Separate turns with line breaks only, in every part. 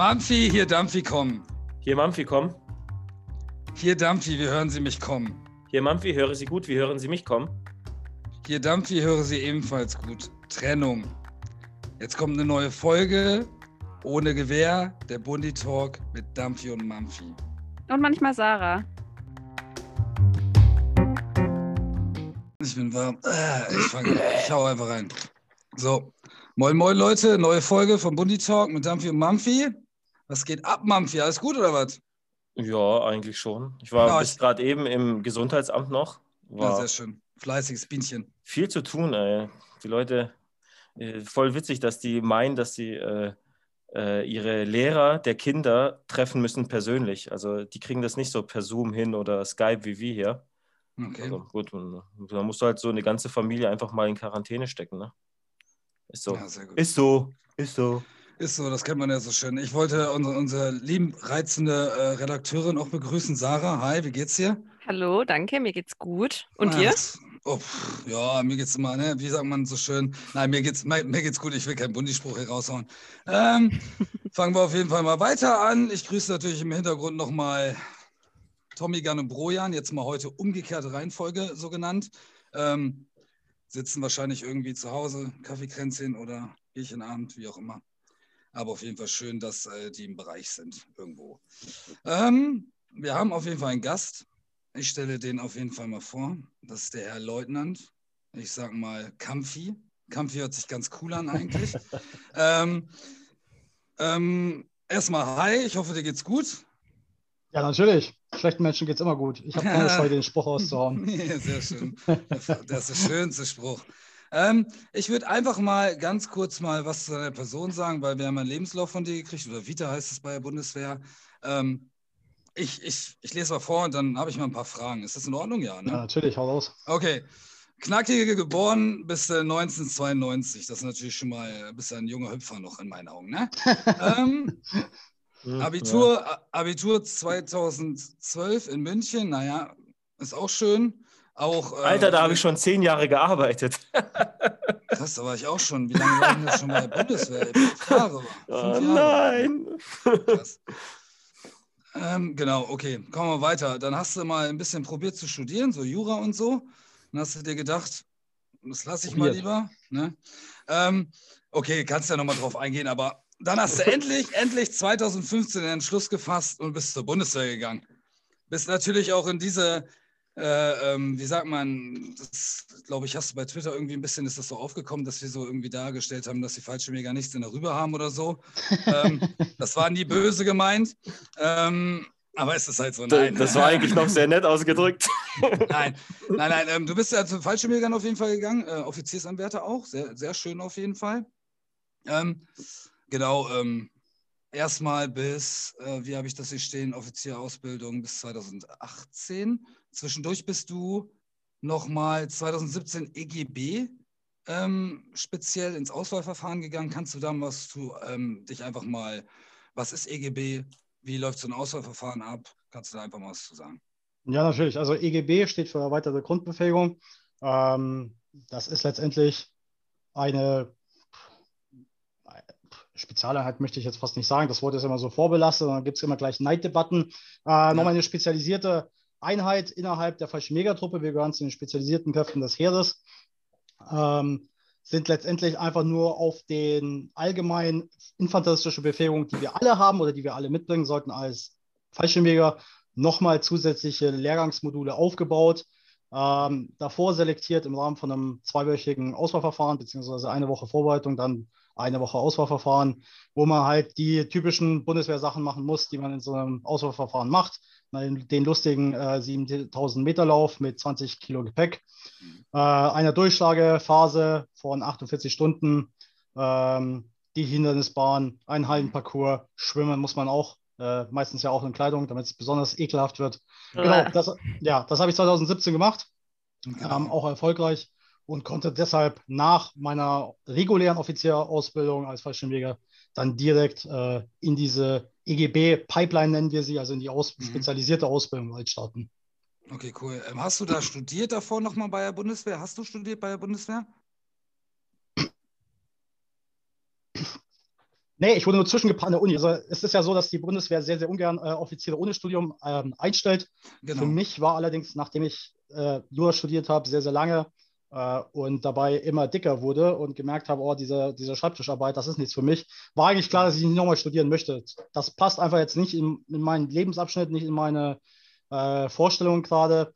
Mampfi, hier Dampfi kommen.
Hier Mampfi, komm.
Hier Dampfi, wir hören Sie mich kommen.
Hier Mampfi, höre Sie gut, wie hören Sie mich kommen?
Hier Dampfi, höre Sie ebenfalls gut. Trennung. Jetzt kommt eine neue Folge. Ohne Gewehr, der Bundi Talk mit Dampfi und Mampfi.
Und manchmal Sarah.
Ich bin warm. Äh, Ich, fang, ich hau einfach rein. So. Moin, moin, Leute. Neue Folge vom Bundi Talk mit Dampfi und Mampfi. Was geht ab, Mampfi? Alles gut oder was?
Ja, eigentlich schon. Ich war
Ja,
bis gerade eben im Gesundheitsamt noch.
Ja,
War
sehr schön. Fleißiges Bienchen.
viel zu tun, ey. Die Leute, äh, voll witzig, dass die meinen, dass sie äh, äh, ihre Lehrer der Kinder treffen müssen persönlich. Also die kriegen das nicht so per Zoom hin oder Skype wie wir hier.
Okay.
Also gut, da musst du halt so eine ganze Familie einfach mal in Quarantäne stecken, ne? Ist so.
Ja.
Ist so, ist so.
Ist so, das kennt man ja so schön. Ich wollte unsere, unsere lieben, reizende äh, Redakteurin auch begrüßen. Sarah, hi, wie geht's dir?
Hallo, danke, mir geht's gut. Und
Ah,
dir?
Oh, ja, mir geht's immer, ne? Wie sagt man so schön? Nein, mir geht's, mir, mir geht's gut, ich will keinen Bundispruch hier raushauen. Ähm, fangen wir auf jeden Fall mal weiter an. Ich grüße natürlich im Hintergrund nochmal Tommy Gunn und Brojan, jetzt mal heute umgekehrte Reihenfolge so genannt. Ähm, sitzen wahrscheinlich irgendwie zu Hause, Kaffeekränzchen oder Bierchenabend, wie auch immer. Aber auf jeden Fall schön, dass äh, die im Bereich sind irgendwo. Ähm, wir haben auf jeden Fall einen Gast. Ich stelle den auf jeden Fall mal vor. Das ist der Herr Leutnant. Ich sage mal Kampfi. Kampfi hört sich ganz cool an eigentlich. ähm, ähm, erstmal hi, ich hoffe, dir geht's gut.
Ja, natürlich. Schlechten Menschen geht's immer gut. Ich habe keine Scheu, den Spruch auszuhauen.
Ja, sehr schön. Das ist der schönste Spruch. Ähm, ich würde einfach mal ganz kurz mal was zu deiner Person sagen, weil wir haben einen Lebenslauf von dir gekriegt, oder Vita heißt es bei der Bundeswehr. Ähm, ich, ich, ich lese mal vor und dann habe ich mal ein paar Fragen. Ist das in Ordnung? Ja, ne?
Ja, natürlich, hau raus.
Okay. Knackige geboren bis äh, 1992. Das ist natürlich schon mal äh, bist ein junger Hüpfer noch in meinen Augen, ne? ähm,
Hm,
Abitur, A- Abitur 2012 in München, naja, ist auch schön. Auch, äh.
Alter, da habe ich schon zehn Jahre gearbeitet.
Krass, da war ich auch schon. Wie lange war ich denn schon bei der Bundeswehr? Fünf Jahre.
Oh
Fünf Jahre.
nein.
Krass. Ähm, genau, okay, kommen wir weiter. Dann hast du mal ein bisschen probiert zu studieren, so Jura und so. Dann hast du dir gedacht, das lasse ich mal
Probiert.
lieber. Ne? Ähm, okay, kannst ja nochmal drauf eingehen, aber dann hast du endlich, endlich 2015 den Entschluss gefasst und bist zur Bundeswehr gegangen. Bist natürlich auch in diese, äh, ähm, wie sagt man, das glaube ich, hast du bei Twitter irgendwie ein bisschen, ist das so aufgekommen, dass wir so irgendwie dargestellt haben, dass die Fallschirmjäger nichts in der Rübe haben oder so. ähm, das war nie böse gemeint. Ähm, aber es ist halt so, nein.
Das war eigentlich noch sehr nett ausgedrückt.
Nein, nein, nein. Ähm, du bist ja zu Fallschirmjägern auf jeden Fall gegangen, äh, Offiziersanwärter auch, sehr, sehr schön auf jeden Fall. Ähm, genau, ähm, erstmal bis, äh, wie habe ich das hier stehen, Offizierausbildung bis 2018. Zwischendurch bist du nochmal 2017 EGB ähm, speziell ins Auswahlverfahren gegangen. Kannst du da mal was zu, ähm, dich einfach mal, was ist EGB, wie läuft so ein Auswahlverfahren ab? Kannst du da einfach mal was zu sagen?
Ja, natürlich. Also EGB steht für erweiterte Grundbefähigung. Ähm, das ist letztendlich eine Spezialeinheit, möchte ich jetzt fast nicht sagen. Das Wort ist immer so vorbelastet dann gibt es immer gleich Neiddebatten. Äh, Nochmal eine spezialisierte Einheit innerhalb der Fallschirmjägertruppe. Wir gehören zu den spezialisierten Kräften des Heeres. Ähm, sind letztendlich einfach nur auf den allgemeinen infanteristische Befähigung, die wir alle haben oder die wir alle mitbringen sollten als Fallschirmjäger, nochmal zusätzliche Lehrgangsmodule aufgebaut. Ähm, davor selektiert im Rahmen von einem zweiwöchigen Auswahlverfahren, beziehungsweise eine Woche Vorbereitung, dann eine Woche Auswahlverfahren, wo man halt die typischen Bundeswehrsachen machen muss, die man in so einem Auswahlverfahren macht. Den, lustigen äh, 7000 Meter Lauf mit 20 Kilo Gepäck, äh, einer Durchschlagephase von 48 Stunden, ähm, die Hindernisbahn, einen Hallenparcours, Schwimmen muss man auch, äh, meistens ja auch in Kleidung, damit es besonders ekelhaft wird. Genau, das, ja, das habe ich 2017 gemacht,
Genau.
ähm, auch erfolgreich und konnte deshalb nach meiner regulären Offizierausbildung als Fallschirmjäger dann direkt äh, in diese EGB-Pipeline nennen wir sie, also in die aus
Mhm.
spezialisierte Ausbildung starten.
Okay, cool. Ähm, hast du da studiert davor nochmal bei der Bundeswehr? Hast du studiert bei der Bundeswehr?
Nee, ich wurde nur zwischengepackt an der Uni. Also es ist ja so, dass die Bundeswehr sehr, sehr ungern äh, Offiziere ohne Studium ähm, einstellt.
Genau.
Für mich war allerdings, nachdem ich äh, Jura studiert habe, sehr, sehr lange und dabei immer dicker wurde und gemerkt habe, oh, diese, diese Schreibtischarbeit, das ist nichts für mich, war eigentlich klar, dass ich nicht nochmal studieren möchte. Das passt einfach jetzt nicht in, in meinen Lebensabschnitt, nicht in meine äh, Vorstellungen gerade.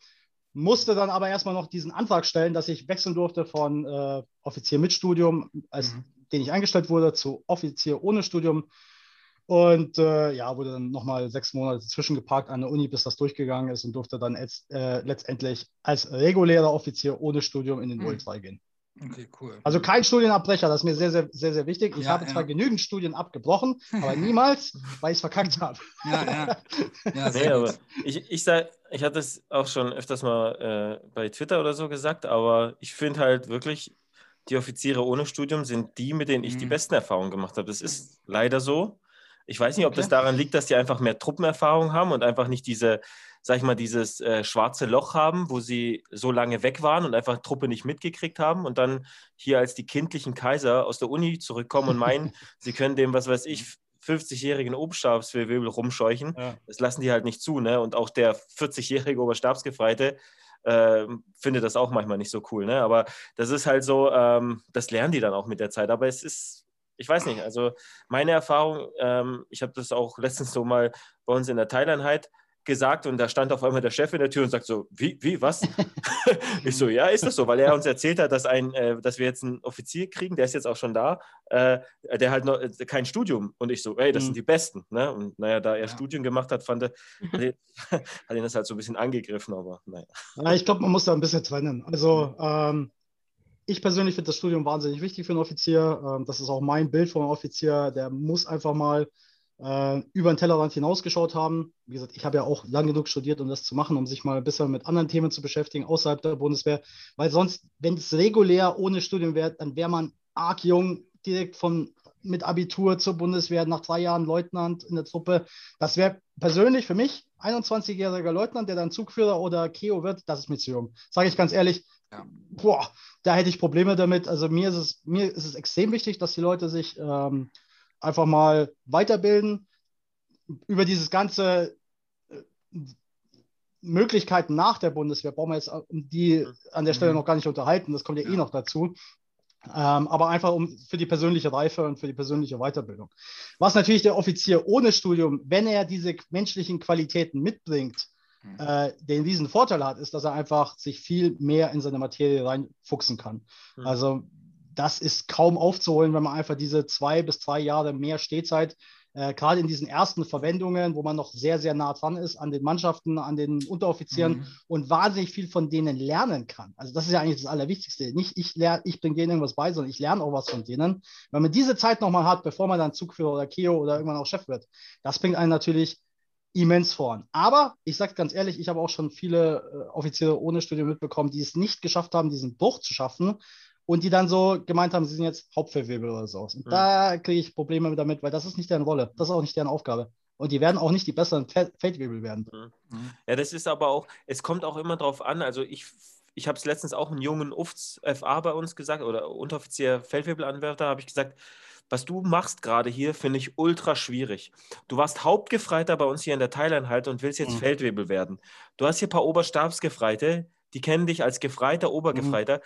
Musste dann aber erstmal noch diesen Antrag stellen, dass ich wechseln durfte von äh, Offizier mit Studium als
Mhm.
den ich eingestellt wurde, zu Offizier ohne Studium. Und äh, ja, wurde dann nochmal sechs Monate zwischengeparkt an der Uni, bis das durchgegangen ist und durfte dann jetzt, äh, letztendlich als regulärer Offizier ohne Studium in den
Mhm.
2 gehen.
Okay, cool.
Also kein Studienabbrecher, das ist mir sehr, sehr, sehr, sehr wichtig. Ich
Ja,
habe
ja.
zwar genügend Studien abgebrochen, aber niemals, weil ich es verkackt habe.
Ja, ja. ja
Nee, aber ich, ich, sag, ich hatte es auch schon öfters mal äh, bei Twitter oder so gesagt, aber ich finde halt wirklich, die Offiziere ohne Studium sind die, mit denen ich die
Mhm.
besten Erfahrungen gemacht habe. Das ist leider so. Ich weiß nicht, ob das
Okay.
daran liegt, dass die einfach mehr Truppenerfahrung haben und einfach nicht diese, sag ich mal, dieses äh, schwarze Loch haben, wo sie so lange weg waren und einfach Truppe nicht mitgekriegt haben und dann hier als die kindlichen Kaiser aus der Uni zurückkommen und meinen, sie können dem, was weiß ich, 50-jährigen Oberstabswirbel rumscheuchen.
Ja.
Das lassen die halt nicht zu. Ne? Und auch der 40-jährige Oberstabsgefreite äh, findet das auch manchmal nicht so cool. Ne? Aber das ist halt so, ähm, das lernen die dann auch mit der Zeit. Aber es ist, ich weiß nicht, also meine Erfahrung, ähm, ich habe das auch letztens so mal bei uns in der Teileinheit gesagt und da stand auf einmal der Chef in der Tür und sagt so, wie, wie, was? ich so, ja, ist das so, weil er uns erzählt hat, dass, ein, äh, dass wir jetzt einen Offizier kriegen, der ist jetzt auch schon da, äh, der halt noch äh, kein Studium und ich so, ey, das
Mhm.
sind die Besten. Ne? Und naja, da er
Ja.
Studien gemacht hat, fand er, hat ihn- hat ihn das halt so ein bisschen angegriffen, aber naja.
Ja, ich glaube, man muss da ein bisschen trennen. Also, ähm, ich persönlich finde das Studium wahnsinnig wichtig für einen Offizier. Ähm, das ist auch mein Bild von einem Offizier. Der muss einfach mal äh, über den Tellerrand hinausgeschaut haben. Wie gesagt, ich habe ja auch lang genug studiert, um das zu machen, um sich mal ein bisschen mit anderen Themen zu beschäftigen außerhalb der Bundeswehr. Weil sonst, wenn es regulär ohne Studium wäre, dann wäre man arg jung, direkt von mit Abitur zur Bundeswehr, nach drei Jahren Leutnant in der Truppe. Das wäre persönlich für mich, 21-jähriger Leutnant, der dann Zugführer oder Keo wird, das ist mir zu jung. Sage ich ganz ehrlich,
Ja.
boah, da hätte ich Probleme damit. Also mir ist es, mir ist es extrem wichtig, dass die Leute sich ähm, einfach mal weiterbilden über dieses ganze äh, Möglichkeiten nach der Bundeswehr brauchen wir jetzt äh, die an der Stelle
Mhm.
noch gar nicht unterhalten. Das kommt ja, eh
Ja.
noch dazu. Ähm, aber einfach um für die persönliche Reife und für die persönliche Weiterbildung. Was natürlich der Offizier ohne Studium, wenn er diese menschlichen Qualitäten mitbringt,
Mhm.
Äh, den riesen Vorteil hat, ist, dass er einfach sich viel mehr in seine Materie reinfuchsen kann.
Mhm.
Also das ist kaum aufzuholen, wenn man einfach diese zwei bis drei Jahre mehr Stehzeit, äh, gerade in diesen ersten Verwendungen, wo man noch sehr, sehr nah dran ist an den Mannschaften, an den Unteroffizieren
Mhm.
und wahnsinnig viel von denen lernen kann. Also das ist ja eigentlich das Allerwichtigste. Nicht ich lerne, ich bringe denen irgendwas bei, sondern ich lerne auch was von denen. Wenn man diese Zeit nochmal hat, bevor man dann Zugführer oder Keo oder irgendwann auch Chef wird, das bringt einen natürlich immens voran. Aber ich sage ganz ehrlich, ich habe auch schon viele äh, Offiziere ohne Studium mitbekommen, die es nicht geschafft haben, diesen Bruch zu schaffen und die dann so gemeint haben, sie sind jetzt Hauptfeldwebel oder so. Und
Mhm.
da kriege ich Probleme damit, weil das ist nicht deren Rolle. Das ist auch nicht deren Aufgabe. Und die werden auch nicht die besseren Fel- Feldwebel werden.
Mhm.
Ja, das ist aber auch, es kommt auch immer drauf an. Also ich, ich habe es letztens auch einem jungen UFTS FA bei uns gesagt, oder Unteroffizier Feldwebelanwärter, habe ich gesagt, was du machst gerade hier, finde ich ultra schwierig. Du warst Hauptgefreiter bei uns hier in der Teileinheit und willst jetzt
Mhm.
Feldwebel werden. Du hast hier ein paar Oberstabsgefreite, die kennen dich als Gefreiter, Obergefreiter.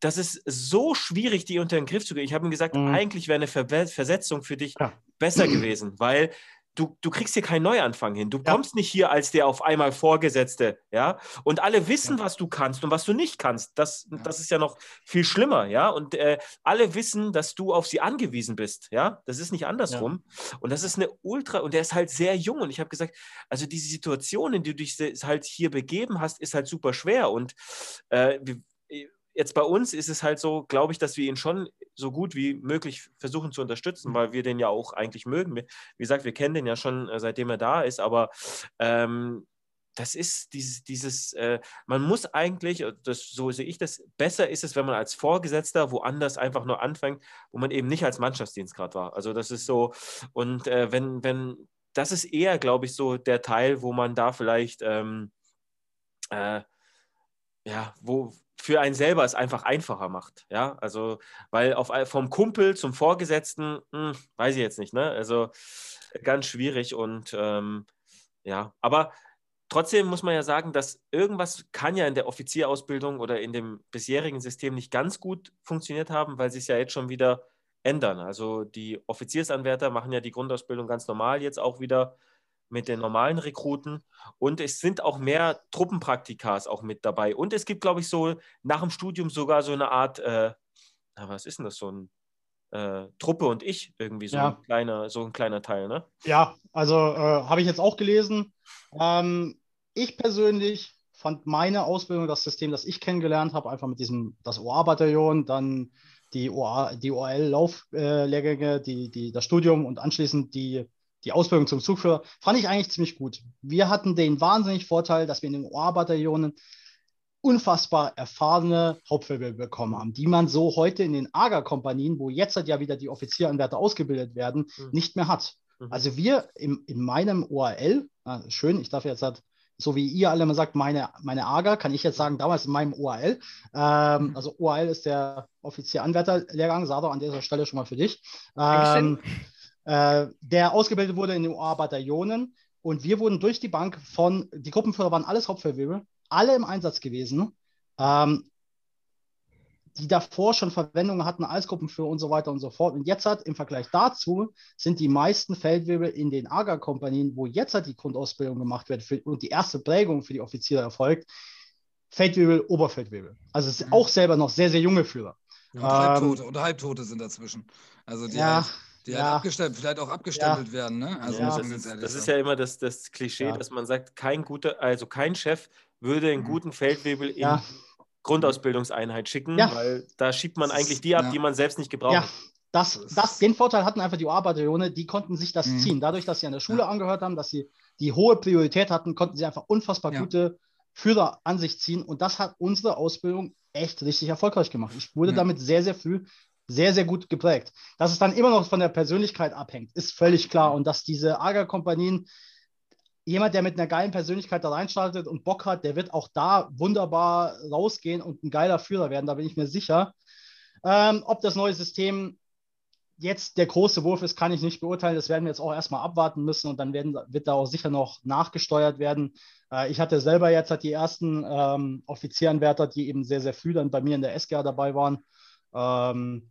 Das ist so schwierig, die unter den Griff zu kriegen. Ich habe ihm gesagt,
Mhm.
eigentlich wäre eine Ver Versetzung für dich
Ja.
besser gewesen, weil du, du kriegst hier keinen Neuanfang hin. Du
Ja.
kommst nicht hier als der auf einmal Vorgesetzte, ja. Und alle wissen,
Ja.
was du kannst und was du nicht kannst. Das,
Ja.
das ist ja noch viel schlimmer, ja. Und äh, alle wissen, dass du auf sie angewiesen bist, ja. Das ist nicht andersrum. Und das ist eine Ultra, und der ist halt sehr jung. Und ich habe gesagt, also diese Situation, in die du dich halt hier begeben hast, ist halt super schwer. Und äh, wir, jetzt bei uns ist es halt so, glaube ich, dass wir ihn schon so gut wie möglich versuchen zu unterstützen, weil wir den ja auch eigentlich mögen. Wie gesagt, wir kennen den ja schon, äh, seitdem er da ist, aber ähm, das ist dieses, dieses äh, man muss eigentlich, äh, das, so sehe ich das, besser ist es, wenn man als Vorgesetzter woanders einfach nur anfängt, wo man eben nicht als Mannschaftsdienstgrad war. Also das ist so, und äh, wenn, wenn, das ist eher, glaube ich, so der Teil, wo man da vielleicht, ähm, äh, ja, wo, für einen selber es einfach einfacher macht. Ja, also, weil auf, vom Kumpel zum Vorgesetzten, hm, weiß ich jetzt nicht, ne? Also ganz schwierig und ähm, ja, aber trotzdem muss man ja sagen, dass irgendwas kann ja in der Offizierausbildung oder in dem bisherigen System nicht ganz gut funktioniert haben, weil sie es ja jetzt schon wieder ändern. Also die Offiziersanwärter machen ja die Grundausbildung ganz normal jetzt auch wieder mit den normalen Rekruten und es sind auch mehr Truppenpraktikas auch mit dabei. Und es gibt, glaube ich, so nach dem Studium sogar so eine Art, äh, was ist denn das, so ein äh, Truppe und ich irgendwie so, ja. ein kleiner, so ein kleiner Teil, ne?
Ja, also äh, habe ich jetzt auch gelesen. Ähm, ich persönlich fand meine Ausbildung, das System, das ich kennengelernt habe, einfach mit diesem, das OA-Bataillon, dann die, OA, die OAL-Lauflehrgänge, die, die, das Studium und anschließend die, die Ausbildung zum Zugführer, fand ich eigentlich ziemlich gut. Wir hatten den wahnsinnigen Vorteil, dass wir in den OA-Bataillonen unfassbar erfahrene Hauptfeldwebel bekommen haben, die man so heute in den AGA-Kompanien, wo jetzt ja wieder die Offizieranwärter ausgebildet werden, mhm. nicht mehr hat. Mhm. Also wir im, in meinem OAL, ah, schön, ich darf jetzt halt, so wie ihr alle immer sagt, meine, meine AGA, kann ich jetzt sagen, damals in meinem OAL. Ähm, mhm. Also OAL ist der Offizieranwärterlehrgang, Sado, an dieser Stelle schon mal für dich. Ähm, äh, der ausgebildet wurde in den OA-Bataillonen. Und wir wurden durch die Bank von, die Gruppenführer waren alles Hauptfeldwebel, alle im Einsatz gewesen, ähm, die davor schon Verwendungen hatten als Gruppenführer und so weiter und so fort. Und jetzt hat im Vergleich dazu sind die meisten Feldwebel in den AGA-Kompanien, wo jetzt halt die Grundausbildung gemacht wird für, und die erste Prägung für die Offiziere erfolgt, Feldwebel, Oberfeldwebel. Also mhm. auch selber noch sehr, sehr junge Führer.
Ja, und, ähm, Halbtote, und Halbtote sind dazwischen. Also die ja, halt, die ja. halt abgestempelt, vielleicht auch abgestempelt werden. Ne? Also
ja. das, ist, das ist, ja immer das, das Klischee, dass man sagt, kein guter, also kein Chef würde einen mhm. guten Feldwebel in ja. Grundausbildungseinheit schicken, ja. weil da schiebt man eigentlich die ab, ja. die man selbst nicht gebraucht. Ja.
Das, das, den Vorteil hatten einfach die OA-Bataillone, die konnten sich das mhm. ziehen. Dadurch, dass sie an der Schule angehört haben, dass sie die hohe Priorität hatten, konnten sie einfach unfassbar gute Führer an sich ziehen. Und das hat unsere Ausbildung echt richtig erfolgreich gemacht. Ich wurde damit sehr, sehr früh sehr, sehr gut geprägt. Dass es dann immer noch von der Persönlichkeit abhängt, ist völlig klar. Und dass diese AGA-Kompanien jemand, der mit einer geilen Persönlichkeit da reinstartet und Bock hat, der wird auch da wunderbar rausgehen und ein geiler Führer werden, da bin ich mir sicher. Ähm, ob das neue System jetzt der große Wurf ist, kann ich nicht beurteilen. Das werden wir jetzt auch erstmal abwarten müssen und dann werden, wird da auch sicher noch nachgesteuert werden. Äh, ich hatte selber jetzt halt die ersten ähm, Offizieranwärter, die eben sehr, sehr früh dann bei mir in der SGA dabei waren. Ähm,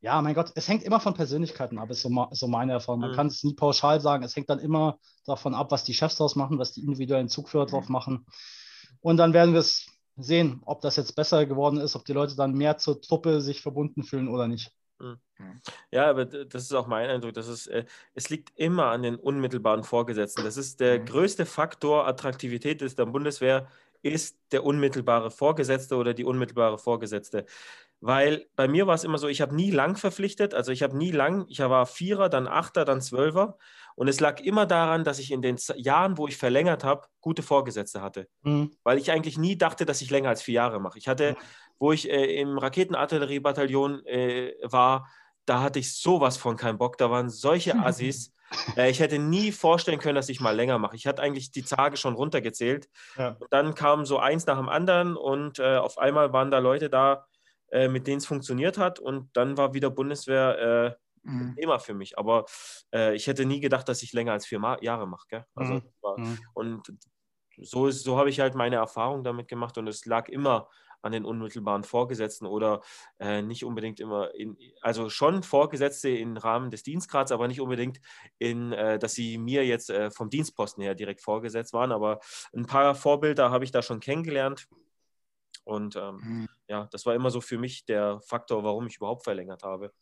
ja, mein Gott, es hängt immer von Persönlichkeiten ab, ist so, so meine Erfahrung. Man mhm. kann es nie pauschal sagen. Es hängt dann immer davon ab, was die Chefs draus machen, was die individuellen Zugführer mhm. drauf machen. Und dann werden wir es sehen, ob das jetzt besser geworden ist, ob die Leute dann mehr zur Truppe sich verbunden fühlen oder nicht.
Mhm. Ja, aber das ist auch mein Eindruck. Das ist, äh, es liegt immer an den unmittelbaren Vorgesetzten. Das ist der mhm. größte Faktor Attraktivität ist der Bundeswehr, ist der unmittelbare Vorgesetzte oder die unmittelbare Vorgesetzte weil bei mir war es immer so, ich habe nie lang verpflichtet, also ich habe nie lang, ich war Vierer, dann Achter, dann Zwölfer und es lag immer daran, dass ich in den Jahren, wo ich verlängert habe, gute Vorgesetzte hatte, mhm. weil ich eigentlich nie dachte, dass ich länger als vier Jahre mache. Ich hatte, wo ich äh, im Raketenartilleriebataillon äh, war, da hatte ich sowas von keinen Bock, da waren solche Assis. äh, ich hätte nie vorstellen können, dass ich mal länger mache. Ich hatte eigentlich die Tage schon runtergezählt. Ja. Und dann kam so eins nach dem anderen und äh, auf einmal waren da Leute da, äh, mit denen es funktioniert hat. Und dann war wieder Bundeswehr äh, mhm. ein Thema für mich. Aber äh, ich hätte nie gedacht, dass ich länger als vier Ma Jahre mache. Also, mhm. war, mhm. Und so, so habe ich halt meine Erfahrung damit gemacht und es lag immer an den unmittelbaren Vorgesetzten oder äh, nicht unbedingt immer in, also schon Vorgesetzte im Rahmen des Dienstgrads, aber nicht unbedingt in, äh, dass sie mir jetzt äh, vom Dienstposten her direkt vorgesetzt waren. Aber ein paar Vorbilder habe ich da schon kennengelernt. Und ähm, mhm. Ja, das war immer so für mich der Faktor, warum ich überhaupt verlängert habe.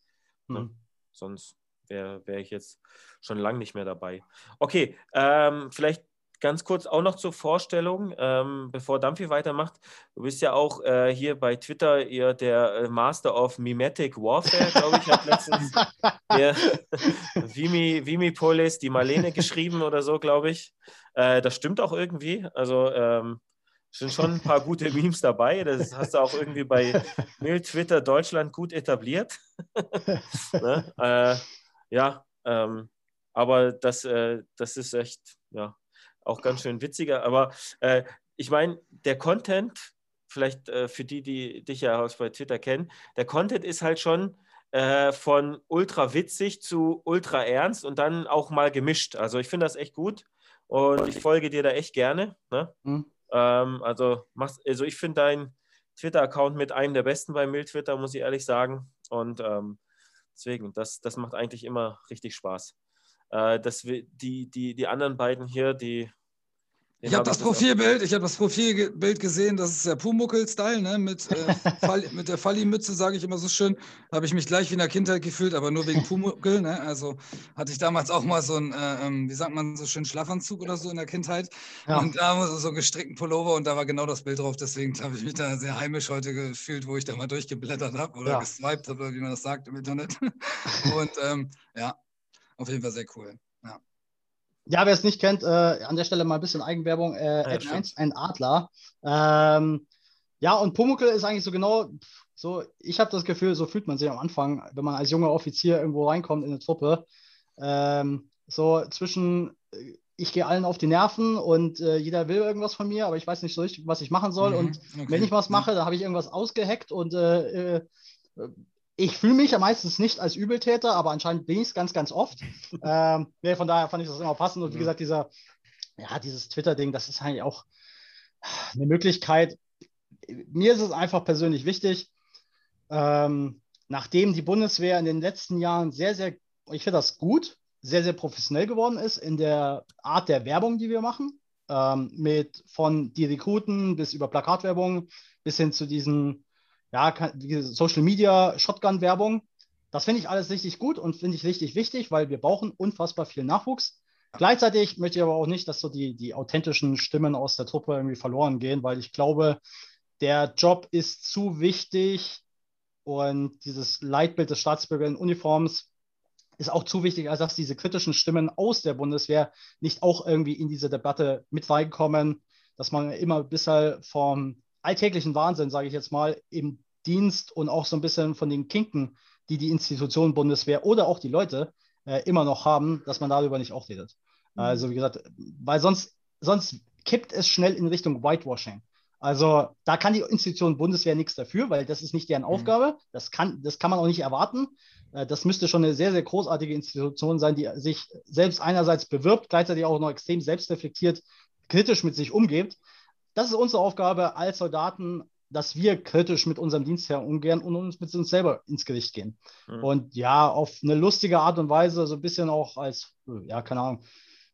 Mhm. Ne? Sonst wäre wär ich jetzt schon lange nicht mehr dabei. Okay, ähm, vielleicht ganz kurz auch noch zur Vorstellung, ähm, bevor Dampfi weitermacht. Du bist ja auch äh, hier bei Twitter ihr der äh, Master of Mimetic Warfare, glaube ich, hat letztens der Vimi, Vimipolis, die Marlene geschrieben oder so, glaube ich. Äh, das stimmt auch irgendwie. Also ähm, sind schon ein paar gute Memes dabei. Das hast du auch irgendwie bei Mail Twitter Deutschland gut etabliert. ne? äh, ja, ähm, aber das, äh, das ist echt, ja, auch ganz schön witziger. Aber äh, ich meine, der Content vielleicht äh, für die, die dich ja auch bei Twitter kennen, der Content ist halt schon äh, von ultra witzig zu ultra ernst und dann auch mal gemischt. Also ich finde das echt gut und ich folge dir da echt gerne. Ne? Mhm. Ähm, also, also ich finde dein Twitter-Account mit einem der besten bei Mill-Twitter, muss ich ehrlich sagen. Und ähm, deswegen, das, das macht eigentlich immer richtig Spaß. Äh, wir, die, die, die anderen beiden hier, die
ich habe das Profilbild, ich habe das Profilbild gesehen, das ist der Pumuckel-Style, ne? mit, äh, Fall, mit der Falli-Mütze, sage ich immer so schön. Habe ich mich gleich wie in der Kindheit gefühlt, aber nur wegen Pumuckel. Ne? Also hatte ich damals auch mal so einen, äh, ähm, wie sagt man, so schön Schlafanzug oder so in der Kindheit. Ja. Und da so, so gestrickten Pullover und da war genau das Bild drauf. Deswegen habe ich mich da sehr heimisch heute gefühlt, wo ich da mal durchgeblättert habe oder ja. geswiped habe, wie man das sagt im Internet. und ähm, ja, auf jeden Fall sehr cool. Ja.
Wer es nicht kennt, äh, an der Stelle mal ein bisschen Eigenwerbung. Äh, ja, 1 ein Adler. Ähm, ja, und Pumuckl ist eigentlich so genau, so, ich habe das Gefühl, so fühlt man sich am Anfang, wenn man als junger Offizier irgendwo reinkommt in eine Truppe. Ähm, so zwischen, äh, ich gehe allen auf die Nerven und äh, jeder will irgendwas von mir, aber ich weiß nicht so richtig, was ich machen soll. Mhm, und okay. wenn ich was mache, dann habe ich irgendwas ausgeheckt und äh, äh ich fühle mich ja meistens nicht als Übeltäter, aber anscheinend bin ich es ganz, ganz oft. ähm, nee, von daher fand ich das immer passend. Und wie gesagt, dieser, ja, dieses Twitter-Ding, das ist eigentlich auch eine Möglichkeit. Mir ist es einfach persönlich wichtig, ähm, nachdem die Bundeswehr in den letzten Jahren sehr, sehr, ich finde das gut, sehr, sehr professionell geworden ist in der Art der Werbung, die wir machen, ähm, mit von die Rekruten bis über Plakatwerbung bis hin zu diesen ja, Social Media, Shotgun-Werbung. Das finde ich alles richtig gut und finde ich richtig wichtig, weil wir brauchen unfassbar viel Nachwuchs. Gleichzeitig möchte ich aber auch nicht, dass so die, die authentischen Stimmen aus der Truppe irgendwie verloren gehen, weil ich glaube, der Job ist zu wichtig und dieses Leitbild des Staatsbürgerinnenuniforms ist auch zu wichtig, als dass diese kritischen Stimmen aus der Bundeswehr nicht auch irgendwie in diese Debatte mit reinkommen, dass man immer bisher vom alltäglichen Wahnsinn, sage ich jetzt mal, im Dienst und auch so ein bisschen von den Kinken, die die Institution Bundeswehr oder auch die Leute äh, immer noch haben, dass man darüber nicht auch redet. Mhm. Also wie gesagt, weil sonst, sonst kippt es schnell in Richtung Whitewashing. Also da kann die Institution Bundeswehr nichts dafür, weil das ist nicht deren mhm. Aufgabe. Das kann, das kann man auch nicht erwarten. Äh, das müsste schon eine sehr, sehr großartige Institution sein, die sich selbst einerseits bewirbt, gleichzeitig auch noch extrem selbstreflektiert, kritisch mit sich umgeht das ist unsere Aufgabe als Soldaten, dass wir kritisch mit unserem Dienstherr umgehen und uns mit uns selber ins Gericht gehen. Mhm. Und ja, auf eine lustige Art und Weise, so ein bisschen auch als, ja, keine Ahnung,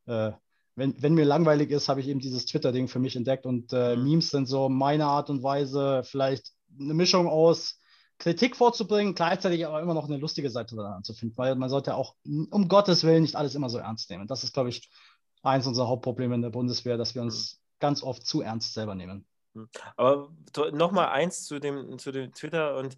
äh, wenn, wenn mir langweilig ist, habe ich eben dieses Twitter-Ding für mich entdeckt und äh, mhm. Memes sind so meine Art und Weise, vielleicht eine Mischung aus Kritik vorzubringen, gleichzeitig aber immer noch eine lustige Seite daran zu finden, weil man sollte auch um Gottes Willen nicht alles immer so ernst nehmen. Das ist, glaube ich, eins unserer Hauptprobleme in der Bundeswehr, dass wir uns mhm ganz oft zu ernst selber nehmen.
Aber nochmal eins zu dem, zu dem Twitter und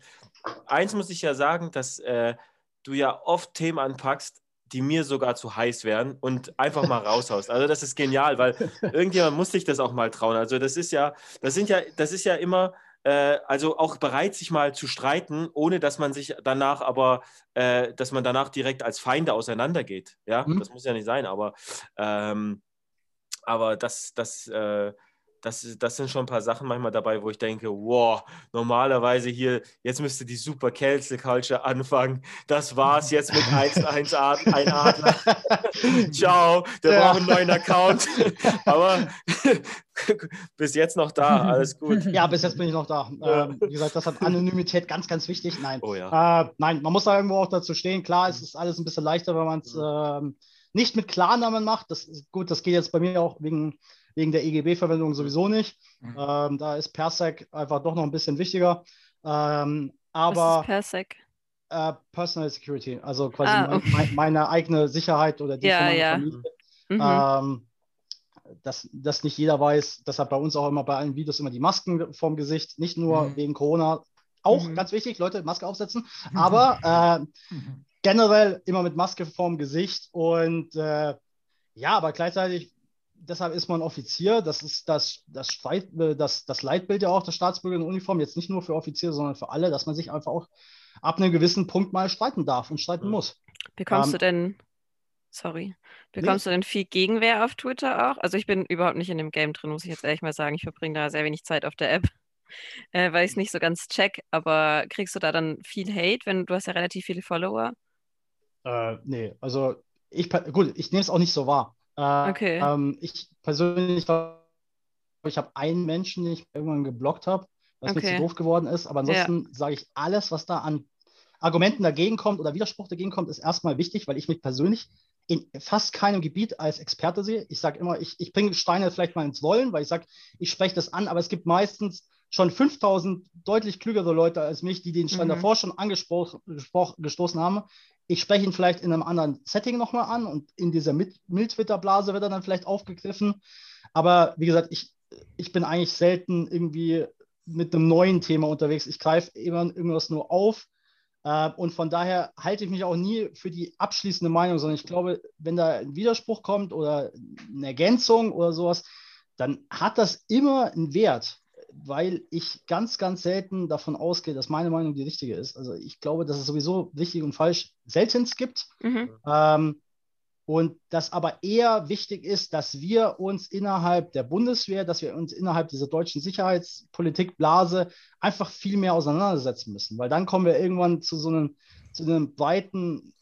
eins muss ich ja sagen, dass äh, du ja oft Themen anpackst, die mir sogar zu heiß wären und einfach mal raushaust. Also das ist genial, weil irgendjemand muss sich das auch mal trauen. Also das ist ja, das sind ja, das ist ja immer, äh, also auch bereit, sich mal zu streiten, ohne dass man sich danach aber, äh, dass man danach direkt als Feinde auseinandergeht. Ja, mhm. das muss ja nicht sein, aber ähm, aber das, das, äh, das, das sind schon ein paar Sachen manchmal dabei, wo ich denke, wow, normalerweise hier, jetzt müsste die Super Cancel Culture anfangen. Das war's jetzt mit 1-1 ein Adler. Ciao, der ja. braucht einen neuen Account. Aber bis jetzt noch da, alles gut.
Ja, bis jetzt bin ich noch da. Ähm, wie gesagt, das hat Anonymität ganz, ganz wichtig. Nein, oh, ja. äh, nein, man muss da irgendwo auch dazu stehen. Klar, es ist alles ein bisschen leichter, wenn man es ähm, nicht mit Klarnamen macht. Das ist gut, das geht jetzt bei mir auch wegen, wegen der EGB-Verwendung sowieso nicht. Mhm. Ähm, da ist Persec einfach doch noch ein bisschen wichtiger. Ähm, aber
Was ist Persec?
Äh, Personal Security, also quasi ah, okay. mein, meine eigene Sicherheit oder die
ja, von ja. Familie.
Mhm. Ähm, dass das nicht jeder weiß, deshalb bei uns auch immer bei allen Videos immer die Masken vorm Gesicht, nicht nur mhm. wegen Corona, auch mhm. ganz wichtig, Leute, Maske aufsetzen, aber äh, generell immer mit Maske vorm Gesicht und äh, ja, aber gleichzeitig, deshalb ist man Offizier, das ist das, das, Streit, das, das Leitbild ja auch der Staatsbürgeruniform, jetzt nicht nur für Offiziere, sondern für alle, dass man sich einfach auch ab einem gewissen Punkt mal streiten darf und streiten mhm. muss.
Bekommst ähm, du denn, sorry, bekommst nee. du denn viel Gegenwehr auf Twitter auch? Also ich bin überhaupt nicht in dem Game drin, muss ich jetzt ehrlich mal sagen. Ich verbringe da sehr wenig Zeit auf der App. äh, weil ich es nicht so ganz check, aber kriegst du da dann viel Hate, wenn du hast ja relativ viele Follower?
Äh, nee, also ich, gut, ich nehme es auch nicht so wahr. Äh,
Okay.
ähm, ich persönlich glaube, ich habe einen Menschen, den ich irgendwann geblockt habe, was mir
Okay.
zu doof geworden ist. Aber ansonsten sage ich, alles, was da an Argumenten dagegen kommt oder Widerspruch dagegen kommt, ist erstmal wichtig, weil ich mich persönlich in fast keinem Gebiet als Experte sehe. Ich sage immer, ich, ich bringe Steine vielleicht mal ins Rollen, weil ich sage, ich spreche das an, aber es gibt meistens schon 5000 deutlich klügere Leute als mich, die den Stein
Mhm.
davor schon angesprochen gespro- gestoßen haben. Ich spreche ihn vielleicht in einem anderen Setting nochmal an und in dieser Mild-Twitter-Blase wird er dann vielleicht aufgegriffen. Aber wie gesagt, ich, ich bin eigentlich selten irgendwie mit einem neuen Thema unterwegs. Ich greife immer irgendwas nur auf. Äh, und von daher halte ich mich auch nie für die abschließende Meinung, sondern ich glaube, wenn da ein Widerspruch kommt oder eine Ergänzung oder sowas, dann hat das immer einen Wert, weil ich ganz, ganz selten davon ausgehe, dass meine Meinung die richtige ist. Also ich glaube, dass es sowieso richtig und falsch seltenst gibt.
Mhm.
Ähm, und dass aber eher wichtig ist, dass wir uns innerhalb der Bundeswehr, dass wir uns innerhalb dieser deutschen Sicherheitspolitikblase einfach viel mehr auseinandersetzen müssen, weil dann kommen wir irgendwann zu so einem, zu einem breiten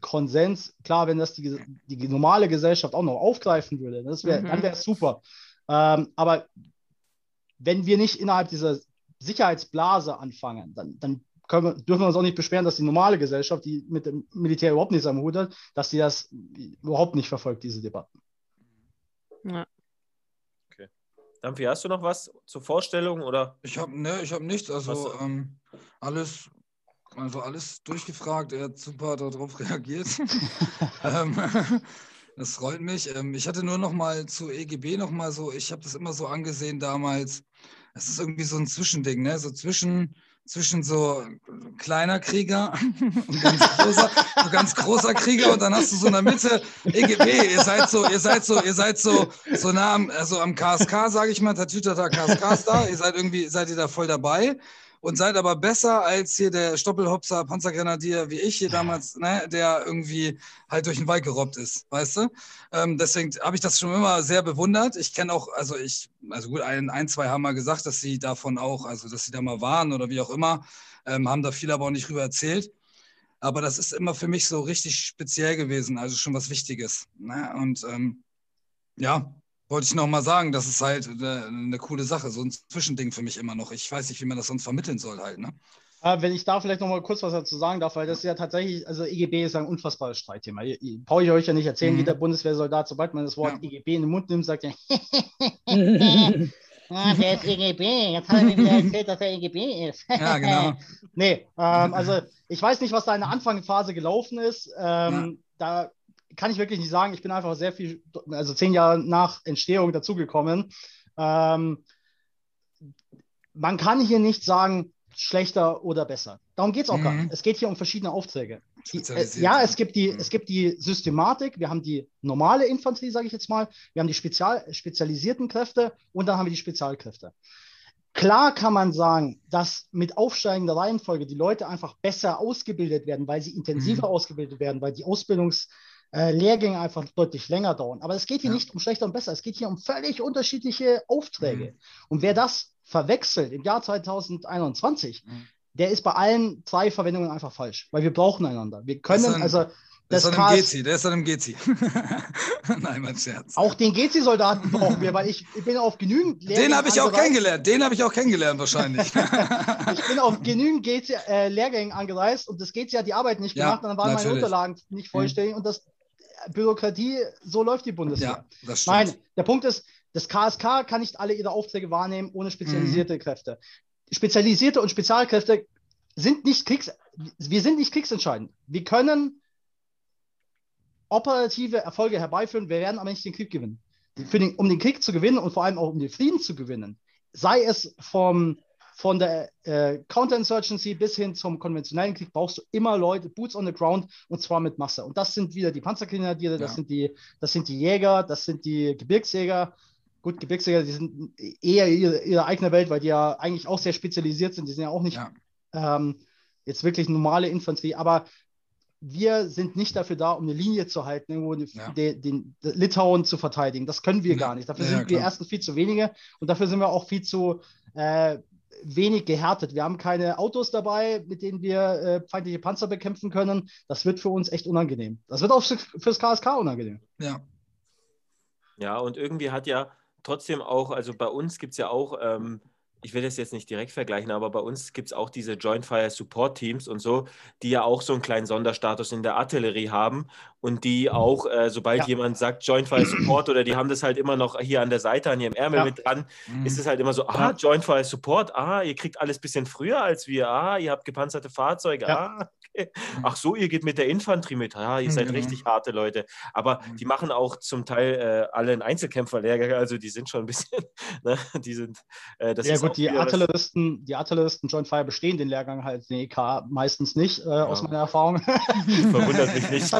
Konsens. Klar, wenn das die, die normale Gesellschaft auch noch aufgreifen würde, das wär,
Mhm.
dann wäre es super. Ähm, aber wenn wir nicht innerhalb dieser Sicherheitsblase anfangen, dann, dann können wir, dürfen wir uns auch nicht beschweren, dass die normale Gesellschaft, die mit dem Militär überhaupt nichts am Hut hat, dass die das überhaupt nicht verfolgt, diese Debatten.
Ja.
Dampfi, hast du noch was zur Vorstellung oder?
Ich habe ne, ich hab nichts. Also ähm, alles, also alles durchgefragt. Er hat super darauf reagiert. ähm, das freut mich. Ähm, ich hatte nur noch mal zu EGB noch mal so. Ich habe das immer so angesehen damals. Es ist irgendwie so ein Zwischending, ne? So zwischen zwischen so kleiner Krieger und ganz großer, so ganz großer Krieger und dann hast du so in der Mitte EGB. Ihr seid so, ihr seid so, ihr seid so, so nah am, also am KSK, sage ich mal, Tatütata KSK ist da. Ihr seid irgendwie, seid ihr da voll dabei und seid aber besser als hier der Stoppelhopser Panzergrenadier wie ich hier damals, ne, der irgendwie halt durch den Wald gerobbt ist, weißt du? Ähm, deswegen habe ich das schon immer sehr bewundert. Ich kenne auch, also ich, also gut, ein, ein, zwei haben mal gesagt, dass sie davon auch, also dass sie da mal waren oder wie auch immer, ähm, haben da viel aber auch nicht drüber erzählt. Aber das ist immer für mich so richtig speziell gewesen, also schon was Wichtiges. Ne? Und ähm, ja, wollte ich noch mal sagen, das ist halt eine, eine coole Sache, so ein Zwischending für mich immer noch. Ich weiß nicht, wie man das sonst vermitteln soll halt. Ne?
Äh, wenn ich da vielleicht noch mal kurz was dazu sagen darf, weil das ist ja tatsächlich, also EGB ist ein unfassbares Streitthema. Brauche ich euch ja nicht erzählen,
Mhm.
jeder Bundeswehrsoldat, sobald man das Wort
Ja.
EGB in den Mund nimmt, sagt er, ah, der ist EGB, jetzt hat er mir wieder erzählt, dass er EGB ist.
Ja, genau.
nee, ähm, also ich weiß nicht, was da in der Anfangsphase gelaufen ist. Ähm, Da kann ich wirklich nicht sagen. Ich bin einfach sehr viel, also zehn Jahre nach Entstehung dazugekommen. Ähm, man kann hier nicht sagen, schlechter oder besser. Darum geht es auch gar
Mhm.
nicht. Es geht hier um verschiedene Aufträge. Die, äh, ja, es gibt, die,
Mhm.
es gibt die Systematik, wir haben die normale Infanterie, sage ich jetzt mal, wir haben die spezial, spezialisierten Kräfte und dann haben wir die Spezialkräfte. Klar kann man sagen, dass mit aufsteigender Reihenfolge die Leute einfach besser ausgebildet werden, weil sie intensiver
Mhm.
ausgebildet werden, weil die Ausbildungslehrgänge einfach deutlich länger dauern. Aber es geht hier
Ja.
nicht um schlechter und besser, es geht hier um völlig unterschiedliche Aufträge.
Mhm.
Und wer das verwechselt im Jahr 2021,
Mhm.
der ist bei allen drei Verwendungen einfach falsch, weil wir brauchen einander. Wir können,
Das ist ein-
also
Der
das
ist dann im
KS
Gezi, der ist dann im Gezi. Nein, mein Scherz.
auch den GC-Soldaten brauchen wir, weil ich, ich bin auf genügend
Den
Lehrgängen
habe ich auch kennengelernt. Den habe ich auch kennengelernt wahrscheinlich.
Ich bin auf genügend GC, äh, Lehrgängen angereist und das GC hat die Arbeit nicht
Ja,
gemacht und dann waren meine
natürlich.
Unterlagen nicht vollständig und das äh, Bürokratie, so läuft die Bundeswehr.
ja.
Nein, der Punkt ist, das KSK kann nicht alle ihre Aufträge wahrnehmen ohne spezialisierte
Mhm.
Kräfte. Spezialisierte und Spezialkräfte sind nicht Kriegs, wir sind nicht kriegsentscheidend. Wir können operative Erfolge herbeiführen, wir werden aber nicht den Krieg gewinnen. Den, um den Krieg zu gewinnen und vor allem auch um den Frieden zu gewinnen, sei es vom, von der äh, Counterinsurgency bis hin zum konventionellen Krieg, brauchst du immer Leute, Boots on the ground und zwar mit Masse. Und das sind wieder die Panzergrenadiere, das,
Ja.
sind die, das sind die Jäger, das sind die Gebirgsjäger. Gut, Gebirgsjäger, die sind eher ihre, ihre eigene Welt, weil die ja eigentlich auch sehr spezialisiert sind. Die sind ja auch nicht
Ja.
ähm, jetzt wirklich normale Infanterie, aber wir sind nicht dafür da, um eine Linie zu halten, irgendwo den,
Ja.
den, den Litauen zu verteidigen. Das können wir
Ja.
gar nicht. Dafür
Ja,
sind wir erstens viel zu wenige und dafür sind wir auch viel zu, äh, wenig gehärtet. Wir haben keine Autos dabei, mit denen wir äh, feindliche Panzer bekämpfen können. Das wird für uns echt unangenehm. Das wird auch fürs KSK unangenehm.
Ja.
Ja, und irgendwie hat ja trotzdem auch, also bei uns gibt es ja auch ähm, ich will das jetzt nicht direkt vergleichen, aber bei uns gibt es auch diese Joint Fire Support Teams und so, die ja auch so einen kleinen Sonderstatus in der Artillerie haben und die auch, äh, sobald ja. jemand sagt Joint Fire Support oder die haben das halt immer noch hier an der Seite, an ihrem Ärmel ja. mit dran, mhm. ist es halt immer so, ah, Joint Fire Support, ah, ihr kriegt alles ein bisschen früher als wir, ah, ihr habt gepanzerte Fahrzeuge, ja. ah. Ach so, ihr geht mit der Infanterie mit, ah, ihr seid mhm. richtig harte Leute. Aber mhm. die machen auch zum Teil äh, alle einen Einzelkämpferlehrgang, also die sind schon ein bisschen, ne, die sind,
äh, das ja, gut, die Artilleristen, die Artilleristen Joint Fire bestehen den Lehrgang halt in EK meistens nicht, äh, aus meiner Erfahrung.
Verwundert mich nicht.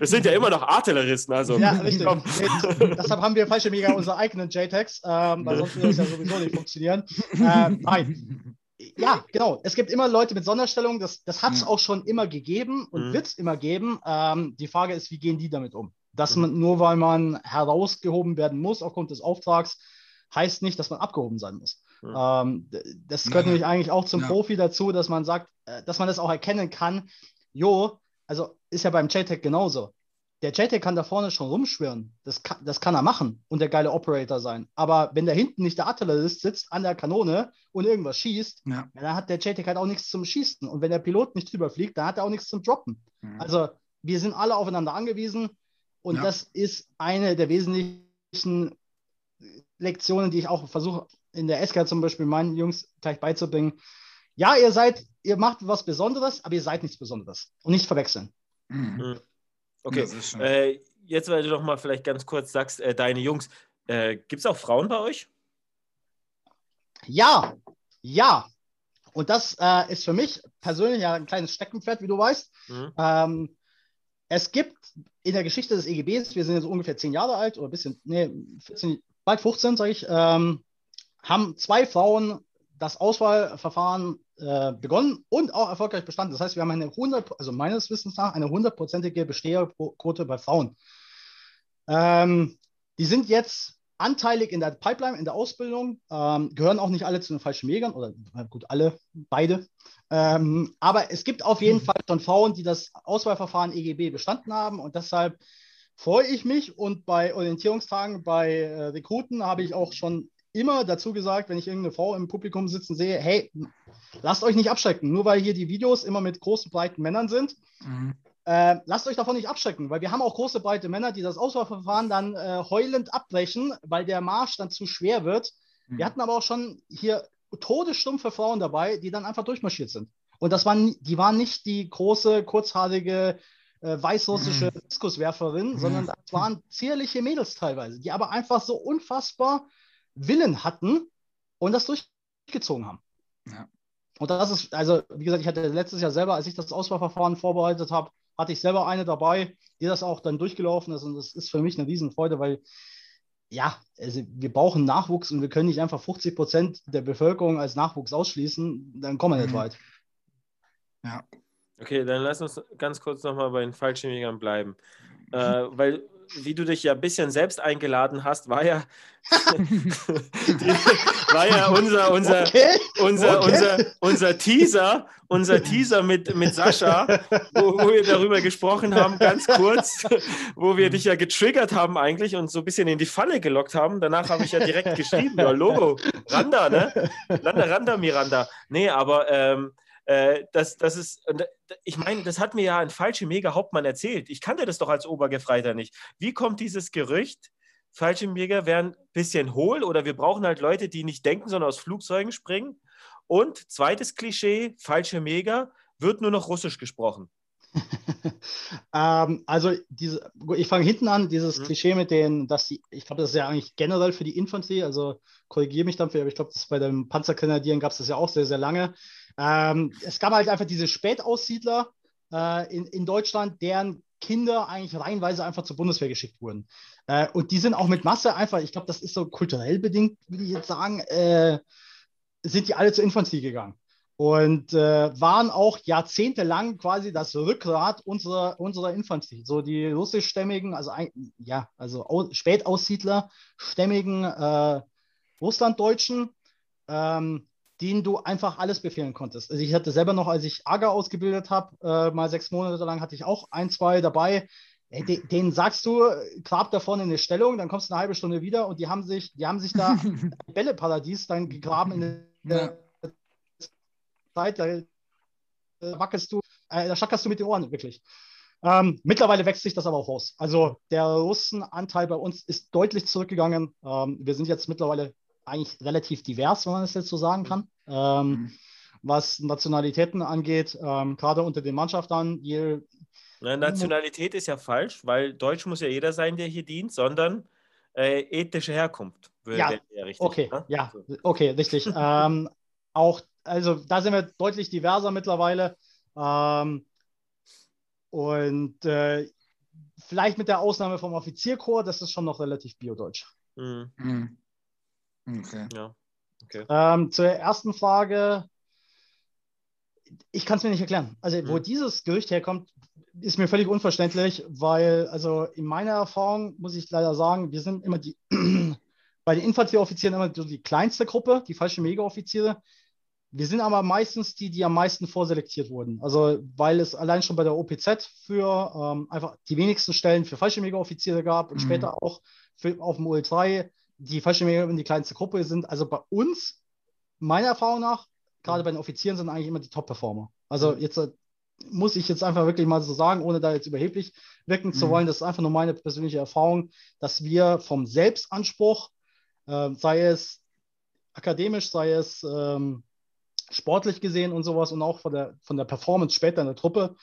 Es sind ja immer noch Artilleristen. Also.
Ja, richtig. Deshalb haben wir falsche Mega unsere eigenen JTAGs, ähm, weil sonst würde es ja sowieso nicht funktionieren. Ähm, nein. Ja, genau. Es gibt immer Leute mit Sonderstellung. Das, das hat es mhm. auch schon immer gegeben und mhm. wird es immer geben. Ähm, die Frage ist, wie gehen die damit um? Dass mhm. man nur weil man herausgehoben werden muss aufgrund des Auftrags, heißt nicht, dass man abgehoben sein muss. Mhm. Ähm, das gehört ja. nämlich eigentlich auch zum ja. Profi dazu, dass man sagt, äh, dass man das auch erkennen kann. Jo, also ist ja beim JTAG genauso. Der JTAG kann da vorne schon rumschwirren. Das kann, das kann er machen und der geile Operator sein. Aber wenn da hinten nicht der Artillerist sitzt an der Kanone und irgendwas schießt, ja. dann hat der JTAG halt auch nichts zum Schießen. Und wenn der Pilot nicht drüber fliegt, dann hat er auch nichts zum Droppen. Mhm. Also wir sind alle aufeinander angewiesen und ja. das ist eine der wesentlichen Lektionen, die ich auch versuche in der SK zum Beispiel meinen Jungs gleich beizubringen ja, ihr seid, ihr macht was Besonderes, aber ihr seid nichts Besonderes. Und nicht verwechseln.
Mhm. Okay, äh, jetzt, weil du doch mal vielleicht ganz kurz sagst, äh, deine Jungs, äh, gibt es auch Frauen bei euch?
Ja, ja. Und das äh, ist für mich persönlich ja ein kleines Steckenpferd, wie du weißt. Mhm. Ähm, es gibt in der Geschichte des EGBs, wir sind jetzt ungefähr zehn Jahre alt oder ein bisschen, nee, 14, bald 15, sage ich, ähm, haben zwei Frauen das Auswahlverfahren äh, begonnen und auch erfolgreich bestanden. Das heißt, wir haben eine 100, also meines Wissens nach, eine hundertprozentige Besteherquote bei Frauen. Ähm, die sind jetzt anteilig in der Pipeline, in der Ausbildung, ähm, gehören auch nicht alle zu den falschen Jägern oder gut, alle, beide. Ähm, aber es gibt auf jeden Fall schon Frauen, die das Auswahlverfahren EGB bestanden haben und deshalb freue ich mich und bei Orientierungstagen bei äh, Rekruten habe ich auch schon immer dazu gesagt, wenn ich irgendeine Frau im Publikum sitzen sehe, hey, lasst euch nicht abschrecken, nur weil hier die Videos immer mit großen, breiten Männern sind. Mhm. Äh, lasst euch davon nicht abschrecken, weil wir haben auch große, breite Männer, die das Auswahlverfahren dann äh, heulend abbrechen, weil der Marsch dann zu schwer wird. Mhm. Wir hatten aber auch schon hier todesstumpfe Frauen dabei, die dann einfach durchmarschiert sind. Und das waren, die waren nicht die große, kurzhaarige, äh, weißrussische mhm. Diskuswerferin, mhm. sondern das waren zierliche Mädels teilweise, die aber einfach so unfassbar Willen hatten und das durchgezogen haben. Ja. Und das ist, also wie gesagt, ich hatte letztes Jahr selber, als ich das Auswahlverfahren vorbereitet habe, hatte ich selber eine dabei, die das auch dann durchgelaufen ist. Und das ist für mich eine Riesenfreude, weil ja, also wir brauchen Nachwuchs und wir können nicht einfach 50 Prozent der Bevölkerung als Nachwuchs ausschließen, dann kommen wir nicht mhm. weit.
Ja. Okay, dann lass uns ganz kurz nochmal bei den Fallschirmjägern bleiben. Äh, weil wie du dich ja ein bisschen selbst eingeladen hast, war ja, die, war ja unser, unser, okay. Unser, okay. unser, unser Teaser, unser Teaser mit, mit Sascha, wo, wo wir darüber gesprochen haben, ganz kurz, wo wir dich ja getriggert haben eigentlich und so ein bisschen in die Falle gelockt haben. Danach habe ich ja direkt geschrieben, ja, Logo, Randa, ne? Randa, Randa, Miranda. Nee, aber ähm, äh, das, das ist, ich meine, das hat mir ja ein falscher Mega-Hauptmann erzählt. Ich kannte das doch als Obergefreiter nicht. Wie kommt dieses Gerücht, Fallschirmjäger wären ein bisschen hohl oder wir brauchen halt Leute, die nicht denken, sondern aus Flugzeugen springen? Und zweites Klischee, Fallschirmjäger, wird nur noch Russisch gesprochen.
ähm, also diese, ich fange hinten an, dieses mhm. Klischee mit den, dass die, ich glaube, das ist ja eigentlich generell für die Infanterie, also korrigiere mich dafür, aber ich glaube, bei den Panzergrenadieren gab es das ja auch sehr, sehr lange, ähm, es gab halt einfach diese Spätaussiedler äh, in, in Deutschland, deren Kinder eigentlich reihenweise einfach zur Bundeswehr geschickt wurden. Äh, und die sind auch mit Masse einfach, ich glaube, das ist so kulturell bedingt, würde ich jetzt sagen, äh, sind die alle zur Infanterie gegangen. Und äh, waren auch jahrzehntelang quasi das Rückgrat unserer, unserer Infanterie. So die russischstämmigen, also ja, also Spätaussiedler, stämmigen äh, Russlanddeutschen ähm, denen du einfach alles befehlen konntest. Also ich hatte selber noch, als ich AGA ausgebildet habe, äh, mal sechs Monate lang hatte ich auch ein, zwei dabei. Ey, de, denen sagst du, grab da vorne eine Stellung, dann kommst du eine halbe Stunde wieder und die haben sich, die haben sich da Bälleparadies dann gegraben in der ja. Zeit, da äh, wackelst du, äh, da schackerst du mit den Ohren, wirklich. Ähm, mittlerweile wächst sich das aber auch aus. Also der Russenanteil bei uns ist deutlich zurückgegangen. Ähm, wir sind jetzt mittlerweile eigentlich relativ divers, wenn man das jetzt so sagen kann. Ähm, mhm. Was Nationalitäten angeht, ähm, gerade unter den Mannschaften. Je,
Na, Nationalität ist ja falsch, weil Deutsch muss ja jeder sein, der hier dient, sondern äh, ethische Herkunft.
Ja, ja richtig, okay, ne? ja, okay, richtig. ähm, auch, also da sind wir deutlich diverser mittlerweile. Ähm, und äh, vielleicht mit der Ausnahme vom Offizierkorps, das ist schon noch relativ biodeutsch. Mhm. mhm. Okay. Ja. okay. Ähm, zur ersten Frage. Ich kann es mir nicht erklären. Also, mhm. wo dieses Gerücht herkommt, ist mir völlig unverständlich, weil, also in meiner Erfahrung muss ich leider sagen, wir sind immer die, bei den Infanterieoffizieren immer so die kleinste Gruppe, die falschen Mega-Offiziere. Wir sind aber meistens die, die am meisten vorselektiert wurden. Also, weil es allein schon bei der OPZ für ähm, einfach die wenigsten Stellen für falsche Mega-Offiziere gab und mhm. später auch für, auf dem OL3 die Fallschirmjäger die kleinste Gruppe sind. Also bei uns, meiner Erfahrung nach, gerade bei den Offizieren sind eigentlich immer die Top-Performer. Also mhm. jetzt äh, muss ich jetzt einfach wirklich mal so sagen, ohne da jetzt überheblich wirken zu mhm. wollen, das ist einfach nur meine persönliche Erfahrung, dass wir vom Selbstanspruch, äh, sei es akademisch, sei es ähm, sportlich gesehen und sowas und auch von der, von der Performance später in der Truppe,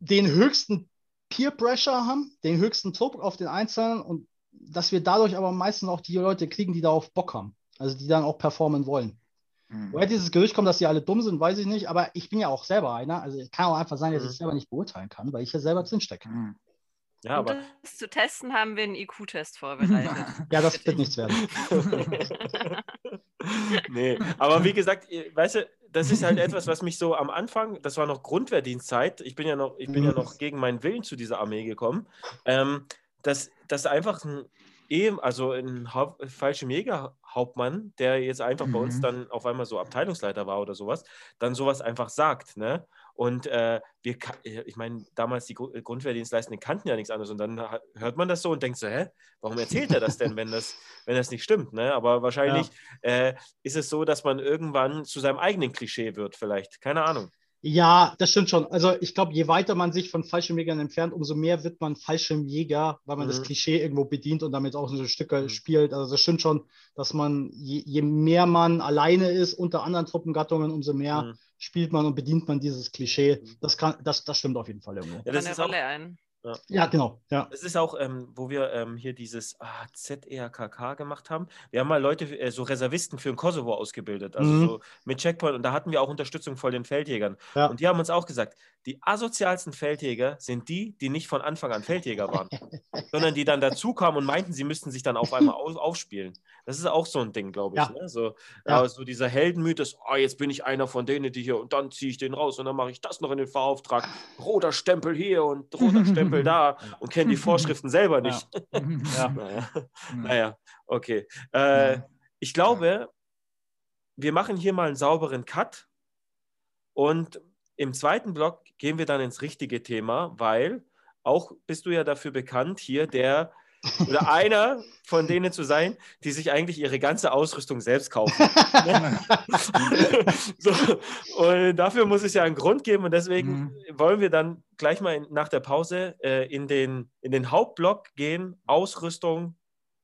den höchsten Peer Pressure haben, den höchsten Druck auf den Einzelnen und dass wir dadurch aber meistens auch die Leute kriegen, die darauf Bock haben. Also die dann auch performen wollen. Mhm. Woher dieses Gerücht kommt, dass die alle dumm sind, weiß ich nicht, aber ich bin ja auch selber einer. Also es kann auch einfach sein, dass ich es mhm. selber nicht beurteilen kann, weil ich ja selber drinstecke. Mhm.
Ja, um aber... das zu testen, haben wir einen IQ-Test vorbereitet.
ja, das wird nichts werden.
nee, aber wie gesagt, weißt du, das ist halt etwas, was mich so am Anfang, das war noch Grundwehrdienstzeit, ich bin ja noch, ich bin ja mhm. noch gegen meinen Willen zu dieser Armee gekommen. Ähm, dass, dass einfach ein, also ein Haupt, Fallschirmjäger-Hauptmann, der jetzt einfach mhm. bei uns mhm. dann auf einmal so Abteilungsleiter war oder sowas, dann sowas einfach sagt, ne? Und äh, wir, äh, ich meine, damals die Grundwehrdienstleistenden kannten ja nichts anderes und dann hört man das so und denkt so, hä, warum erzählt er das denn, wenn das, wenn das nicht stimmt, ne? Aber wahrscheinlich ja. äh, ist es so, dass man irgendwann zu seinem eigenen Klischee wird, vielleicht, keine Ahnung.
Ja, das stimmt schon. Also ich glaube, je weiter man sich von Fallschirmjägern entfernt, umso mehr wird man Fallschirmjäger, weil man mhm. das Klischee irgendwo bedient und damit auch so Stücke mhm. spielt. Also das stimmt schon, dass man, je, je, mehr man alleine ist unter anderen Truppengattungen, umso mehr mhm. spielt man und bedient man dieses Klischee. Mhm. Das, kann, das, das stimmt auf jeden Fall irgendwo.
Ja,
das
ist auch, ein.
Ja. ja, genau. Ja.
Es ist auch, ähm, wo wir ähm, hier dieses ah, ZERKK gemacht haben. Wir haben mal Leute, äh, so Reservisten für den Kosovo ausgebildet, also mhm. so mit Checkpoint. Und da hatten wir auch Unterstützung von den Feldjägern. Ja. Und die haben uns auch gesagt, die asozialsten Feldjäger sind die, die nicht von Anfang an Feldjäger waren, sondern die dann dazukamen und meinten, sie müssten sich dann auf einmal auf, aufspielen. Das ist auch so ein Ding, glaube ich. Ja. Ne? So, ja. so dieser Heldenmythos, oh, jetzt bin ich einer von denen, die hier und dann ziehe ich den raus und dann mache ich das noch in den Fahrauftrag. Roter Stempel hier und roter Stempel da und kenne die Vorschriften selber nicht. Ja. naja. naja, okay. Äh, ich glaube, wir machen hier mal einen sauberen Cut und im zweiten Block gehen wir dann ins richtige Thema, weil auch bist du ja dafür bekannt, hier der oder einer von denen zu sein, die sich eigentlich ihre ganze Ausrüstung selbst kaufen. so, und dafür muss es ja einen Grund geben und deswegen mhm. wollen wir dann gleich mal in, nach der Pause äh, in, den, in den Hauptblock gehen, Ausrüstung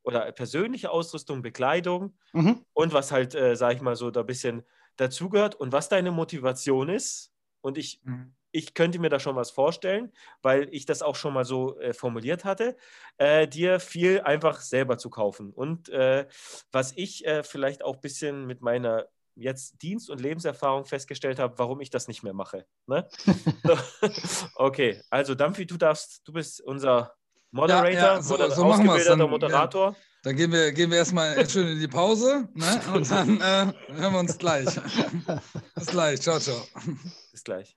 oder persönliche Ausrüstung, Bekleidung mhm. und was halt, äh, sag ich mal so, da ein bisschen dazugehört und was deine Motivation ist. Und ich mhm ich könnte mir da schon was vorstellen, weil ich das auch schon mal so äh, formuliert hatte, äh, dir viel einfach selber zu kaufen. Und äh, was ich äh, vielleicht auch ein bisschen mit meiner jetzt Dienst- und Lebenserfahrung festgestellt habe, warum ich das nicht mehr mache. Ne? okay, also Dampfi, du darfst, du bist unser Moderator, ja, ja, so, Moder so ausgebildeter dann, Moderator. Ja.
Dann gehen wir, gehen wir erstmal schön in die Pause ne? und dann äh, hören wir uns gleich. Bis gleich. Ciao, ciao.
Bis gleich.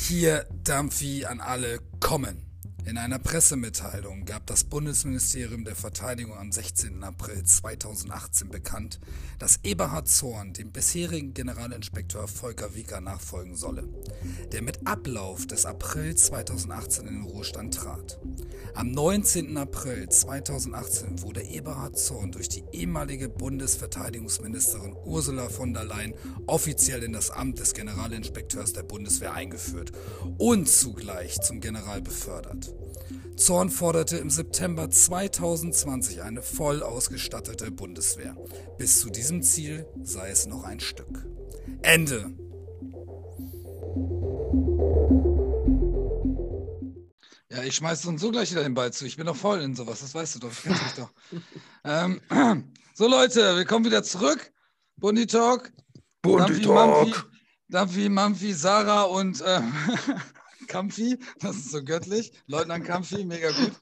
Hier Dampfi an alle kommen. In einer Pressemitteilung gab das Bundesministerium der Verteidigung am 16. April 2018 bekannt, dass Eberhard Zorn dem bisherigen Generalinspekteur Volker Wieker nachfolgen solle, der mit Ablauf des April 2018 in den Ruhestand trat. Am 19. April 2018 wurde Eberhard Zorn durch die ehemalige Bundesverteidigungsministerin Ursula von der Leyen offiziell in das Amt des Generalinspekteurs der Bundeswehr eingeführt und zugleich zum General befördert. Zorn forderte im September 2020 eine voll ausgestattete Bundeswehr. Bis zu diesem Ziel sei es noch ein Stück. Ende. Ja, ich schmeiß uns so gleich wieder den Ball zu. Ich bin doch voll in sowas, das weißt du doch. Ich kennst mich doch. Ähm, so Leute, wir kommen wieder zurück. Bundi Talk.
Bundi
Talk. Dampfi, Mampfi, Sarah und äh, Kampfi, das ist so göttlich. Leutnant Kampfi, mega gut.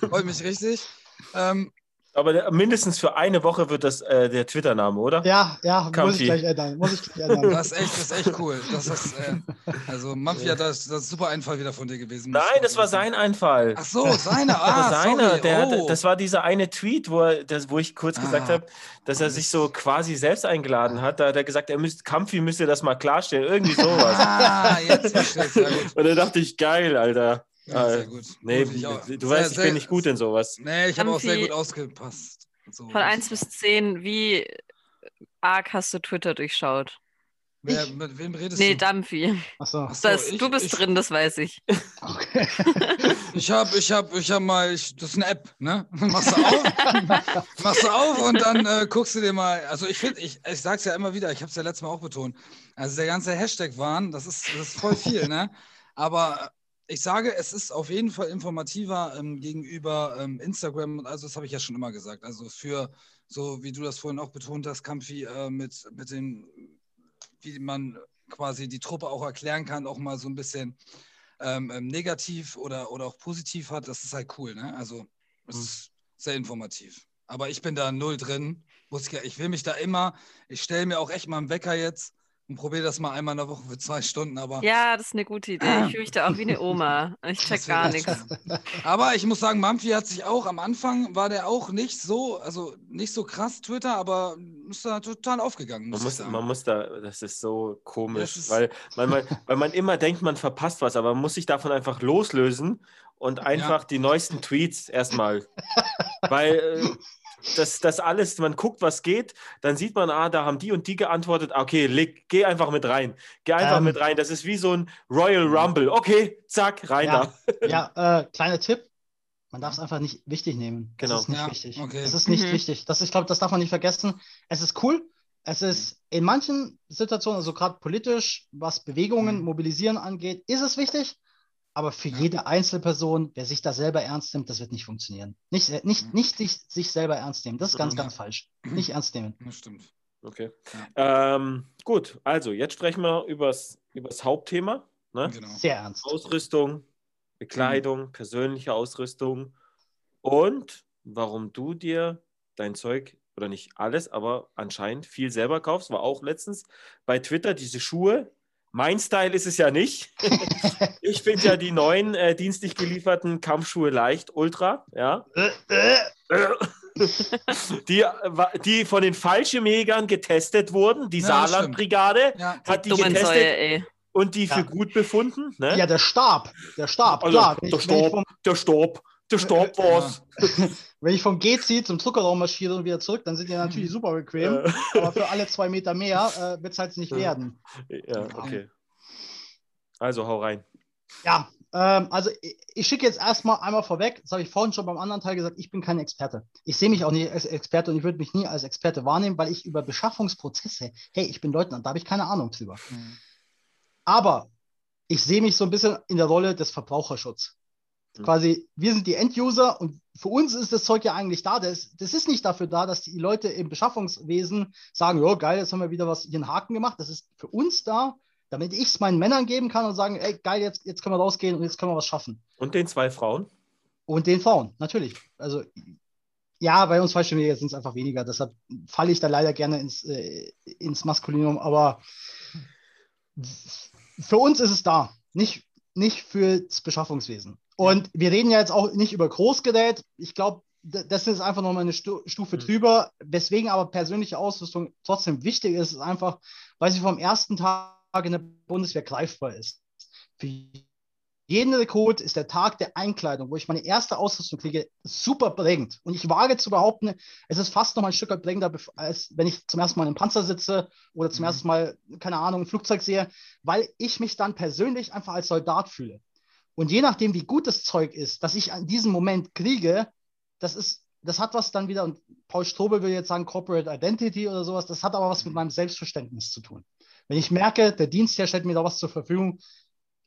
Freut mich richtig. Ähm,
Aber der, mindestens für eine Woche wird das äh, der Twitter-Name, oder?
Ja, ja, muss
Kampfi.
ich gleich ändern. Muss ich gleich ändern.
das, ist echt, das ist echt cool. Das ist, äh, also Mafia, das, das ist super Einfall wieder von dir gewesen.
Nein, das war sein Einfall.
Ach so, seiner.
Das
Ah,
war seiner.
sorry.
Der
oh.
das war dieser eine Tweet, wo, er, das, wo ich kurz gesagt
Ah.
habe, dass er sich so quasi selbst eingeladen hat. Da hat er gesagt, er müsst, Kampfi müsste das mal klarstellen. Irgendwie sowas.
Ah, jetzt verstehe ich.
Und da dachte ich, geil, Alter.
Ja, sehr
Äh,
gut.
Nee,
Gut, auch.
du
Sehr,
weißt, ich
sehr-
bin nicht gut in sowas.
Nee, ich habe auch sehr gut ausgepasst. So,
Von 1 bis 10, wie arg hast du Twitter durchschaut?
Wer, mit wem redest
Nee,
du?
Dampfi.
Achso,
Ach so,
Das,
ich-
du bist
ich,
drin, das weiß ich.
okay.
Ich habe, ich habe, ich habe mal, ich, das ist eine App, ne? Machst du auf, machst du auf und dann äh, guckst du dir mal. Also ich finde, ich, ich sag's ja immer wieder, ich habe es ja letztes Mal auch betont. Also der ganze Hashtag-Wahn, das ist, das ist voll viel, ne? Aber ich sage, es ist auf jeden Fall informativer ähm, gegenüber ähm, Instagram und also das habe ich ja schon immer gesagt. Also für so wie du das vorhin auch betont hast, Kampfi äh, mit mit dem, wie man quasi die Truppe auch erklären kann, auch mal so ein bisschen ähm, ähm, negativ oder, oder auch positiv hat, das ist halt cool, ne? Also es
Mhm.
ist sehr informativ. Aber ich bin da null drin. Muss ich, ich will mich da immer, ich stelle mir auch echt mal einen Wecker jetzt und probiere das mal einmal in der Woche für zwei Stunden, aber,
Ja, das ist eine gute Idee. Ich fühle mich da auch wie eine Oma. Ich check gar nichts.
aber ich muss sagen, Mampfi hat sich auch am Anfang war der auch nicht so, also nicht so krass Twitter, aber ist da total aufgegangen, muss
Man muss,
sagen.
man muss da, das ist so komisch,
ist-
weil, man, man, weil man immer denkt, man verpasst was, aber man muss sich davon einfach loslösen und einfach die neuesten Tweets erstmal. weil äh, das, das alles, man guckt, was geht, dann sieht man, ah, da haben die und die geantwortet, ah, okay, leg, geh einfach mit rein. Geh einfach
Ähm.
mit rein. Das ist wie so ein Royal Rumble. Okay, zack, rein
Ja,
da.
ja äh, kleiner Tipp. Man darf es einfach nicht wichtig nehmen. Das
Genau.
ist nicht
Ja,
wichtig.
okay.
Es ist nicht
Mhm.
wichtig. Das, ich glaube, das darf man nicht vergessen. Es ist cool. Es ist in manchen Situationen, also gerade politisch, was Bewegungen,
Mhm.
Mobilisieren angeht, ist es wichtig. Aber für
Ja.
jede Einzelperson, wer sich da selber ernst nimmt, das wird nicht funktionieren. Nicht, äh, nicht,
Mhm.
nicht sich, sich selber ernst nehmen. Das ist ganz,
Mhm.
ganz falsch. Nicht ernst nehmen.
Das stimmt.
Okay. Ähm, gut, also jetzt sprechen wir übers, übers Hauptthema. Ne?
Genau.
Sehr ernst.
Ausrüstung, Bekleidung, persönliche Ausrüstung und warum du dir dein Zeug oder nicht alles, aber anscheinend viel selber kaufst, war auch letztens bei Twitter diese Schuhe. Mein Style ist es ja nicht. ich finde ja die neuen äh, dienstlich gelieferten Kampfschuhe leicht, Ultra, ja. die, äh, die von den Fallschirmjägern getestet wurden, die
Ja,
Saarlandbrigade
Ja,
hat die
Dummen
getestet
Säue, ey.
und die
Ja.
für gut befunden. Ne?
Ja, der Stab. Der Stab,
Also,
klar.
Der Stab, der Stab, der Stab war's.
Wenn ich vom GZ zum Zuckerraum marschiere und wieder zurück, dann sind die natürlich super bequem. Aber für alle zwei Meter mehr äh, wird es halt nicht werden.
ja, okay. Also hau rein.
Ja, ähm, also ich, ich schicke jetzt erstmal einmal vorweg, das habe ich vorhin schon beim anderen Teil gesagt, ich bin kein Experte. Ich sehe mich auch nicht als Experte und ich würde mich nie als Experte wahrnehmen, weil ich über Beschaffungsprozesse, hey, ich bin Leutnant, da habe ich keine Ahnung drüber.
Mhm.
Aber ich sehe mich so ein bisschen in der Rolle des Verbraucherschutzes.
Mhm.
Quasi, wir sind die End-User und für uns ist das Zeug ja eigentlich da. Das, das ist nicht dafür da, dass die Leute im Beschaffungswesen sagen, ja, geil, jetzt haben wir wieder was hier einen Haken gemacht. Das ist für uns da, damit ich es meinen Männern geben kann und sagen, ey, geil, jetzt, jetzt können wir rausgehen und jetzt können wir was schaffen.
Und den zwei Frauen?
Und den Frauen, natürlich. Also, ja, bei uns Fallschirmjäger sind es einfach weniger. Deshalb falle ich da leider gerne ins, äh, ins Maskulinum. Aber für uns ist es da, nicht, nicht fürs Beschaffungswesen. Und wir reden ja jetzt auch nicht über Großgerät. Ich glaube, das ist einfach nochmal eine Stufe mhm. drüber. Weswegen aber persönliche Ausrüstung trotzdem wichtig ist, ist einfach, weil sie vom ersten Tag in der Bundeswehr greifbar ist. Für jeden Rekrut ist der Tag der Einkleidung, wo ich meine erste Ausrüstung kriege, super prägend. Und ich wage zu behaupten, es ist fast noch ein Stück weit prägender, als wenn ich zum ersten Mal im Panzer sitze oder zum mhm. ersten Mal, keine Ahnung, ein Flugzeug sehe, weil ich mich dann persönlich einfach als Soldat fühle. Und je nachdem, wie gut das Zeug ist, das ich an diesem Moment kriege, das ist, das hat was dann wieder, und Paul Strobel will jetzt sagen Corporate Identity oder sowas, das hat aber was mit meinem Selbstverständnis zu tun. Wenn ich merke, der Dienstherr stellt mir da was zur Verfügung,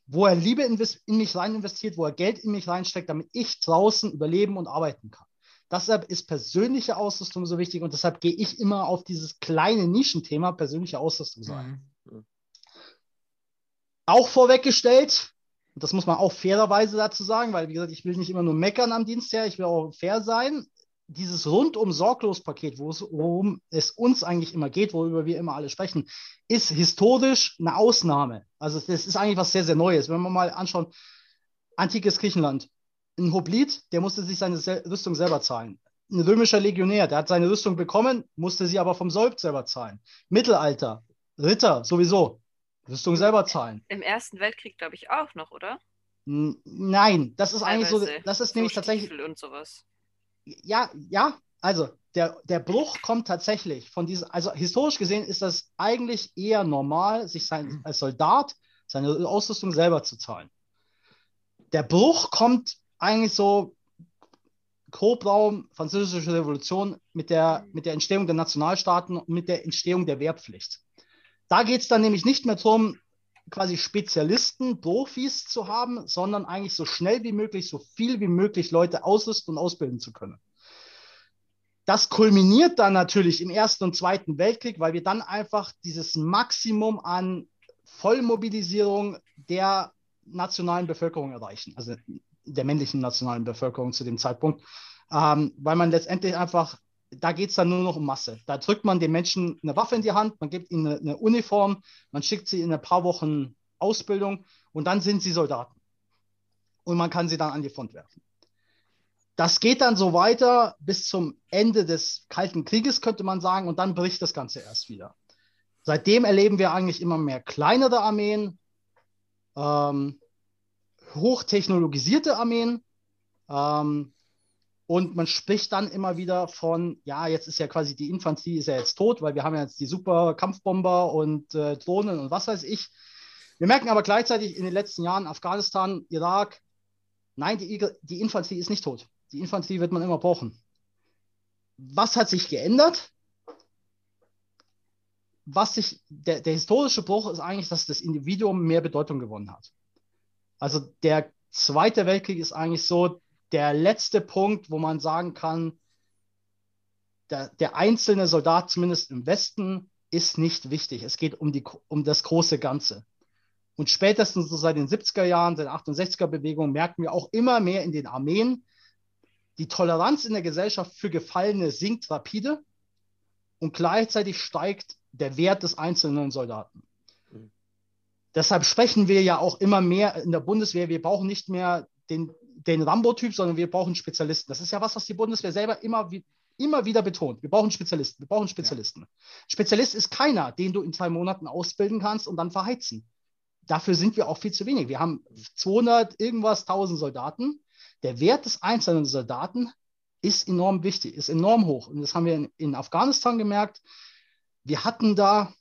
wo er Liebe in mich rein investiert, wo er Geld in mich reinsteckt, damit ich draußen überleben und arbeiten kann. Deshalb ist persönliche Ausrüstung so wichtig und deshalb gehe ich immer auf dieses kleine Nischenthema persönliche Ausrüstung sein. Mhm. Auch vorweggestellt, und das muss man auch fairerweise dazu sagen, weil, wie gesagt, ich will nicht immer nur meckern am Dienstherr, ich will auch fair sein dieses rundum sorglos Paket, worum es uns eigentlich immer geht, worüber wir immer alle sprechen, ist historisch eine Ausnahme. Also das ist eigentlich was sehr, sehr Neues. Wenn wir mal anschauen, antikes Griechenland. Ein Hoblit, der musste sich seine Rüstung selber zahlen. Ein römischer Legionär, der hat seine Rüstung bekommen, musste sie aber vom Sold selber zahlen. Mittelalter, Ritter sowieso, Rüstung selber zahlen.
Im Ersten Weltkrieg, glaube ich, auch noch, oder?
Nein, das ist Teilweise eigentlich so, das ist so nämlich tatsächlich.
Und sowas
ja, ja, also der, der Bruch kommt tatsächlich von diesem, also historisch gesehen ist das eigentlich eher normal, sich sein, als Soldat seine Ausrüstung selber zu zahlen. Der Bruch kommt eigentlich so Grobraum, Französische Revolution mit der, mit der Entstehung der Nationalstaaten und mit der Entstehung der Wehrpflicht. Da geht es dann nämlich nicht mehr darum, quasi Spezialisten, Profis zu haben, sondern eigentlich so schnell wie möglich, so viel wie möglich Leute ausrüsten und ausbilden zu können. Das kulminiert dann natürlich im Ersten und Zweiten Weltkrieg, weil wir dann einfach dieses Maximum an Vollmobilisierung der nationalen Bevölkerung erreichen, also der männlichen nationalen Bevölkerung zu dem Zeitpunkt, ähm, weil man letztendlich einfach da geht es dann nur noch um Masse. Da drückt man den Menschen eine Waffe in die Hand, man gibt ihnen eine, eine, Uniform, man schickt sie in ein paar Wochen Ausbildung und dann sind sie Soldaten. Und man kann sie dann an die Front werfen. Das geht dann so weiter bis zum Ende des Kalten Krieges, könnte man sagen, und dann bricht das Ganze erst wieder. Seitdem erleben wir eigentlich immer mehr kleinere Armeen, ähm, hochtechnologisierte Armeen, ähm, und man spricht dann immer wieder von, ja, jetzt ist ja quasi die Infanterie ist ja jetzt tot, weil wir haben ja jetzt die super Kampfbomber und äh, Drohnen und was weiß ich. Wir merken aber gleichzeitig in den letzten Jahren Afghanistan, Irak, nein, die, die Infanterie ist nicht tot. Die Infanterie wird man immer brauchen. Was hat sich geändert? Was sich, der, der historische Bruch ist eigentlich, dass das Individuum mehr Bedeutung gewonnen hat. Also der Zweite Weltkrieg ist eigentlich so, der letzte Punkt, wo man sagen kann, der, der einzelne Soldat, zumindest im Westen, ist nicht wichtig. Es geht um, die, um das große Ganze. Und spätestens so seit den 70er Jahren, seit der 68er Bewegung, merken wir auch immer mehr in den Armeen, die Toleranz in der Gesellschaft für Gefallene sinkt rapide und gleichzeitig steigt der Wert des einzelnen Soldaten. Mhm. Deshalb sprechen wir ja auch immer mehr in der Bundeswehr, wir brauchen nicht mehr den den Rambo-Typ, sondern wir brauchen Spezialisten. Das ist ja was, was die Bundeswehr selber immer, immer wieder betont. Wir brauchen Spezialisten. Wir brauchen Spezialisten. Ja. Spezialist ist keiner, den du in zwei Monaten ausbilden kannst und dann verheizen. Dafür sind wir auch viel zu wenig. Wir haben 200 irgendwas 1000 Soldaten. Der Wert des einzelnen Soldaten ist enorm wichtig, ist enorm hoch. Und das haben wir in, in Afghanistan gemerkt. Wir hatten da,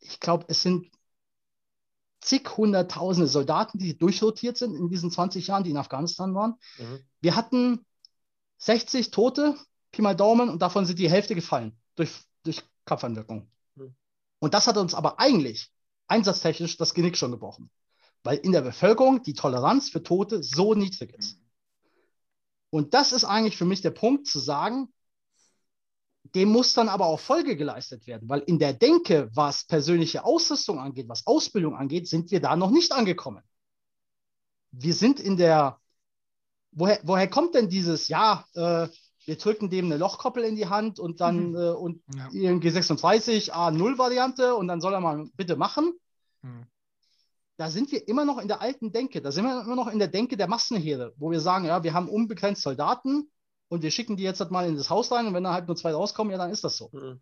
ich glaube, es sind zig hunderttausende Soldaten, die durchrotiert sind in diesen 20 Jahren, die in Afghanistan waren. Mhm. Wir hatten 60 Tote, Pi mal Daumen, und davon sind die Hälfte gefallen durch, durch Kampfanwirkung. Mhm. Und das hat uns aber eigentlich einsatztechnisch das Genick schon gebrochen, weil in der Bevölkerung die Toleranz für Tote so niedrig ist. Mhm. Und das ist eigentlich für mich der Punkt zu sagen, dem muss dann aber auch Folge geleistet werden, weil in der Denke, was persönliche Ausrüstung angeht, was Ausbildung angeht, sind wir da noch nicht angekommen. Wir sind in der, woher, woher kommt denn dieses, ja, äh, wir drücken dem eine Lochkoppel in die Hand und dann mhm. äh, und ja. G36 A0 Variante und dann soll er mal bitte machen. Mhm. da sind wir immer noch in der alten Denke. Da sind wir immer noch in der Denke der Massenherde, wo wir sagen, ja, wir haben unbegrenzt Soldaten und wir schicken die jetzt halt mal in das Haus rein und wenn da halt nur zwei rauskommen, ja, dann ist das so. Mhm.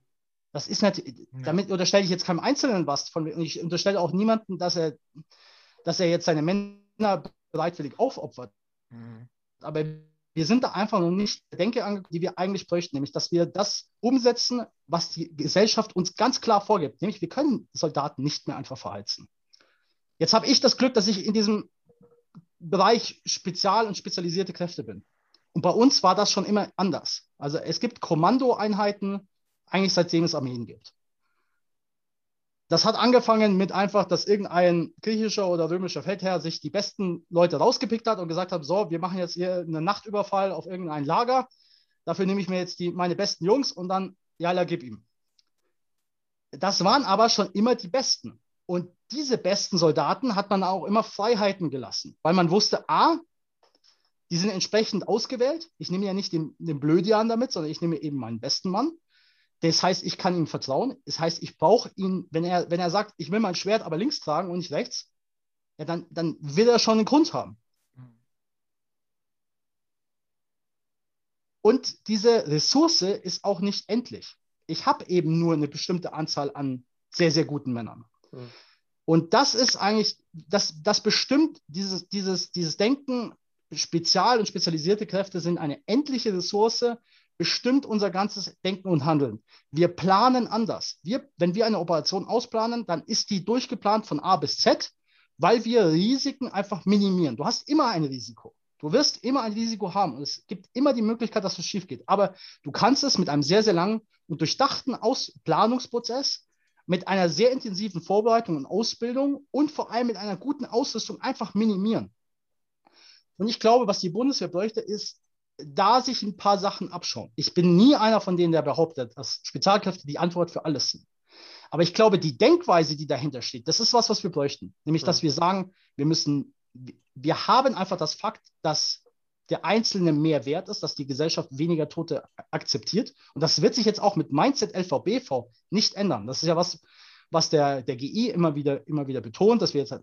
Das ist natürlich, damit unterstelle ich jetzt keinem Einzelnen was von und ich unterstelle auch niemanden, dass er, dass er jetzt seine Männer bereitwillig aufopfert. Mhm. Aber wir sind da einfach noch nicht der Denke angekommen, die wir eigentlich bräuchten, nämlich dass wir das umsetzen, was die Gesellschaft uns ganz klar vorgibt. Nämlich wir können Soldaten nicht mehr einfach verheizen. Jetzt habe ich das Glück, dass ich in diesem Bereich Spezial- und spezialisierte Kräfte bin. Und bei uns war das schon immer anders. Also es gibt Kommandoeinheiten, eigentlich seitdem es Armeen gibt. Das hat angefangen mit einfach, dass irgendein griechischer oder römischer Feldherr sich die besten Leute rausgepickt hat und gesagt hat, so, wir machen jetzt hier einen Nachtüberfall auf irgendein Lager. Dafür nehme ich mir jetzt die, meine besten Jungs und dann, ja, gib ihm. Das waren aber schon immer die Besten. Und diese besten Soldaten hat man auch immer Freiheiten gelassen, weil man wusste, a, die sind entsprechend ausgewählt. Ich nehme ja nicht den, den Blödian damit, sondern ich nehme eben meinen besten Mann. Das heißt, ich kann ihm vertrauen. Das heißt, ich brauche ihn, wenn er, wenn er sagt, ich will mein Schwert aber links tragen und nicht rechts, ja, dann, dann will er schon einen Grund haben. Und diese Ressource ist auch nicht endlich. Ich habe eben nur eine bestimmte Anzahl an sehr, sehr guten Männern. Mhm. Und das ist eigentlich, das, das bestimmt dieses, dieses, dieses Denken, Spezial- und spezialisierte Kräfte sind eine endliche Ressource, bestimmt unser ganzes Denken und Handeln. Wir planen anders. Wir, wenn wir eine Operation ausplanen, dann ist die durchgeplant von A bis Z, weil wir Risiken einfach minimieren. Du hast immer ein Risiko. Du wirst immer ein Risiko haben und es gibt immer die Möglichkeit, dass es schief geht. Aber du kannst es mit einem sehr, sehr langen und durchdachten Ausplanungsprozess, mit einer sehr intensiven Vorbereitung und Ausbildung und vor allem mit einer guten Ausrüstung einfach minimieren. Und ich glaube, was die Bundeswehr bräuchte, ist da sich ein paar Sachen abschauen. Ich bin nie einer von denen, der behauptet, dass Spezialkräfte die Antwort für alles sind. Aber ich glaube, die Denkweise, die dahinter steht, das ist was, was wir bräuchten. Nämlich, dass wir sagen, wir müssen, wir haben einfach das Fakt, dass der Einzelne mehr wert ist, dass die Gesellschaft weniger Tote akzeptiert. Und das wird sich jetzt auch mit Mindset LVBV nicht ändern. Das ist ja was, was der, der GI immer wieder, immer wieder betont, dass wir jetzt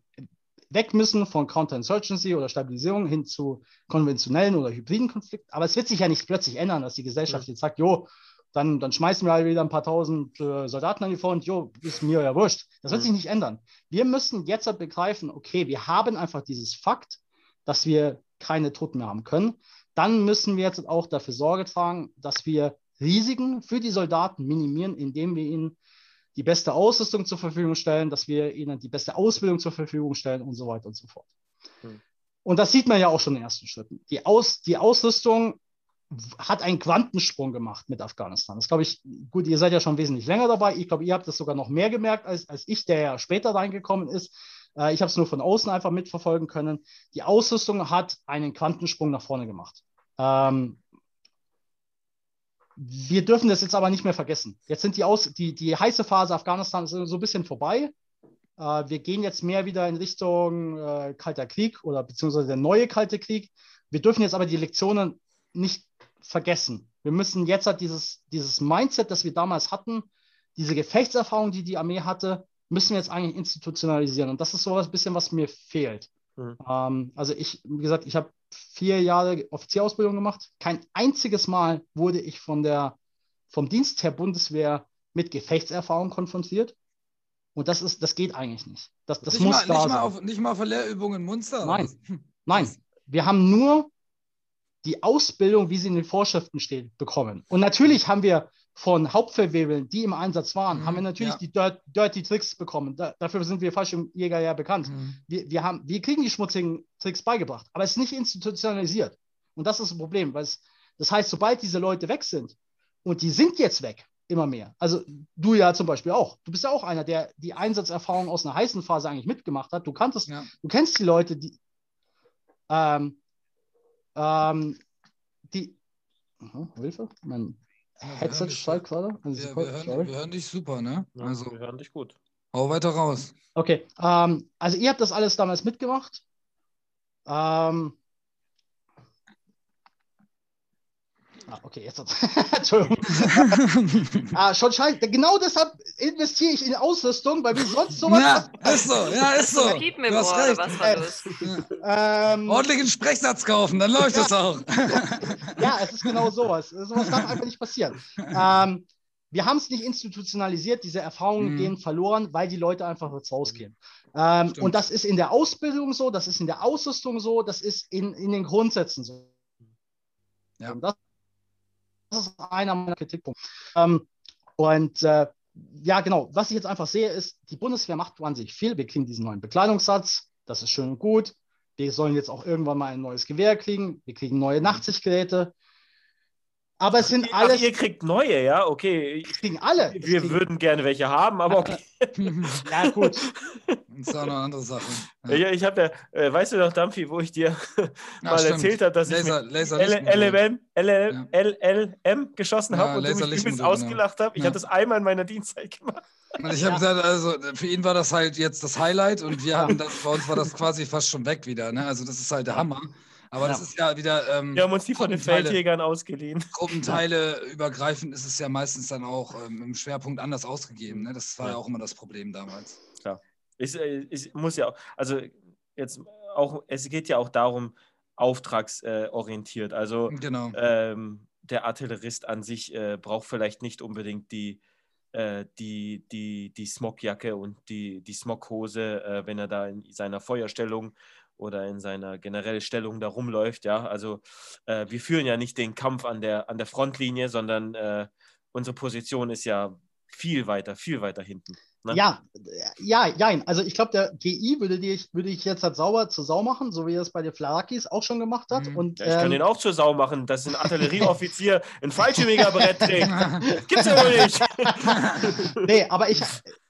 weg müssen von Counterinsurgency oder Stabilisierung hin zu konventionellen oder hybriden Konflikten. Aber es wird sich ja nicht plötzlich ändern, dass die Gesellschaft ja. jetzt sagt, jo, dann, dann schmeißen wir halt wieder ein paar tausend äh, Soldaten an die Front, jo, ist mir ja wurscht. Das wird mhm. sich nicht ändern. Wir müssen jetzt halt begreifen, okay, wir haben einfach dieses Fakt, dass wir keine Toten mehr haben können. Dann müssen wir jetzt auch dafür Sorge tragen, dass wir Risiken für die Soldaten minimieren, indem wir ihnen die beste Ausrüstung zur Verfügung stellen, dass wir ihnen die beste Ausbildung zur Verfügung stellen und so weiter und so fort. Hm. Und das sieht man ja auch schon in den ersten Schritten. Die, Aus, die Ausrüstung hat einen Quantensprung gemacht mit Afghanistan. Das glaube ich, gut, ihr seid ja schon wesentlich länger dabei. Ich glaube, ihr habt das sogar noch mehr gemerkt als, als ich, der ja später reingekommen ist. Äh, ich habe es nur von außen einfach mitverfolgen können. Die Ausrüstung hat einen Quantensprung nach vorne gemacht. Ähm, wir dürfen das jetzt aber nicht mehr vergessen. Jetzt sind die, Aus die, die heiße Phase Afghanistan so ein bisschen vorbei. Äh, wir gehen jetzt mehr wieder in Richtung äh, Kalter Krieg oder beziehungsweise der neue Kalte Krieg. Wir dürfen jetzt aber die Lektionen nicht vergessen. Wir müssen jetzt halt dieses, dieses Mindset, das wir damals hatten, diese Gefechtserfahrung, die die Armee hatte, müssen wir jetzt eigentlich institutionalisieren. Und das ist so ein bisschen, was mir fehlt. Mhm. Ähm, also ich, wie gesagt, ich habe vier Jahre Offizierausbildung gemacht. Kein einziges Mal wurde ich von der, vom Dienst der Bundeswehr mit Gefechtserfahrung konfrontiert. Und das ist, das geht eigentlich nicht. Das, das
nicht
muss
mal,
da
nicht
sein.
Mal auf, nicht mal für Lehrübungen in Munster.
Nein, nein. Wir haben nur die Ausbildung, wie sie in den Vorschriften steht, bekommen. Und natürlich haben wir von Hauptfeldwebeln, die im Einsatz waren, mhm, haben wir natürlich ja. die Dirt, Dirty Tricks bekommen. Da, dafür sind wir Fallschirmjäger ja bekannt. Mhm. Wir, wir, haben, wir kriegen die schmutzigen Tricks beigebracht, aber es ist nicht institutionalisiert. Und das ist ein Problem, weil es, das heißt, sobald diese Leute weg sind, und die sind jetzt weg, immer mehr. Also du ja zum Beispiel auch. Du bist ja auch einer, der die Einsatzerfahrung aus einer heißen Phase eigentlich mitgemacht hat. Du kanntest, ja. du kennst die Leute, die, ähm, ähm, die, oh, Hilfe, mein Headset steigt gerade.
Also wir, wir, hören, wir, hören, dich super, ne?
Ja, also, wir hören dich gut.
Hau weiter raus.
Okay, ähm, also ihr habt das alles damals mitgemacht. Ähm, Ah, okay, jetzt. Entschuldigung. ah, schon scheiße. Genau deshalb investiere ich in Ausrüstung, weil wir sonst sowas.
Ja, ist so, ja, ist so. Du hast recht.
was war los?
Ähm,
Ordentlichen Sprechsatz kaufen, dann läuft es auch.
ja, es ist genau sowas. Sowas darf einfach nicht passieren. Ähm, wir haben es nicht institutionalisiert, diese Erfahrungen
Mhm.
gehen verloren, weil die Leute einfach jetzt rausgehen. Ähm,
Stimmt.
und das ist in der Ausbildung so, das ist in der Ausrüstung so, das ist in, in den Grundsätzen so.
Ja.
Und das, das ist einer meiner Kritikpunkte. Ähm, und äh, ja, genau, was ich jetzt einfach sehe, ist, die Bundeswehr macht wahnsinnig viel. Wir kriegen diesen neuen Bekleidungssatz, das ist schön und gut. Wir sollen jetzt auch irgendwann mal ein neues Gewehr kriegen. Wir kriegen neue Nachtsichtgeräte. Aber es sind
Ach,
alles,
ihr kriegt neue, ja? Okay.
kriegen alle.
Wir
kriegen,
würden gerne welche haben, aber okay.
ja, gut.
Das ist auch noch eine andere Sache.
Ja, ich habe ja, äh, weißt du noch, Dampfi, wo ich dir
Ja,
mal
stimmt.
erzählt habe, dass
Laser,
ich
Laser
LLM, LL, LLM geschossen
Ja,
habe und du mich übelst
genau.
ausgelacht habe. Ich
Ja.
habe das einmal in meiner Dienstzeit gemacht.
Ich habe gesagt, also für ihn war das halt jetzt das Highlight und wir hatten das, bei uns war das quasi fast schon weg wieder. Ne? Also das ist halt der Hammer. Aber das
Ja.
ist ja wieder ähm,
Wir haben uns die von den. Feldjägern ausgegeben.
Gruppenteile übergreifend ist es ja meistens dann auch ähm, im Schwerpunkt anders ausgegeben. Ne? Das war ja
Ja.
auch immer das Problem damals.
Ich, äh, ich muss ja auch, also jetzt auch, es geht ja auch darum, auftragsorientiert. Orientiert. also
Genau.
ähm, der Artillerist an sich äh, braucht vielleicht nicht unbedingt die, äh, die, die, die Smogjacke und die, die Smoghose, äh, wenn er da in seiner Feuerstellung oder in seiner generellen Stellung da rumläuft. Ja, also äh, wir führen ja nicht den Kampf an der, an der Frontlinie, sondern äh, unsere Position ist ja viel weiter, viel weiter hinten. Ne?
Ja, ja, ja. Also ich glaube, der GI würde dich, würde ich jetzt halt sauber zur Sau machen, so wie er es bei den Flarakis auch schon gemacht hat.
Mhm.
Und,
Ja, ich kann
ähm,
den auch zur Sau machen, dass ein Artillerieoffizier ein Fallschirmjägerbrett trägt. Gibt's ja wohl nicht.
nee, aber ich,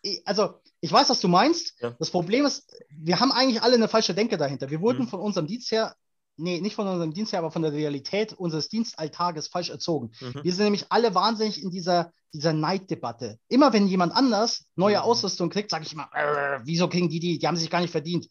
ich- also ich weiß, was du meinst.
Ja.
Das Problem ist, wir haben eigentlich alle eine falsche Denke dahinter. Wir wurden
Mhm.
von unserem Dienst her, nee, nicht von unserem Dienst her, aber von der Realität unseres Dienstalltages falsch erzogen.
Mhm.
Wir sind nämlich alle wahnsinnig in dieser, dieser Neiddebatte. Immer wenn jemand anders neue
Mhm.
Ausrüstung kriegt, sage ich immer, äh, wieso kriegen die die? Die haben sich gar nicht verdient.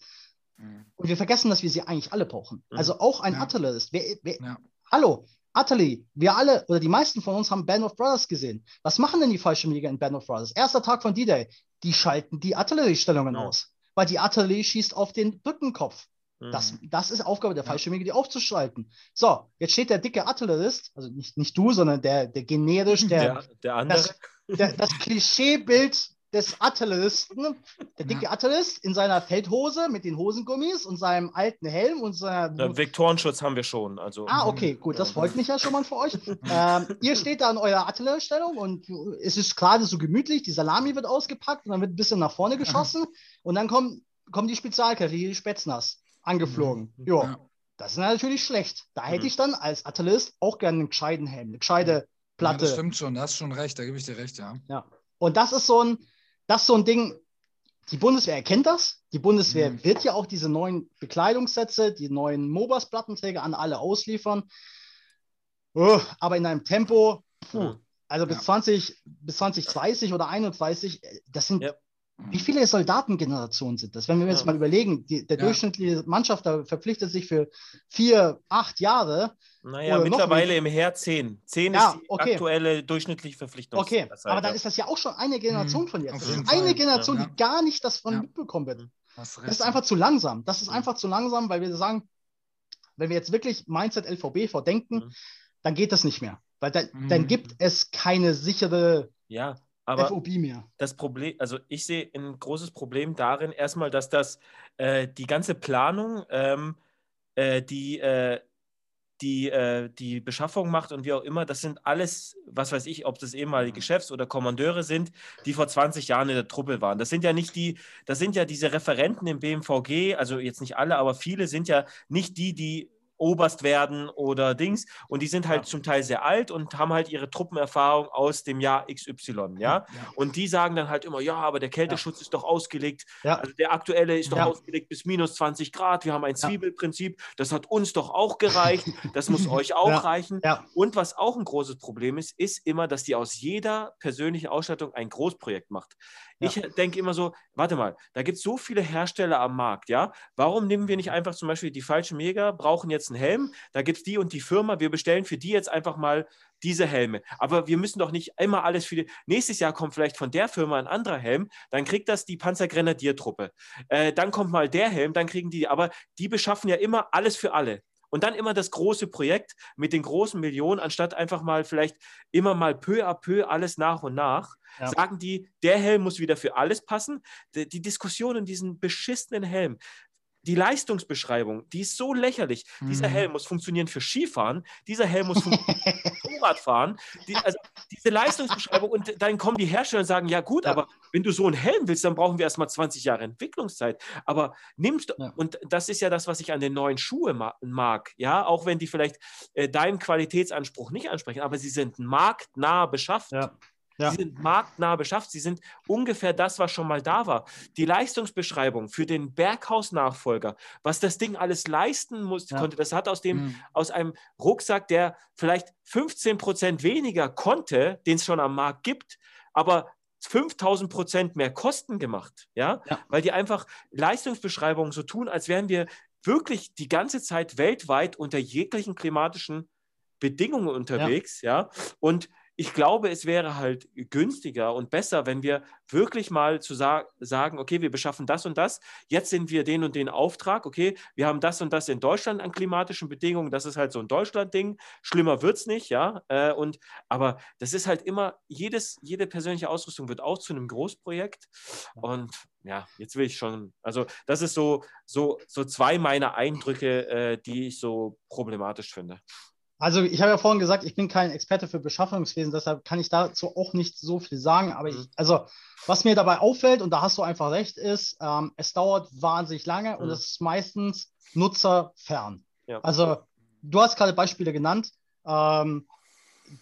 Und wir vergessen, dass wir sie eigentlich alle brauchen.
Mhm.
Also auch ein
Ja.
Artillerist. Wer, wer,
Ja.
Hallo, Artillery. Wir alle oder die meisten von uns haben Band of Brothers gesehen. Was machen denn die Fallschirmjäger in Band of Brothers? Erster Tag von D-Day. Die schalten die Artilleriestellungen
Ja.
aus, weil die Artillerie schießt auf den Brückenkopf. Das,
Mhm.
das ist Aufgabe der. Fallschirmjäger, die aufzuschalten. So, jetzt steht der dicke Artillerist, also nicht, nicht du, sondern der, der generisch, der,
der, der andere.
das, der, das Klischeebild des Artilleristen, der dicke Artillerist in seiner Feldhose mit den Hosengummis und seinem alten Helm und seiner
Ja, Vektorenschutz haben wir schon. Also,
Ah, okay, gut, das freut mich ja schon mal für euch. Ähm, ihr steht da in eurer Artilleriestellung und es ist gerade so gemütlich, die Salami wird ausgepackt und dann wird ein bisschen nach vorne geschossen und dann kommen, kommen die Spezialkräfte, die Spätzners, angeflogen.
Mhm.
Jo,
Ja.
das ist natürlich schlecht. Da hätte
Mhm.
ich dann als Artillerist auch gerne einen gescheiten Helm, eine gescheite
Ja,
Platte.
das stimmt schon, da hast schon recht, da gebe ich dir recht, ja.
Und das ist so ein, das ist so ein Ding, die Bundeswehr erkennt das. Die Bundeswehr
Mhm.
wird ja auch diese neuen Bekleidungssätze, die neuen MOBAS-Plattenträger an alle ausliefern. Oh, aber in einem Tempo, puh, also bis
Ja.
20, bis 2030 oder 31, äh, das sind,
Ja.
Wie viele Soldatengenerationen sind das? Wenn wir jetzt
Ja.
mal überlegen, die, der
Ja.
durchschnittliche Mannschaft da verpflichtet sich für vier, acht Jahre.
naja, mittlerweile im Heer 10. 10
Ja,
ist die
okay.
aktuelle durchschnittliche Verpflichtung.
Okay, aber dann ist das ja auch schon eine Generation
Mhm,
von jetzt.
auf
Das ist eine. Generation,
Ja.
die gar nicht das von
Ja.
mitbekommen wird. Das ist einfach zu langsam. Das ist
Mhm.
einfach zu langsam, weil wir sagen, wenn wir jetzt wirklich Mindset LVB denken,
Mhm.
dann geht das nicht mehr. Weil da,
Mhm.
dann gibt es keine sichere
Ja, aber
FOB mehr.
das Problem, also ich sehe ein großes Problem darin, erstmal, dass das äh, die ganze Planung, ähm, äh, die, äh, die, äh, die Beschaffung macht und wie auch immer, das sind alles, was weiß ich, ob das ehemalige Chefs oder Kommandeure sind, die vor 20 Jahren in der Truppe waren. Das sind ja nicht die, das sind ja diese Referenten im BMVG, also jetzt nicht alle, aber viele sind ja nicht die, die Oberst werden oder Dings und die sind halt
Ja.
zum Teil sehr alt und haben halt ihre Truppenerfahrung aus dem Jahr XY, ja.
Ja.
Und die sagen dann halt immer, ja, aber der Kälteschutz ist doch ausgelegt.
Ja.
Also der aktuelle ist doch
Ja.
ausgelegt bis minus 20 Grad. Wir haben ein
Ja.
Zwiebelprinzip. Das hat uns doch auch gereicht. Das muss euch auch
Ja.
reichen.
Ja,
Und was auch ein großes Problem ist, ist immer, dass die aus jeder persönlichen Ausstattung ein Großprojekt macht.
Ja.
Ich denke immer so, warte mal, da gibt es so viele Hersteller am Markt, ja? Warum nehmen wir nicht einfach zum Beispiel die falschen Mega, brauchen jetzt jetzt einen Helm, da gibt es die und die Firma, wir bestellen für die jetzt einfach mal diese Helme. Aber wir müssen doch nicht immer alles für die. Nächstes Jahr kommt vielleicht von der Firma ein anderer Helm, dann kriegt das die Panzergrenadiertruppe. Äh, dann kommt mal der Helm, dann kriegen die, aber die beschaffen ja immer alles für alle. Und dann immer das große Projekt mit den großen Millionen, anstatt einfach mal vielleicht immer mal peu à peu alles nach und nach. Ja. Sagen die, der Helm muss wieder für alles passen. Die, die Diskussion in diesen beschissenen Helm, die Leistungsbeschreibung, die ist so lächerlich. Mhm. Dieser Helm muss funktionieren für Skifahren, dieser Helm muss funktionieren für Motorradfahren. Die, also diese Leistungsbeschreibung und dann kommen die Hersteller und sagen, ja gut, ja. aber wenn du so einen Helm willst, dann brauchen wir erstmal 20 Jahre Entwicklungszeit. Aber nimmst ja. und das ist ja das, was ich an den neuen Schuhen mag, ja, auch wenn die vielleicht äh, deinen Qualitätsanspruch nicht ansprechen, aber sie sind marktnah beschafft. Ja. Ja. Sie sind marktnah beschafft. Sie sind ungefähr das, was schon mal da war. Die Leistungsbeschreibung für den Berghaus-Nachfolger, was das Ding alles leisten muss, ja. konnte, das hat aus, dem, mhm. aus einem Rucksack, der vielleicht 15 Prozent weniger konnte, den es schon am Markt gibt, aber 5000 Prozent mehr Kosten gemacht, ja? ja? weil die einfach Leistungsbeschreibungen so tun, als wären wir wirklich die ganze Zeit weltweit unter jeglichen klimatischen Bedingungen unterwegs, ja. ja? Und ich glaube, es wäre halt günstiger und besser, wenn wir wirklich mal zu sa sagen, okay, wir beschaffen das und das, jetzt sind wir den und den Auftrag, okay, wir haben das und das in Deutschland an klimatischen Bedingungen, das ist halt so ein Deutschland-Ding, schlimmer wird es nicht, ja, äh, und, aber das ist halt immer, jedes, jede persönliche Ausrüstung wird auch zu einem Großprojekt. Und ja, jetzt will ich schon, also das ist so, so, so zwei meiner Eindrücke, äh, die ich so problematisch finde.
Also ich habe ja vorhin gesagt, ich bin kein Experte für Beschaffungswesen, deshalb kann ich dazu auch nicht so viel sagen. Aber ich, mhm. also was mir dabei auffällt, und da hast du einfach recht, ist, ähm, es dauert wahnsinnig lange mhm. und es ist meistens nutzerfern. Ja. Also du hast gerade Beispiele genannt, ähm,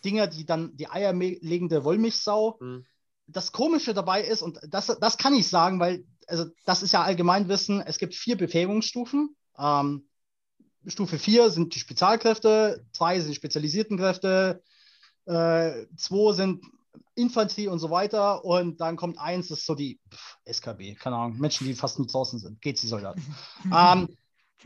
Dinge, die dann die eierlegende Wollmilchsau. Mhm. Das Komische dabei ist, und das, das kann ich sagen, weil also das ist ja Allgemeinwissen, es gibt vier Befähigungsstufen. Ähm, Stufe 4 sind die Spezialkräfte, 2 sind die spezialisierten Kräfte, 2 äh, sind Infanterie und so weiter. Und dann kommt 1, das ist so die pff, SKB, keine Ahnung, Menschen, die fast nicht draußen sind, geht die Soldaten. ähm,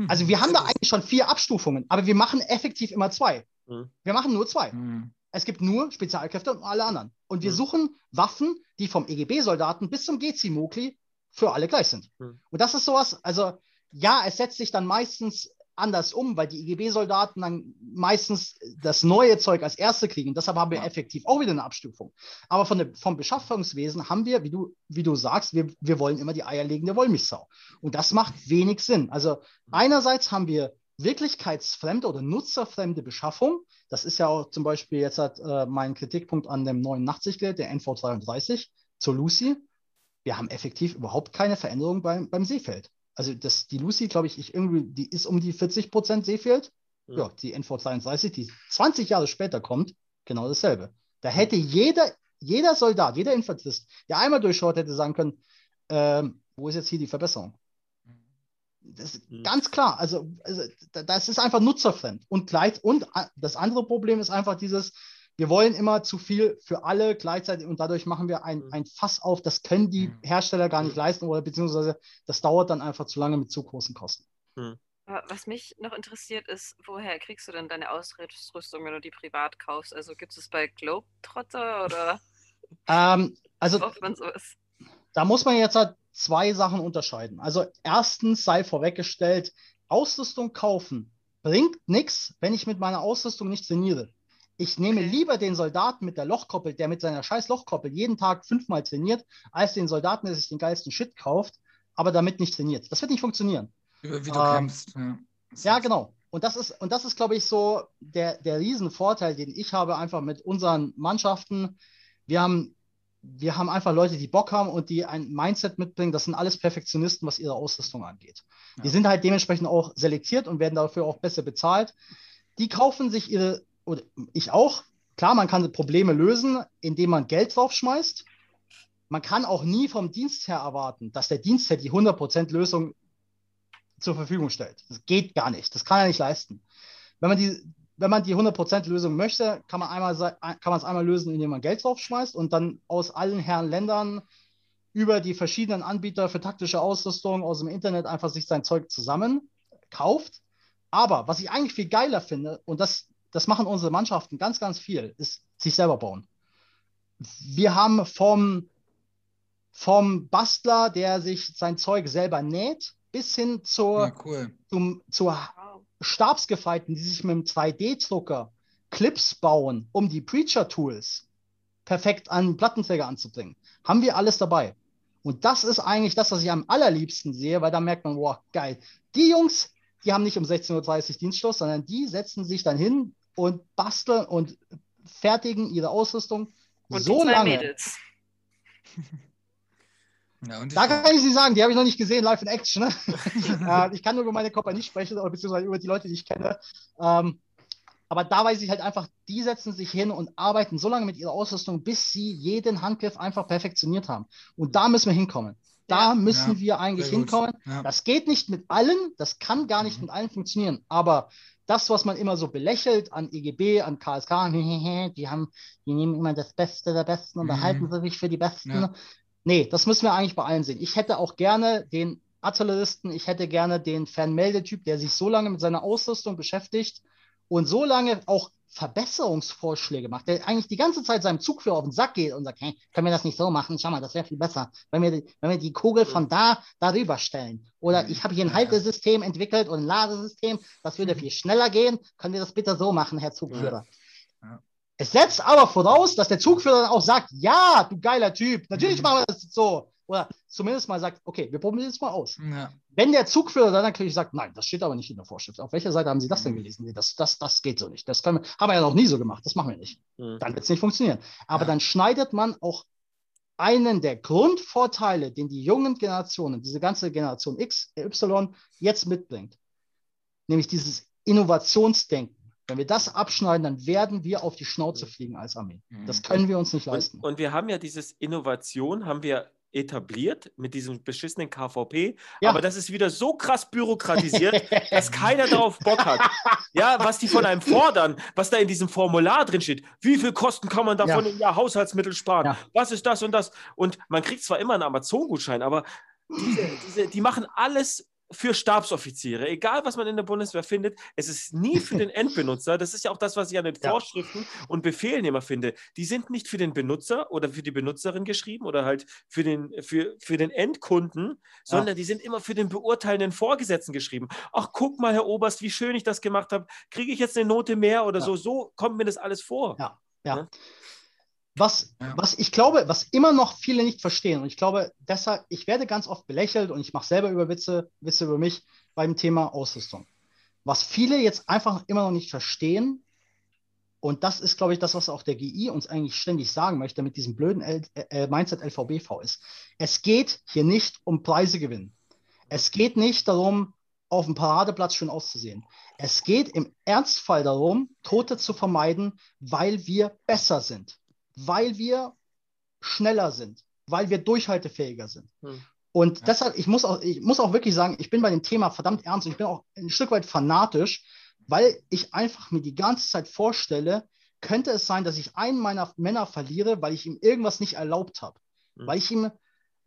also wir haben da eigentlich schon vier Abstufungen, aber wir machen effektiv immer zwei. Mhm. Wir machen nur zwei. Mhm. Es gibt nur Spezialkräfte und alle anderen. Und wir mhm. suchen Waffen, die vom EGB-Soldaten bis zum GC-Mokli für alle gleich sind. Mhm. Und das ist sowas, also ja, es setzt sich dann meistens anders um, weil die IGB-Soldaten dann meistens das neue Zeug als erste kriegen. Deshalb haben wir ja. effektiv auch wieder eine Abstufung. Aber von der, vom Beschaffungswesen haben wir, wie du, wie du sagst, wir, wir wollen immer die eierlegende Wollmilchsau. Und das macht wenig Sinn. Also einerseits haben wir wirklichkeitsfremde oder nutzerfremde Beschaffung. Das ist ja auch zum Beispiel jetzt hat, äh, mein Kritikpunkt an dem neuen Nachtsichtgerät, der NV33 zur Lucy. Wir haben effektiv überhaupt keine Veränderung beim, beim Seefeld. Also das, die Lucy, glaube ich, ich, irgendwie, die ist um die 40 Prozent Seefeld. Ja. ja, die NV32, die 20 Jahre später kommt, genau dasselbe. Da hätte jeder, jeder Soldat, jeder Infanterist, der einmal durchschaut, hätte sagen können, ähm, wo ist jetzt hier die Verbesserung? Das ist mhm. ganz klar. Also, also, das ist einfach nutzerfremd. Und, gleich, und das andere Problem ist einfach dieses, wir wollen immer zu viel für alle gleichzeitig und dadurch machen wir ein, mhm. ein Fass auf, das können die mhm. Hersteller gar nicht leisten oder beziehungsweise das dauert dann einfach zu lange mit zu großen Kosten.
Mhm. Was mich noch interessiert ist, woher kriegst du denn deine Ausrüstung, wenn du die privat kaufst? Also gibt es bei Globetrotter oder
ähm, also? Da muss man jetzt halt zwei Sachen unterscheiden. Also erstens sei vorweggestellt, Ausrüstung kaufen bringt nichts, wenn ich mit meiner Ausrüstung nicht trainiere. Ich nehme lieber den Soldaten mit der Lochkoppel, der mit seiner scheiß Lochkoppel jeden Tag fünfmal trainiert, als den Soldaten, der sich den geilsten Shit kauft, aber damit nicht trainiert. Das wird nicht funktionieren.
Wie du ähm, kämpfst. Ja.
ja, genau. Und das ist, und das ist, glaube ich, so der, der Riesenvorteil, den ich habe, einfach mit unseren Mannschaften. Wir haben, wir haben einfach Leute, die Bock haben und die ein Mindset mitbringen. Das sind alles Perfektionisten, was ihre Ausrüstung angeht. Ja. Die sind halt dementsprechend auch selektiert und werden dafür auch besser bezahlt. Die kaufen sich ihre oder ich auch, klar, man kann Probleme lösen, indem man Geld draufschmeißt. Man kann auch nie vom Dienstherr erwarten, dass der Dienstherr die 100% Lösung zur Verfügung stellt. Das geht gar nicht. Das kann er nicht leisten. Wenn man die, wenn man die 100% Lösung möchte, kann man einmal kann man es einmal lösen, indem man Geld draufschmeißt und dann aus allen Herren Ländern über die verschiedenen Anbieter für taktische Ausrüstung aus dem Internet einfach sich sein Zeug zusammen kauft. Aber was ich eigentlich viel geiler finde, und das, das machen unsere Mannschaften ganz, ganz viel, ist sich selber bauen. Wir haben vom, vom Bastler, der sich sein Zeug selber näht, bis hin zur,
Ja, cool.
zum, zur. Stabsgefeiten, die sich mit dem 2D-Drucker Clips bauen, um die Preacher-Tools perfekt an den Plattenträger anzubringen. Haben wir alles dabei. Und das ist eigentlich das, was ich am allerliebsten sehe, weil da merkt man, wow, geil. Die Jungs, die haben nicht um 16.30 Uhr Dienstschluss, sondern die setzen sich dann hin und basteln und fertigen ihre Ausrüstung
Und
so lange.
Mädels.
Ja,
Da kann ich Sie sagen, die habe ich noch nicht gesehen, live in Action. Ne? äh, ich kann nur über meine Kompanie sprechen, oder beziehungsweise über die Leute, die ich kenne. Ähm, aber da weiß ich halt einfach, die setzen sich hin und arbeiten so lange mit ihrer Ausrüstung, bis sie jeden Handgriff einfach perfektioniert haben. Und da müssen wir hinkommen. Da müssen
Ja,
wir eigentlich hinkommen.
Ja.
Das geht nicht mit allen, das kann gar nicht
Mhm.
mit allen funktionieren. Aber das, was man immer so belächelt an EGB, an KSK, die haben, die nehmen immer das Beste der Besten und
Mhm.
behalten sie sich für die Besten.
Ja.
Nee, das müssen wir eigentlich bei allen sehen. Ich hätte auch gerne den Artilleristen, ich hätte gerne den Fernmeldetyp, der sich so lange mit seiner Ausrüstung beschäftigt und so lange auch Verbesserungsvorschläge macht, der eigentlich die ganze Zeit seinem Zugführer auf den Sack geht und sagt, hey, können wir das nicht so machen? Schau mal, das wäre viel besser, wenn wir, die- wenn wir die Kugel von da darüber stellen. Oder ich habe hier ein
Ja, ja.
Haltesystem entwickelt und ein Ladesystem, das würde viel schneller gehen. Können wir das bitte so machen, Herr Zugführer?
Ja.
Es setzt aber voraus, dass der Zugführer dann auch sagt, ja, du geiler Typ, natürlich
Mhm.
machen wir das so. Oder zumindest mal sagt, okay, wir probieren das mal aus.
Ja.
Wenn der Zugführer dann natürlich sagt, nein, das steht aber nicht in der Vorschrift. Auf welcher Seite haben Sie das denn
Mhm.
gelesen? Nee, das, das, das geht so nicht. Das können wir, haben wir ja noch nie so gemacht. Das machen wir nicht.
Mhm.
Dann wird es nicht funktionieren. Aber
Ja.
dann schneidet man auch einen der Grundvorteile, den die jungen Generationen, diese ganze Generation X, Y jetzt mitbringt, nämlich dieses Innovationsdenken. Wenn wir das abschneiden, dann werden wir auf die Schnauze fliegen als Armee. Das
Mhm.
können wir uns nicht
Und,
leisten.
und wir haben ja dieses Innovation, haben wir etabliert mit diesem beschissenen KVP,
Ja.
aber das ist wieder so krass bürokratisiert, dass keiner darauf Bock hat. Ja, was die von einem fordern, was da in diesem Formular drin steht, wie viel Kosten kann man davon
Ja.
im Jahr Haushaltsmittel sparen,
Ja.
was ist das und das und man kriegt zwar immer einen Amazon-Gutschein, aber diese, diese, die machen alles für Stabsoffiziere, egal was man in der Bundeswehr findet, es ist nie für den Endbenutzer. Das ist ja auch das, was ich an den
Ja.
Vorschriften und Befehlen immer finde. Die sind nicht für den Benutzer oder für die Benutzerin geschrieben oder halt für den, für, für den Endkunden, sondern die sind immer für den beurteilenden Vorgesetzten geschrieben. Ach, guck mal, Herr Oberst, wie schön ich das gemacht habe. Kriege ich jetzt eine Note mehr oder
Ja.
so? So kommt mir das alles vor.
Ja. Ja. Was,
Ja.
was ich glaube, was immer noch viele nicht verstehen, und ich glaube, deshalb, ich werde ganz oft belächelt und ich mache selber über Witze, Witze über mich beim Thema Ausrüstung. Was viele jetzt einfach immer noch nicht verstehen, und das ist, glaube ich, das, was auch der GI uns eigentlich ständig sagen möchte mit diesem blöden L äh, Mindset LVBV ist. Es geht hier nicht um Preise gewinnen. Es geht nicht darum, auf dem Paradeplatz schön auszusehen. Es geht im Ernstfall darum, Tote zu vermeiden, weil wir besser sind, weil wir schneller sind, weil wir durchhaltefähiger sind.
Hm.
Und
Ja.
deshalb, ich muss, auch, ich muss auch wirklich sagen, ich bin bei dem Thema verdammt ernst und ich bin auch ein Stück weit fanatisch, weil ich einfach mir die ganze Zeit vorstelle, könnte es sein, dass ich einen meiner Männer verliere, weil ich ihm irgendwas nicht erlaubt habe.
Hm.
Weil ich ihm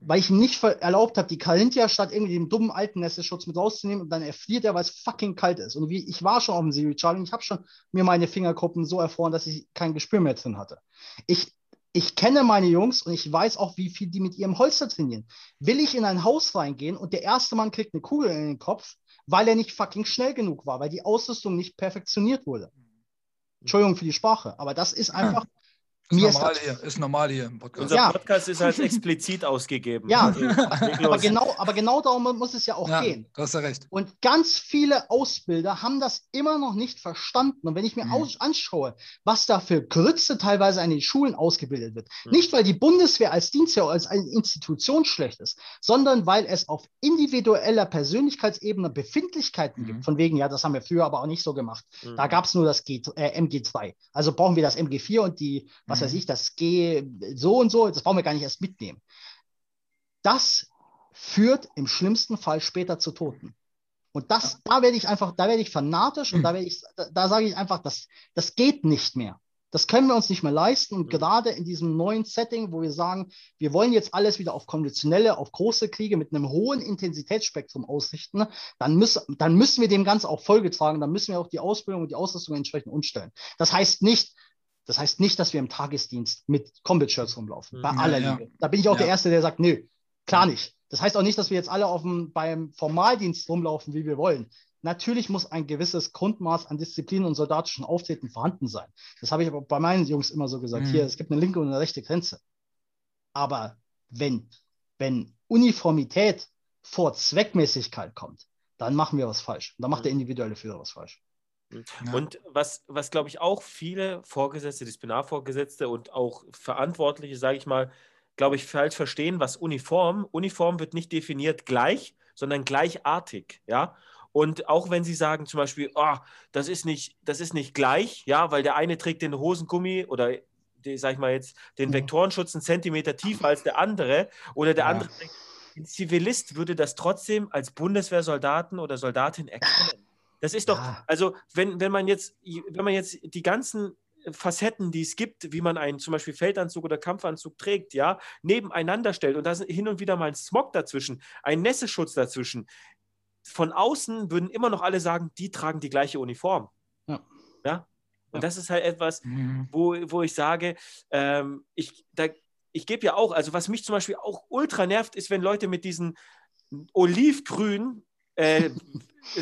weil ich ihm nicht erlaubt habe, die Kalintia statt irgendwie dem dummen alten Nesteschutz mit rauszunehmen und dann erfriert er, weil es fucking kalt ist. Und wie, ich war schon auf dem Charlie und ich habe schon mir meine Fingerkuppen so erfroren, dass ich kein Gespür mehr drin hatte. Ich, ich kenne meine Jungs und ich weiß auch, wie viel die mit ihrem Holster trainieren. Will ich in ein Haus reingehen und der erste Mann kriegt eine Kugel in den Kopf, weil er nicht fucking schnell genug war, weil die Ausrüstung nicht perfektioniert wurde. Entschuldigung für die Sprache, aber das ist einfach.
Ist
Mir ist
normal
das-
hier, ist normal hier im Podcast.
Unser
Ja.
Podcast ist als explizit ausgegeben.
Ja.
Also,
Aber genau, aber genau darum muss es ja auch
ja,
gehen.
du hast ja recht.
Und ganz viele Ausbilder haben das immer noch nicht verstanden. Und wenn ich mir
Mhm.
aus anschaue, was da für Grütze teilweise an den Schulen ausgebildet wird,
Mhm.
nicht weil die Bundeswehr als Dienstwehr, als eine Institution schlecht ist, sondern weil es auf individueller Persönlichkeitsebene Befindlichkeiten
Mhm.
gibt. Von wegen, ja, das haben wir früher aber auch nicht so gemacht.
Mhm.
Da gab es nur das G, äh, MG2. Also brauchen wir das MG4 und die, was
Mhm.
weiß ich, das G so und so, das brauchen wir gar nicht erst mitnehmen. Das führt im schlimmsten Fall später zu Toten. Und das, da werde ich einfach, da werde ich fanatisch und
Mhm.
da werde ich, da, da sage ich einfach, das, das geht nicht mehr. Das können wir uns nicht mehr leisten. Und mhm. gerade in diesem neuen Setting, wo wir sagen, wir wollen jetzt alles wieder auf konventionelle, auf große Kriege mit einem hohen Intensitätsspektrum ausrichten, dann müssen, dann müssen wir dem Ganzen auch Folge tragen. Dann müssen wir auch die Ausbildung und die Ausrüstung entsprechend umstellen. Das heißt nicht, das heißt nicht, dass wir im Tagesdienst mit Combat-Shirts rumlaufen. Bei mhm. aller ja, Liebe. Da bin ich auch ja. der Erste, der sagt, nö, klar nicht. Das heißt auch nicht, dass wir jetzt alle auf dem, beim Formaldienst rumlaufen, wie wir wollen. Natürlich muss ein gewisses Grundmaß an Disziplin und soldatischen Auftreten vorhanden sein. Das habe ich aber bei meinen Jungs immer so gesagt. Mhm. Hier, es gibt eine linke und eine rechte Grenze. Aber wenn, wenn Uniformität vor Zweckmäßigkeit kommt, dann machen wir was falsch. Und dann macht mhm. der individuelle Führer was falsch.
Ja. Und was, was glaube ich auch viele Vorgesetzte, Disziplinarvorgesetzte und auch Verantwortliche, sage ich mal, glaube ich, falsch verstehen, was Uniform, Uniform wird nicht definiert gleich, sondern gleichartig, ja. Und auch wenn Sie sagen zum Beispiel, oh, das ist nicht, das ist nicht gleich, ja, weil der eine trägt den Hosengummi oder die, sag ich mal jetzt, den mhm. Vektorenschutz einen Zentimeter tiefer als der andere oder der ja. andere trägt. Ein Zivilist würde das trotzdem als Bundeswehrsoldaten oder Soldatin erkennen. Das ist doch, ja. also wenn, wenn man jetzt, wenn man jetzt die ganzen Facetten, die es gibt, wie man einen zum Beispiel Feldanzug oder Kampfanzug trägt, ja, nebeneinander stellt und da ist hin und wieder mal ein Smog dazwischen, ein Nässeschutz dazwischen, von außen würden immer noch alle sagen, die tragen die gleiche Uniform. Ja. ja? Und ja. das ist halt etwas, mhm. wo, wo ich sage, ähm, ich, ich gebe ja auch, also was mich zum Beispiel auch ultra nervt, ist, wenn Leute mit diesen olivgrün, äh,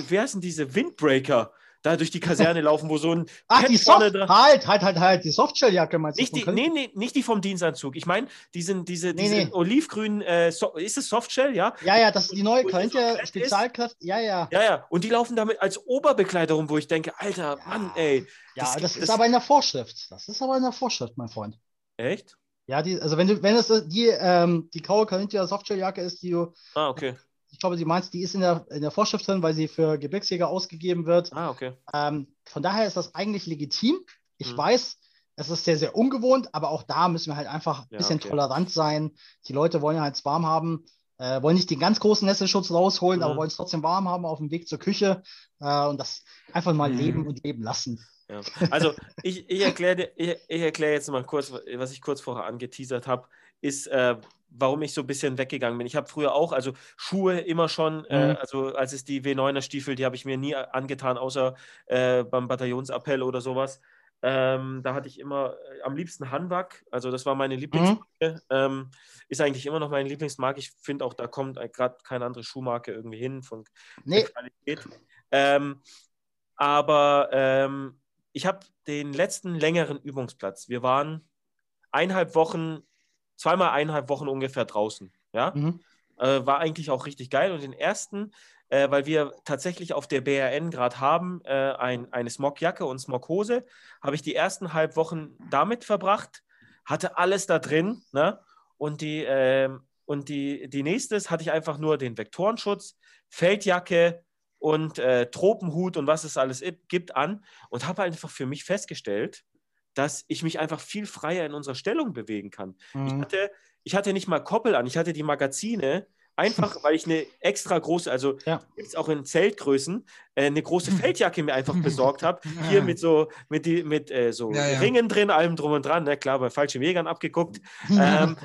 wer sind diese Windbreaker? da durch die Kaserne laufen, wo so ein
Ach, die Soft halt, halt, halt, halt, die Softshelljacke
meinst du? Nicht die, nee, nee, nicht die vom Dienstanzug. Ich meine, diesen, diese, nee, diese nee. olivgrünen, äh, so, ist es Softshell, ja?
Ja, ja, das ist die neue Corinthia Spezialkraft, ja, ja.
Ja, ja, und die laufen damit als Oberbekleider rum, wo ich denke, Alter, ja. Mann, ey.
Ja, das, das, ist aber in der Vorschrift. Das ist aber in der Vorschrift, mein Freund.
Echt?
Ja, die, also wenn du, wenn es die, ähm, die graue Corinthia Softshelljacke ist, die du
ah, okay
glaube, sie meinst, die ist in der, in der Vorschrift drin, weil sie für Gebirgsjäger ausgegeben wird.
Ah, okay.
Ähm, von daher ist das eigentlich legitim. Ich mhm. weiß, es ist sehr, sehr ungewohnt, aber auch da müssen wir halt einfach ein ja, bisschen okay. tolerant sein. Die Leute wollen ja halt warm haben, äh, wollen nicht den ganz großen Nesselschutz rausholen, mhm. aber wollen es trotzdem warm haben auf dem Weg zur Küche äh, und das einfach mal mhm. leben und leben lassen.
Ja. Also ich, ich erkläre ich, ich erklär jetzt mal kurz, was ich kurz vorher angeteasert habe, ist, äh, warum ich so ein bisschen weggegangen bin. Ich habe früher auch, also Schuhe immer schon, äh, mhm. äh, also als es die W9er Stiefel, die habe ich mir nie angetan, außer äh, beim Bataillonsappell oder sowas. Ähm, da hatte ich immer äh, am liebsten Hanwag, also das war meine Lieblingsmarke. Mhm. Ähm, ist eigentlich immer noch meine Lieblingsmarke. Ich finde auch, da kommt gerade keine andere Schuhmarke irgendwie hin von nee. Qualität. Ähm, aber ähm, ich habe den letzten längeren Übungsplatz. Wir waren eineinhalb Wochen zweimal eineinhalb Wochen ungefähr draußen. Ja? Mhm. Äh, war eigentlich auch richtig geil. Und den ersten, äh, weil wir tatsächlich auf der BRN gerade haben, äh, ein, eine Smogjacke und Smoghose, habe ich die ersten halb Wochen damit verbracht, hatte alles da drin. Ne? Und die, ähm, und die, die nächstes hatte ich einfach nur den Vektorenschutz, Feldjacke und äh, Tropenhut und was es alles gibt an und habe einfach für mich festgestellt, dass ich mich einfach viel freier in unserer Stellung bewegen kann. Mhm. Ich, hatte, ich hatte nicht mal Koppel an, ich hatte die Magazine, einfach weil ich eine extra große, also ja. gibt es auch in Zeltgrößen, äh, eine große Feldjacke mir einfach besorgt habe. Hier mit so, mit, die, mit äh, so ja, ja. Ringen drin, allem drum und dran, ne? klar, bei falschen Wegern abgeguckt. ähm,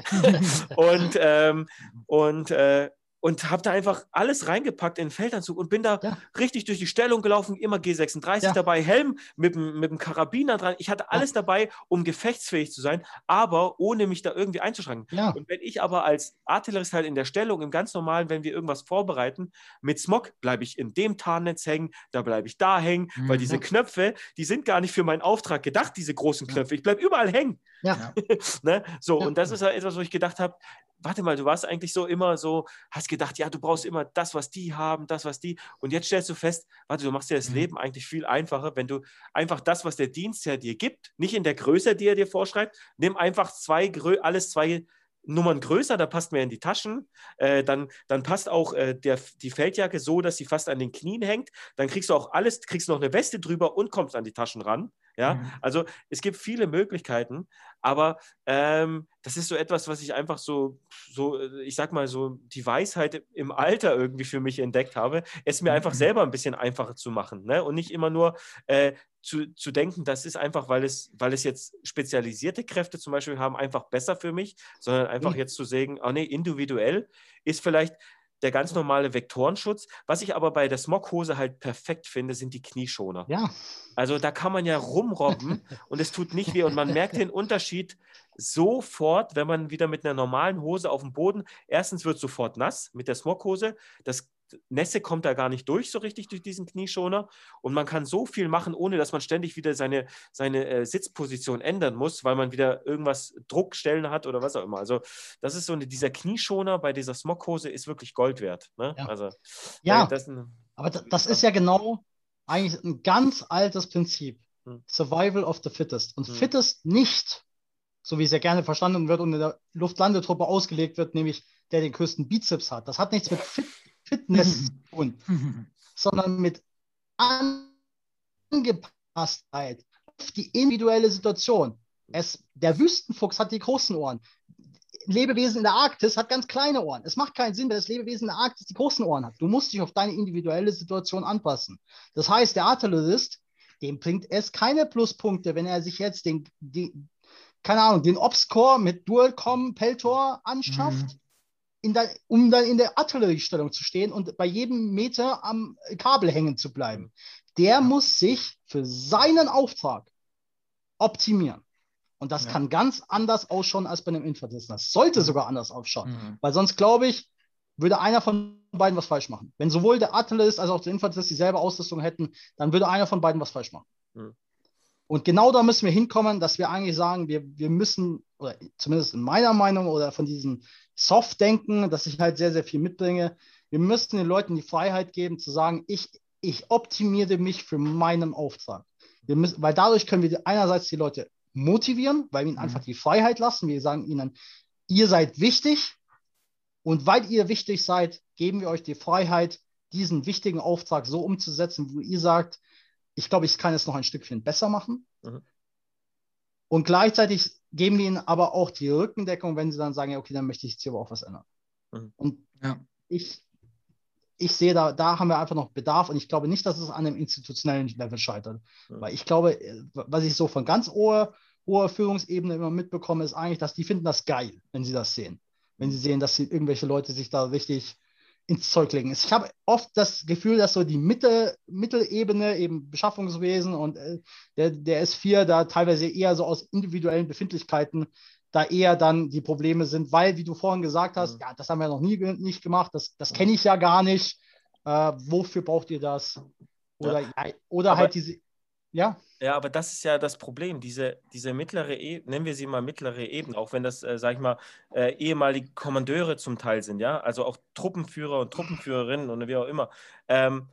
und ähm, und äh, und habe da einfach alles reingepackt in den Feldanzug und bin da ja. richtig durch die Stellung gelaufen, immer G36 ja. dabei, Helm mit, mit dem Karabiner dran. Ich hatte alles ja. dabei, um gefechtsfähig zu sein, aber ohne mich da irgendwie einzuschränken. Und wenn ich aber als Artillerist halt in der Stellung, im ganz normalen, wenn wir irgendwas vorbereiten, mit Smog bleibe ich in dem Tarnnetz hängen, da bleibe ich da hängen, mhm. weil diese Knöpfe, die sind gar nicht für meinen Auftrag gedacht, diese großen Knöpfe. Ich bleibe überall hängen. Ja. ne? So, und das ist halt etwas, wo ich gedacht habe, warte mal, du warst eigentlich so immer so, hast gedacht, ja, du brauchst immer das, was die haben, das, was die. Und jetzt stellst du fest, warte, du machst dir das mhm. Leben eigentlich viel einfacher, wenn du einfach das, was der Dienstherr dir gibt, nicht in der Größe, die er dir vorschreibt, nimm einfach zwei, alles zwei Nummern größer, da passt mehr in die Taschen. Äh, dann, dann passt auch äh, der, die Feldjacke so, dass sie fast an den Knien hängt. Dann kriegst du auch alles, kriegst noch eine Weste drüber und kommst an die Taschen ran. Ja, mhm. also es gibt viele Möglichkeiten, aber ähm, das ist so etwas, was ich einfach so, so, ich sag mal so, die Weisheit im Alter irgendwie für mich entdeckt habe, es mir einfach mhm. selber ein bisschen einfacher zu machen ne? und nicht immer nur äh, zu, zu denken, das ist einfach, weil es, weil es jetzt spezialisierte Kräfte zum Beispiel haben, einfach besser für mich, sondern einfach mhm. jetzt zu sagen, oh nee, individuell ist vielleicht der ganz normale Vektorenschutz. Was ich aber bei der Smoghose halt perfekt finde, sind die Knieschoner.
Ja.
Also da kann man ja rumrobben und es tut nicht weh und man merkt den Unterschied sofort, wenn man wieder mit einer normalen Hose auf dem Boden, erstens wird sofort nass mit der Smoghose, das Nässe kommt da gar nicht durch so richtig durch diesen Knieschoner und man kann so viel machen, ohne dass man ständig wieder seine, seine äh, Sitzposition ändern muss, weil man wieder irgendwas Druckstellen hat oder was auch immer. Also das ist so eine, dieser Knieschoner bei dieser Smoghose ist wirklich Gold wert. Ne?
Ja,
also,
ja das ein, aber das, das ist ja genau eigentlich ein ganz altes Prinzip. Hm. Survival of the Fittest. Und hm. Fittest nicht, so wie es ja gerne verstanden wird und in der Luftlandetruppe ausgelegt wird, nämlich der den größten Bizeps hat. Das hat nichts mit Fit Fitness tun, sondern mit Angepasstheit auf die individuelle Situation. Es, der Wüstenfuchs hat die großen Ohren. Lebewesen in der Arktis hat ganz kleine Ohren. Es macht keinen Sinn, wenn das Lebewesen in der Arktis die großen Ohren hat. Du musst dich auf deine individuelle Situation anpassen. Das heißt, der Artillerist, dem bringt es keine Pluspunkte, wenn er sich jetzt den, den keine Ahnung, den Obscore mit Dualcom Peltor anschafft. Mhm der, um dann in der Artilleriestellung zu stehen und bei jedem Meter am Kabel hängen zu bleiben. Der muss sich für seinen Auftrag optimieren. Und das ja. kann ganz anders ausschauen als bei einem Infanteristen. Das sollte sogar anders ausschauen. Mhm. Weil sonst, glaube ich, würde einer von beiden was falsch machen. Wenn sowohl der Artillerist als auch der Infanterist dieselbe Ausrüstung hätten, dann würde einer von beiden was falsch machen. Mhm. Und genau da müssen wir hinkommen, dass wir eigentlich sagen, wir, wir müssen, oder zumindest in meiner Meinung oder von diesem Soft-Denken, dass ich halt sehr, sehr viel mitbringe, wir müssen den Leuten die Freiheit geben, zu sagen, ich, ich optimiere mich für meinen Auftrag. Wir müssen, weil dadurch können wir einerseits die Leute motivieren, weil wir ihnen mhm. einfach die Freiheit lassen. Wir sagen ihnen, ihr seid wichtig und weil ihr wichtig seid, geben wir euch die Freiheit, diesen wichtigen Auftrag so umzusetzen, wo ihr sagt, ich glaube, ich kann es noch ein Stückchen besser machen. Mhm. Und gleichzeitig geben wir ihnen aber auch die Rückendeckung, wenn sie dann sagen, ja, okay, dann möchte ich jetzt hier aber auch was ändern. Mhm. Und ja. ich, ich sehe da, da haben wir einfach noch Bedarf und ich glaube nicht, dass es an einem institutionellen Level scheitert. Mhm. Weil ich glaube, was ich so von ganz hoher, hoher Führungsebene immer mitbekomme, ist eigentlich, dass die finden das geil, wenn sie das sehen. Wenn sie sehen, dass sie, irgendwelche Leute sich da richtig ins Zeug legen. Ich habe oft das Gefühl, dass so die Mitte, Mittelebene, eben Beschaffungswesen und äh, der, der S4 da teilweise eher so aus individuellen Befindlichkeiten da eher dann die Probleme sind, weil, wie du vorhin gesagt hast, mhm. ja, das haben wir noch nie nicht gemacht, das, das kenne ich ja gar nicht. Äh, wofür braucht ihr das? Oder, ja. Ja, oder halt diese, ja.
Ja, aber das ist ja das Problem, diese, diese mittlere Ebene, nennen wir sie mal mittlere Ebene, auch wenn das, äh, sag ich mal, äh, ehemalige Kommandeure zum Teil sind, ja, also auch Truppenführer und Truppenführerinnen und wie auch immer. Ähm,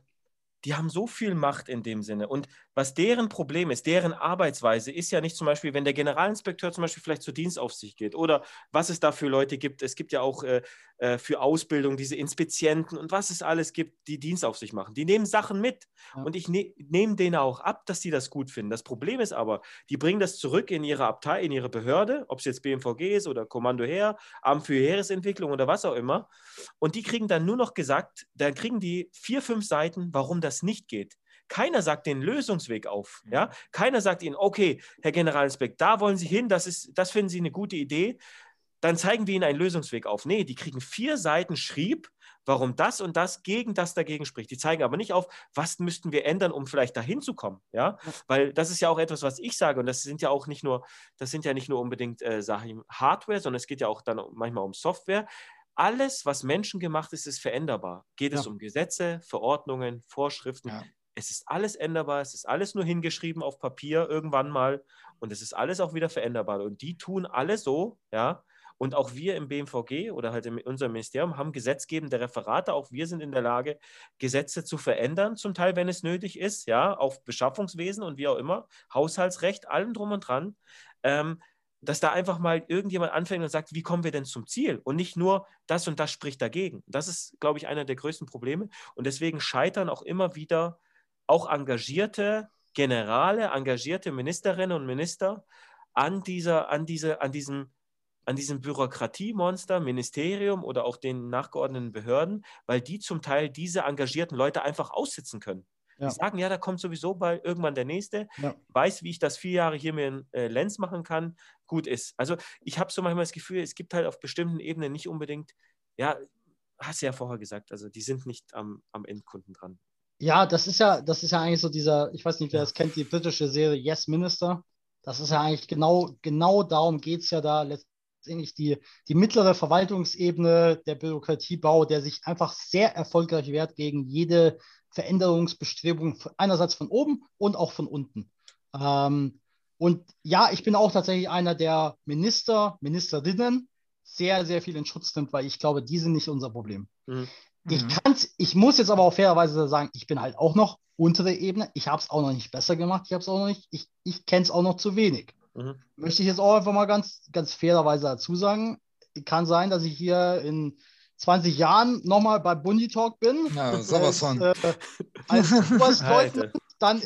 die haben so viel Macht in dem Sinne. Und was deren Problem ist, deren Arbeitsweise ist ja nicht zum Beispiel, wenn der Generalinspekteur zum Beispiel vielleicht zur Dienstaufsicht geht oder was es da für Leute gibt. Es gibt ja auch äh, äh, für Ausbildung diese Inspizienten und was es alles gibt, die Dienstaufsicht machen. Die nehmen Sachen mit ja. und ich ne nehme denen auch ab, dass sie das gut finden. Das Problem ist aber, die bringen das zurück in ihre Abteilung, in ihre Behörde, ob es jetzt BMVG ist oder Kommando Heer, Amt für Heeresentwicklung oder was auch immer. Und die kriegen dann nur noch gesagt, dann kriegen die vier, fünf Seiten, warum das nicht geht. Keiner sagt den Lösungsweg auf. Ja? Mhm. Keiner sagt ihnen, okay, Herr Generalinspektor, da wollen Sie hin, das, ist, das finden Sie eine gute Idee. Dann zeigen wir Ihnen einen Lösungsweg auf. Nee, die kriegen vier Seiten Schrieb, warum das und das gegen das dagegen spricht. Die zeigen aber nicht auf, was müssten wir ändern, um vielleicht dahin zu kommen. Ja? Weil das ist ja auch etwas, was ich sage, und das sind ja auch nicht nur, das sind ja nicht nur unbedingt äh, Sachen Hardware, sondern es geht ja auch dann manchmal um Software. Alles, was menschengemacht ist, ist veränderbar. Geht ja. es um Gesetze, Verordnungen, Vorschriften, ja es ist alles änderbar, es ist alles nur hingeschrieben auf Papier irgendwann mal und es ist alles auch wieder veränderbar. Und die tun alle so, ja. Und auch wir im BMVG oder halt in unserem Ministerium haben gesetzgebende Referate. Auch wir sind in der Lage, Gesetze zu verändern, zum Teil, wenn es nötig ist, ja, auf Beschaffungswesen und wie auch immer, Haushaltsrecht, allem drum und dran. Ähm, dass da einfach mal irgendjemand anfängt und sagt, wie kommen wir denn zum Ziel? Und nicht nur, das und das spricht dagegen. Das ist, glaube ich, einer der größten Probleme. Und deswegen scheitern auch immer wieder auch engagierte Generale, engagierte Ministerinnen und Minister an, dieser, an, diese, an diesem an diesem Bürokratiemonster, Ministerium oder auch den nachgeordneten Behörden, weil die zum Teil diese engagierten Leute einfach aussitzen können. Ja. Die sagen, ja, da kommt sowieso bald irgendwann der Nächste, ja. weiß, wie ich das vier Jahre hier mit in äh, Lenz machen kann, gut ist. Also ich habe so manchmal das Gefühl, es gibt halt auf bestimmten Ebenen nicht unbedingt, ja, hast du ja vorher gesagt, also die sind nicht am, am Endkunden dran.
Ja, das ist ja, das ist ja eigentlich so dieser, ich weiß nicht, wer das kennt, die britische Serie Yes Minister. Das ist ja eigentlich genau, genau darum geht es ja da letztendlich die, die mittlere Verwaltungsebene, der Bürokratiebau, der sich einfach sehr erfolgreich wehrt gegen jede Veränderungsbestrebung, einerseits von oben und auch von unten. Ähm, und ja, ich bin auch tatsächlich einer der Minister, Ministerinnen, sehr, sehr viel in Schutz nimmt, weil ich glaube, die sind nicht unser Problem. Mhm. Ich, mhm. kann's, ich muss jetzt aber auch fairerweise sagen, ich bin halt auch noch untere Ebene. Ich habe es auch noch nicht besser gemacht. Ich habe es auch noch nicht, ich, ich kenne es auch noch zu wenig. Mhm. Möchte ich jetzt auch einfach mal ganz, ganz fairerweise dazu sagen. Kann sein, dass ich hier in 20 Jahren nochmal bei Bundy Talk bin.
Ja, sowas von.
Äh, als Oberstleutnant dann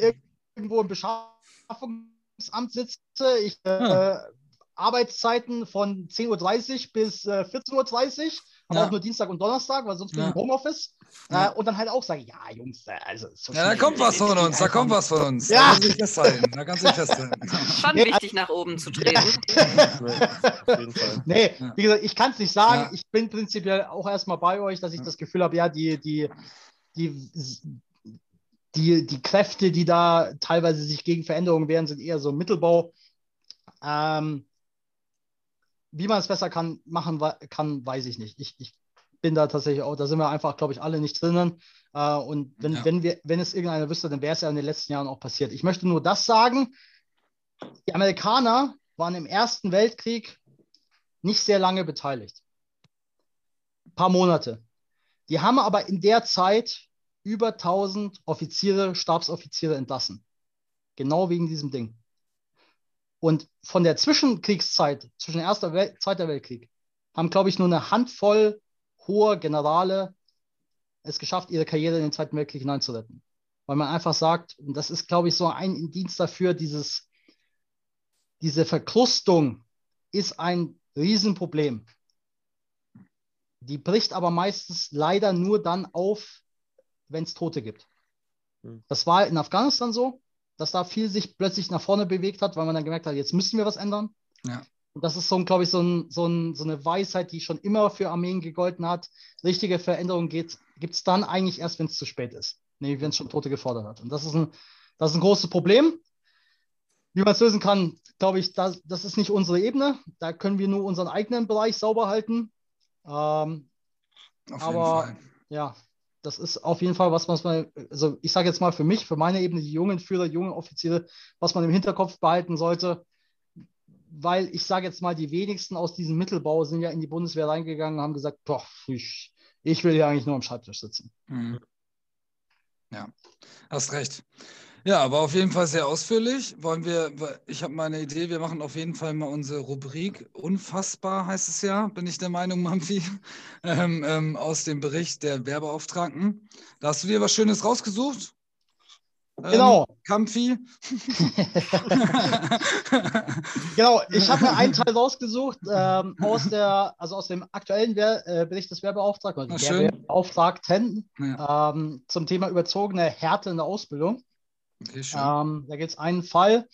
irgendwo im Beschaffungsamt sitze. Ich äh, ja. Arbeitszeiten von 10.30 Uhr bis äh, 14.30 Uhr aber ja. auch nur Dienstag und Donnerstag, weil sonst bin ich im Homeoffice. Ja. Äh, und dann halt auch sagen, ja, Jungs, äh, also
so Ja, da kommt was von uns, da kommt was von uns.
Ja.
Da kann sich festhalten. Da kann sich festhalten.
Schon wichtig, nach oben zu treten.
nee, wie gesagt, ich kann es nicht sagen. Ich bin prinzipiell auch erstmal bei euch, dass ich das Gefühl habe, ja, die, die, die, die, die Kräfte, die da teilweise sich gegen Veränderungen wehren, sind eher so Mittelbau. Ähm, wie man es besser kann, machen kann, weiß ich nicht. Ich, ich bin da tatsächlich auch, da sind wir einfach, glaube ich, alle nicht drinnen. Äh, und wenn, ja. wenn, wir, wenn es irgendeiner wüsste, dann wäre es ja in den letzten Jahren auch passiert. Ich möchte nur das sagen: Die Amerikaner waren im Ersten Weltkrieg nicht sehr lange beteiligt. Ein paar Monate. Die haben aber in der Zeit über 1000 Offiziere, Stabsoffiziere entlassen. Genau wegen diesem Ding. Und von der Zwischenkriegszeit, zwischen Erster und Zweiter Weltkrieg, haben, glaube ich, nur eine Handvoll hoher Generale es geschafft, ihre Karriere in den Zweiten Weltkrieg hineinzuretten. Weil man einfach sagt, und das ist, glaube ich, so ein Indiz dafür, dieses, diese Verkrustung ist ein Riesenproblem. Die bricht aber meistens leider nur dann auf, wenn es Tote gibt. Hm. Das war in Afghanistan so dass da viel sich plötzlich nach vorne bewegt hat, weil man dann gemerkt hat, jetzt müssen wir was ändern.
Ja.
Und das ist so, glaube ich, so, ein, so, ein, so, eine Weisheit, die schon immer für Armeen gegolten hat. Richtige Veränderungen gibt es dann eigentlich erst, wenn es zu spät ist. Nämlich, wenn es schon Tote gefordert hat. Und das ist ein, das ist ein großes Problem. Wie man es lösen kann, glaube ich, das, das ist nicht unsere Ebene. Da können wir nur unseren eigenen Bereich sauber halten. Ähm, aber ja, das ist auf jeden Fall was, was man, also ich sage jetzt mal für mich, für meine Ebene, die jungen Führer, jungen Offiziere, was man im Hinterkopf behalten sollte, weil ich sage jetzt mal, die wenigsten aus diesem Mittelbau sind ja in die Bundeswehr reingegangen und haben gesagt, boah, ich, ich will ja eigentlich nur am Schreibtisch sitzen. Mhm.
Ja, hast recht. Ja, aber auf jeden Fall sehr ausführlich. Wollen wir, ich habe mal eine Idee, wir machen auf jeden Fall mal unsere Rubrik Unfassbar heißt es ja, bin ich der Meinung, Mampfi, ähm, ähm, aus dem Bericht der Werbeauftragten. Da hast du dir was Schönes rausgesucht?
Ähm, genau.
Kampfi.
genau, ich habe mir einen Teil rausgesucht ähm, aus, der, also aus dem aktuellen Wer äh, Bericht des Werbeauftragten, also der Werbeauftragten ja. ähm, zum Thema überzogene Härte in der Ausbildung. Okay, ähm, da gibt es einen Fall.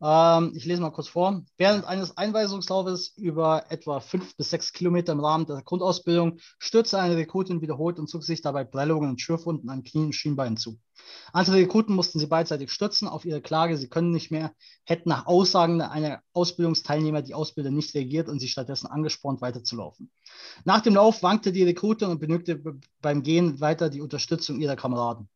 Ähm, ich lese mal kurz vor. Während eines Einweisungslaufes über etwa fünf bis sechs Kilometer im Rahmen der Grundausbildung stürzte eine Rekrutin wiederholt und zog sich dabei Prellungen und Schürfwunden an Knien und Schienbeinen zu. Andere Rekruten mussten sie beidseitig stürzen auf ihre Klage, sie können nicht mehr, hätten nach Aussagen einer Ausbildungsteilnehmer die Ausbilder nicht reagiert und sie stattdessen angespornt, weiterzulaufen. Nach dem Lauf wankte die Rekrutin und benötigte beim Gehen weiter die Unterstützung ihrer Kameraden.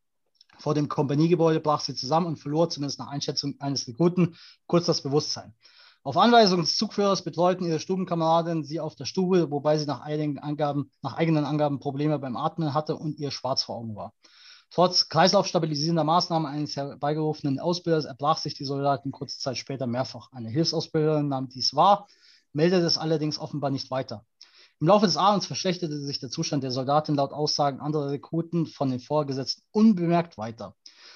Vor dem Kompaniegebäude brach sie zusammen und verlor, zumindest nach Einschätzung eines Rekruten, kurz das Bewusstsein. Auf Anweisung des Zugführers betreuten ihre Stubenkameraden sie auf der Stube, wobei sie nach, Angaben, nach eigenen Angaben Probleme beim Atmen hatte und ihr schwarz vor Augen war. Trotz kreislaufstabilisierender Maßnahmen eines herbeigerufenen Ausbilders erbrach sich die Soldaten kurze Zeit später mehrfach. Eine Hilfsausbilderin nahm dies wahr, meldete es allerdings offenbar nicht weiter. Im Laufe des Abends verschlechterte sich der Zustand der Soldatin laut Aussagen anderer Rekruten von den Vorgesetzten unbemerkt weiter.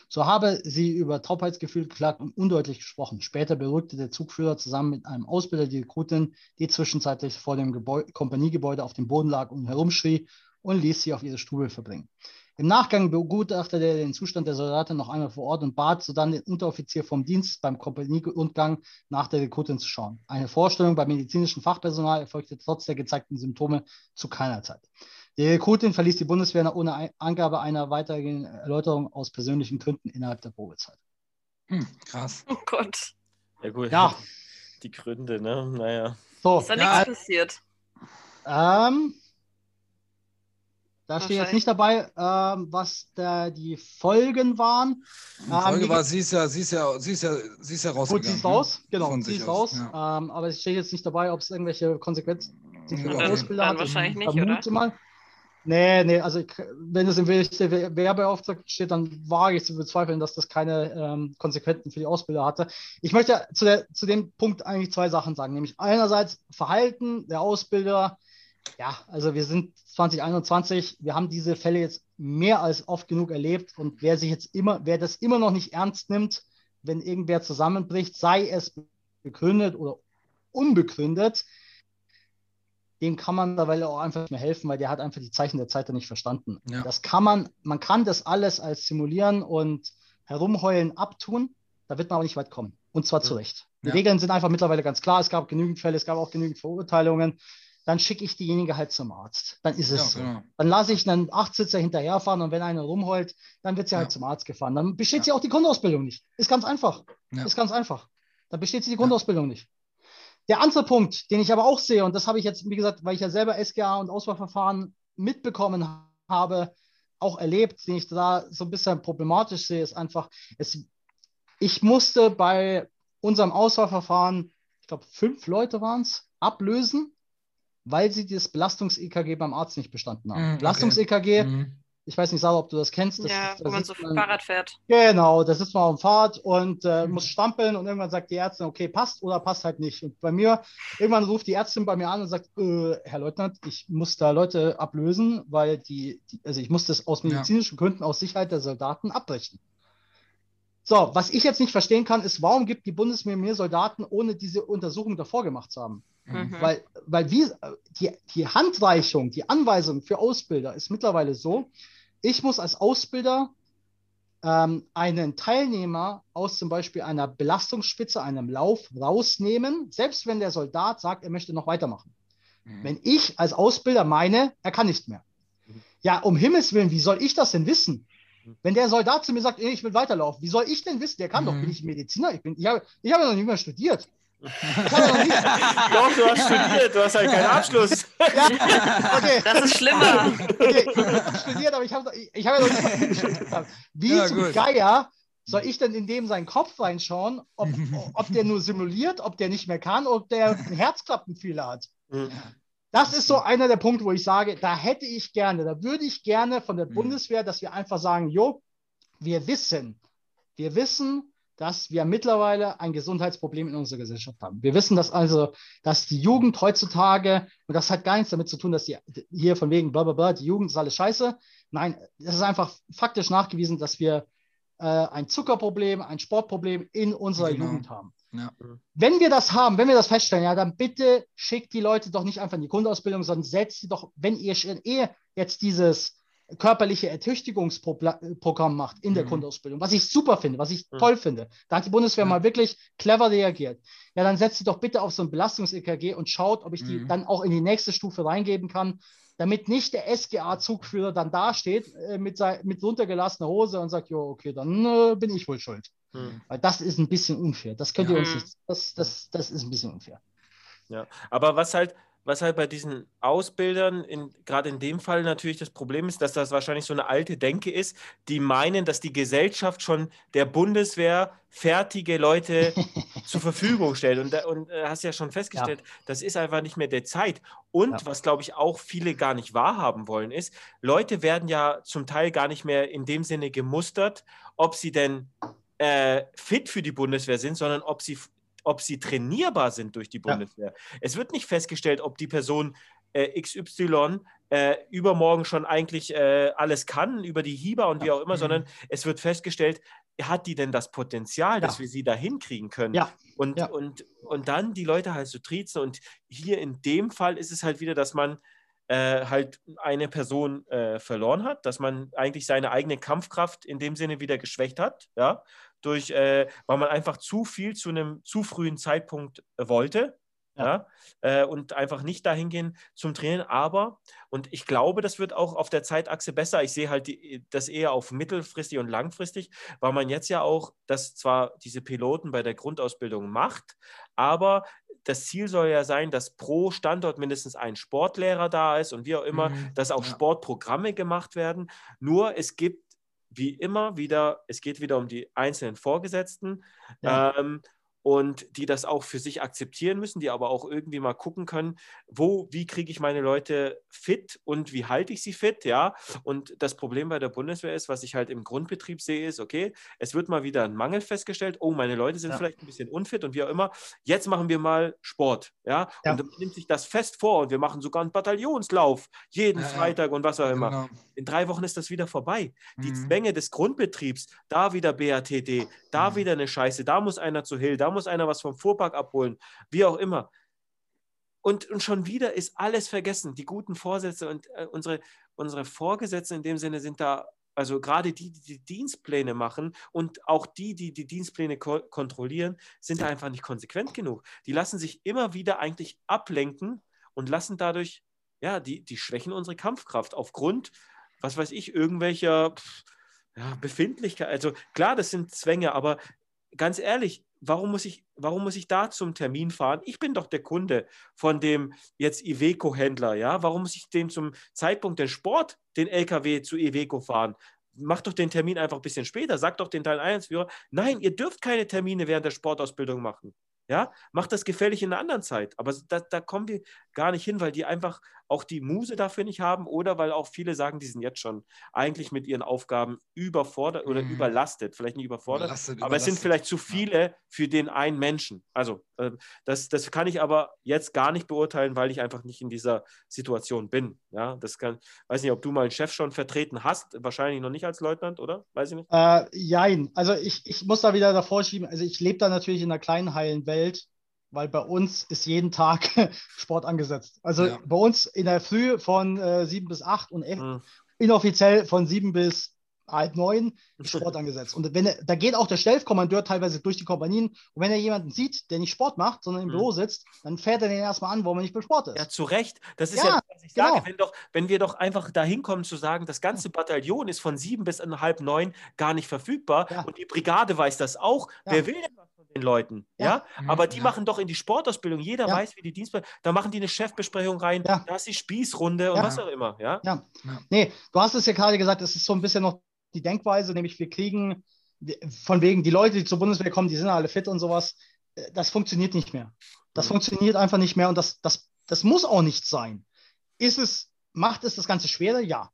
So habe sie über Taubheitsgefühl geklagt und undeutlich gesprochen. Später beruhigte der Zugführer zusammen mit einem Ausbilder die Rekrutin, die zwischenzeitlich vor dem Gebäu Kompaniegebäude auf dem Boden lag und herumschrie und ließ sie auf ihre Stube verbringen. Im Nachgang begutachtete er den Zustand der Soldaten noch einmal vor Ort und bat sodann den Unteroffizier vom Dienst beim Kompanieuntergang nach der Rekrutin zu schauen. Eine Vorstellung beim medizinischen Fachpersonal erfolgte trotz der gezeigten Symptome zu keiner Zeit. Die Rekrutin verließ die Bundeswehr ohne Angabe einer weiteren Erläuterung aus persönlichen Gründen innerhalb der Probezeit.
Hm, krass.
Oh Gott.
Ja, gut.
Ja.
Die Gründe, ne? Naja.
So,
Ist da
Ja.
nichts passiert?
ähm, da steht jetzt nicht dabei, ähm, was da die Folgen waren.
Die
Ähm,
Folge
wie
war, sie ist ja, sie ist ja, sie ist ja, sie ist ja
Gut,
rausgegangen.
sie ist raus,
ne?
genau,
Von
sie ist
aus,
raus.
ja.
Ähm, aber es steht jetzt nicht dabei, ob es irgendwelche Konsequenzen für
Okay.
Ausbilder hat.
wahrscheinlich
Ich
nicht, oder?
mal. Nee, nee, also ich, wenn es im Bericht der Wer- Werbeauftragten steht, dann wage ich zu bezweifeln, dass das keine ähm, Konsequenzen für die Ausbilder hatte. Ich möchte zu, der, zu dem Punkt eigentlich zwei Sachen sagen, nämlich einerseits Verhalten der Ausbilder. Ja, also wir sind 2021, wir haben diese Fälle jetzt mehr als oft genug erlebt und wer sich jetzt immer, wer das immer noch nicht ernst nimmt, wenn irgendwer zusammenbricht, sei es begründet oder unbegründet, dem kann man mittlerweile auch einfach nicht mehr helfen, weil der hat einfach die Zeichen der Zeit dann nicht verstanden.
Ja.
Das kann man, man kann das alles als Simulieren und Herumheulen abtun, da wird man aber nicht weit kommen. Und zwar zu Recht. Die
Ja.
Regeln sind einfach mittlerweile ganz klar. Es gab genügend Fälle, es gab auch genügend Verurteilungen. Dann schicke ich diejenige halt zum Arzt. Dann ist es
Ja,
so.
genau.
Dann lasse ich einen Achtsitzer hinterherfahren und wenn einer rumheult, dann wird sie
Ja.
halt zum Arzt gefahren. Dann besteht
Ja.
sie auch die Grundausbildung nicht. Ist ganz einfach. Ist ganz einfach. Dann besteht sie die Grundausbildung nicht. Der andere Punkt, den ich aber auch sehe, und das habe ich jetzt, wie gesagt, weil ich ja selber SGA und Auswahlverfahren mitbekommen habe, auch erlebt, den ich da so ein bisschen problematisch sehe, ist einfach, es, ich musste bei unserem Auswahlverfahren, ich glaube, fünf Leute waren es, ablösen, weil sie das Belastungs-EKG beim Arzt nicht bestanden haben.
Mhm, okay.
Belastungs-EKG,
Mhm.
ich weiß nicht, Sarah, ob du das kennst. Das
ja,
ist-
wo
da
man so
man-
Fahrrad fährt.
Genau, da sitzt man auf dem Fahrt und äh,
Mhm.
muss stampeln und irgendwann sagt die Ärztin, okay, passt oder passt halt nicht. Und bei mir, irgendwann ruft die Ärztin bei mir an und sagt, äh, Herr Leutnant, ich muss da Leute ablösen, weil die, die also ich muss das aus
Ja.
medizinischen Gründen, aus Sicherheit der Soldaten abbrechen. So, was ich jetzt nicht verstehen kann, ist, warum gibt die Bundeswehr mir Soldaten, ohne diese Untersuchung davor gemacht zu haben?
Mhm.
Weil, weil wir, die, die Handreichung, die Anweisung für Ausbilder ist mittlerweile so, ich muss als Ausbilder ähm, einen Teilnehmer aus zum Beispiel einer Belastungsspitze, einem Lauf rausnehmen, selbst wenn der Soldat sagt, er möchte noch weitermachen.
Mhm.
Wenn ich als Ausbilder meine, er kann nicht mehr. Ja, um Himmels Willen, wie soll ich das denn wissen? Wenn der Soldat zu mir sagt, ey, ich will weiterlaufen, wie soll ich denn wissen? Der kann doch,
Mhm.
bin ich Mediziner? Ich, bin, ich habe ich habe ja noch nicht mehr studiert.
Doch, du hast studiert, du hast halt keinen Abschluss.
ja, okay.
Das ist schlimmer.
Okay, ich habe studiert, aber ich habe ich, habe ja noch nicht studiert. Wie
Ja,
zum
gut.
Geier soll ich denn in dem seinen Kopf reinschauen, ob, ob der nur simuliert, ob der nicht mehr kann, ob der einen Herzklappenfehler hat?
Mhm.
Das ist so einer der Punkte, wo ich sage, da hätte ich gerne, da würde ich gerne von der
Mhm.
Bundeswehr, dass wir einfach sagen, jo, wir wissen, wir wissen, dass wir mittlerweile ein Gesundheitsproblem in unserer Gesellschaft haben. Wir wissen, dass also, dass die Jugend heutzutage, und das hat gar nichts damit zu tun, dass die hier von wegen bla bla bla, die Jugend ist alles scheiße. Nein, es ist einfach faktisch nachgewiesen, dass wir äh, ein Zuckerproblem, ein Sportproblem in unserer
Genau.
Jugend haben.
Ja.
Wenn wir das haben, wenn wir das feststellen, ja, dann bitte schickt die Leute doch nicht einfach in die Grundausbildung, sondern setzt sie doch, wenn ihr schon eh jetzt dieses körperliche Ertüchtigungsprogramm macht in der
Mhm.
Grundausbildung, was ich super finde, was ich
Mhm.
toll finde. Da hat die Bundeswehr
Ja.
mal wirklich clever reagiert. Ja, dann setzt sie doch bitte auf so ein Belastungs-EKG und schaut, ob ich die
Mhm.
dann auch in die nächste Stufe reingeben kann, damit nicht der SGA-Zugführer dann dasteht äh, mit, mit runtergelassener Hose und sagt, jo, okay, dann äh, bin ich wohl schuld.
Mhm.
Weil das ist ein bisschen unfair. Das könnt ihr
Ja.
uns nicht. Das, das, das ist ein bisschen unfair.
Ja, aber was halt, was halt bei diesen Ausbildern, gerade in dem Fall natürlich das Problem ist, dass das wahrscheinlich so eine alte Denke ist, die meinen, dass die Gesellschaft schon der Bundeswehr fertige Leute zur Verfügung stellt. Und, und äh, hast ja schon festgestellt, das ist einfach nicht mehr der Zeit. Und
Ja.
was, glaube ich, auch viele gar nicht wahrhaben wollen, ist, Leute werden ja zum Teil gar nicht mehr in dem Sinne gemustert, ob sie denn äh, fit für die Bundeswehr sind, sondern ob sie, ob sie trainierbar sind durch die
Ja.
Bundeswehr. Es wird nicht festgestellt, ob die Person äh, XY äh, übermorgen schon eigentlich äh, alles kann über die Hieber und wie auch immer,
Mhm.
sondern es wird festgestellt, hat die denn das Potenzial, dass
Ja.
wir sie da hinkriegen können?
Ja.
Und,
Ja.
und, und dann die Leute halt so triezen. Und hier in dem Fall ist es halt wieder, dass man äh, halt eine Person äh, verloren hat, dass man eigentlich seine eigene Kampfkraft in dem Sinne wieder geschwächt hat, ja, durch, äh, weil man einfach zu viel zu einem zu frühen Zeitpunkt äh, wollte. Ja, äh, und einfach nicht dahin gehen zum Trainieren. Aber, und ich glaube, das wird auch auf der Zeitachse besser. Ich sehe halt die, das eher auf mittelfristig und langfristig, weil man jetzt ja auch, das zwar diese Piloten bei der Grundausbildung macht, aber das Ziel soll ja sein, dass pro Standort mindestens ein Sportlehrer da ist und wie auch immer,
Mhm,
dass auch
ja.
Sportprogramme gemacht werden. Nur es gibt wie immer wieder, es geht wieder um die einzelnen Vorgesetzten
Ja.
ähm, und die das auch für sich akzeptieren müssen, die aber auch irgendwie mal gucken können, wo, wie kriege ich meine Leute fit und wie halte ich sie fit, ja. Und das Problem bei der Bundeswehr ist, was ich halt im Grundbetrieb sehe, ist, okay, es wird mal wieder ein Mangel festgestellt, oh, meine Leute sind
Ja.
vielleicht ein bisschen unfit und wie auch immer, jetzt machen wir mal Sport, ja.
Ja.
Und man nimmt sich das fest vor und wir machen sogar einen Bataillonslauf jeden
Ja.
Freitag und was auch immer.
Genau.
In drei Wochen ist das wieder vorbei. Die
Mhm.
Zwänge des Grundbetriebs, da wieder BATD, da
Mhm.
wieder eine Scheiße, da muss einer zu Hill, da muss einer was vom Fuhrpark abholen, wie auch immer. Und, und schon wieder ist alles vergessen. Die guten Vorsätze und äh, unsere, unsere Vorgesetzten in dem Sinne sind da, also gerade die, die die Dienstpläne machen und auch die, die die Dienstpläne ko kontrollieren, sind da einfach nicht konsequent genug. Die lassen sich immer wieder eigentlich ablenken und lassen dadurch, ja, die, die schwächen unsere Kampfkraft aufgrund, was weiß ich, irgendwelcher ja, Befindlichkeit. Also klar, das sind Zwänge, aber ganz ehrlich, warum muss ich, warum muss ich da zum Termin fahren? Ich bin doch der Kunde von dem jetzt Iveco-Händler, ja? Warum muss ich dem zum Zeitpunkt den Sport, den LKW zu Iveco fahren? Mach doch den Termin einfach ein bisschen später. Sag doch den Teil 1-Führer, nein, ihr dürft keine Termine während der Sportausbildung machen. Ja, macht das gefällig in einer anderen Zeit. Aber da, da kommen wir gar nicht hin, weil die einfach auch die Muse dafür nicht haben oder weil auch viele sagen, die sind jetzt schon eigentlich mit ihren Aufgaben überfordert oder
Mhm.
überlastet. Vielleicht nicht überfordert,
Überlastet,
aber es sind
überlastet.
vielleicht zu viele für den einen Menschen. Also, äh, das, das kann ich aber jetzt gar nicht beurteilen, weil ich einfach nicht in dieser Situation bin. Ja, das kann, weiß nicht, ob du mal einen Chef schon vertreten hast, wahrscheinlich noch nicht als Leutnant, oder? Weiß ich nicht.
Äh, jein. Also ich, ich muss da wieder davor schieben. Also ich lebe da natürlich in einer kleinen, heilen Welt, weil bei uns ist jeden Tag Sport angesetzt. Also
Ja.
bei uns in der Früh von äh, 7 bis 8 und echt
Hm.
inoffiziell von 7 bis halb neun Sport angesetzt. Und wenn er, da geht auch der Stellkommandeur teilweise durch die Kompanien. Und wenn er jemanden sieht, der nicht Sport macht, sondern im
Mhm.
Büro sitzt, dann fährt er den erstmal an, warum er nicht beim Sport ist.
Ja, zu Recht. Das ist
Ja,
ja, was ich sage.
genau.
Wenn, doch, wenn wir doch einfach dahin kommen zu sagen, das ganze Bataillon ist von sieben bis halb neun gar nicht verfügbar
Ja.
und die Brigade weiß das auch,
Ja.
wer will denn was den Leuten? Ja.
Ja.
Mhm,
Aber die
ja.
machen doch in die Sportausbildung, jeder
Ja.
weiß, wie die Dienstplan, da machen die eine Chefbesprechung rein,
Ja.
da ist die Spießrunde und
Ja.
was auch immer. Ja?
Ja. Nee, du hast es ja gerade gesagt, es ist so ein bisschen noch die Denkweise, nämlich wir kriegen von wegen, die Leute, die zur Bundeswehr kommen, die sind alle fit und sowas. Äh, Das funktioniert nicht mehr. Das
Mhm.
funktioniert einfach nicht mehr und das, das, das muss auch nicht sein. Ist es, macht es das Ganze schwerer? Ja.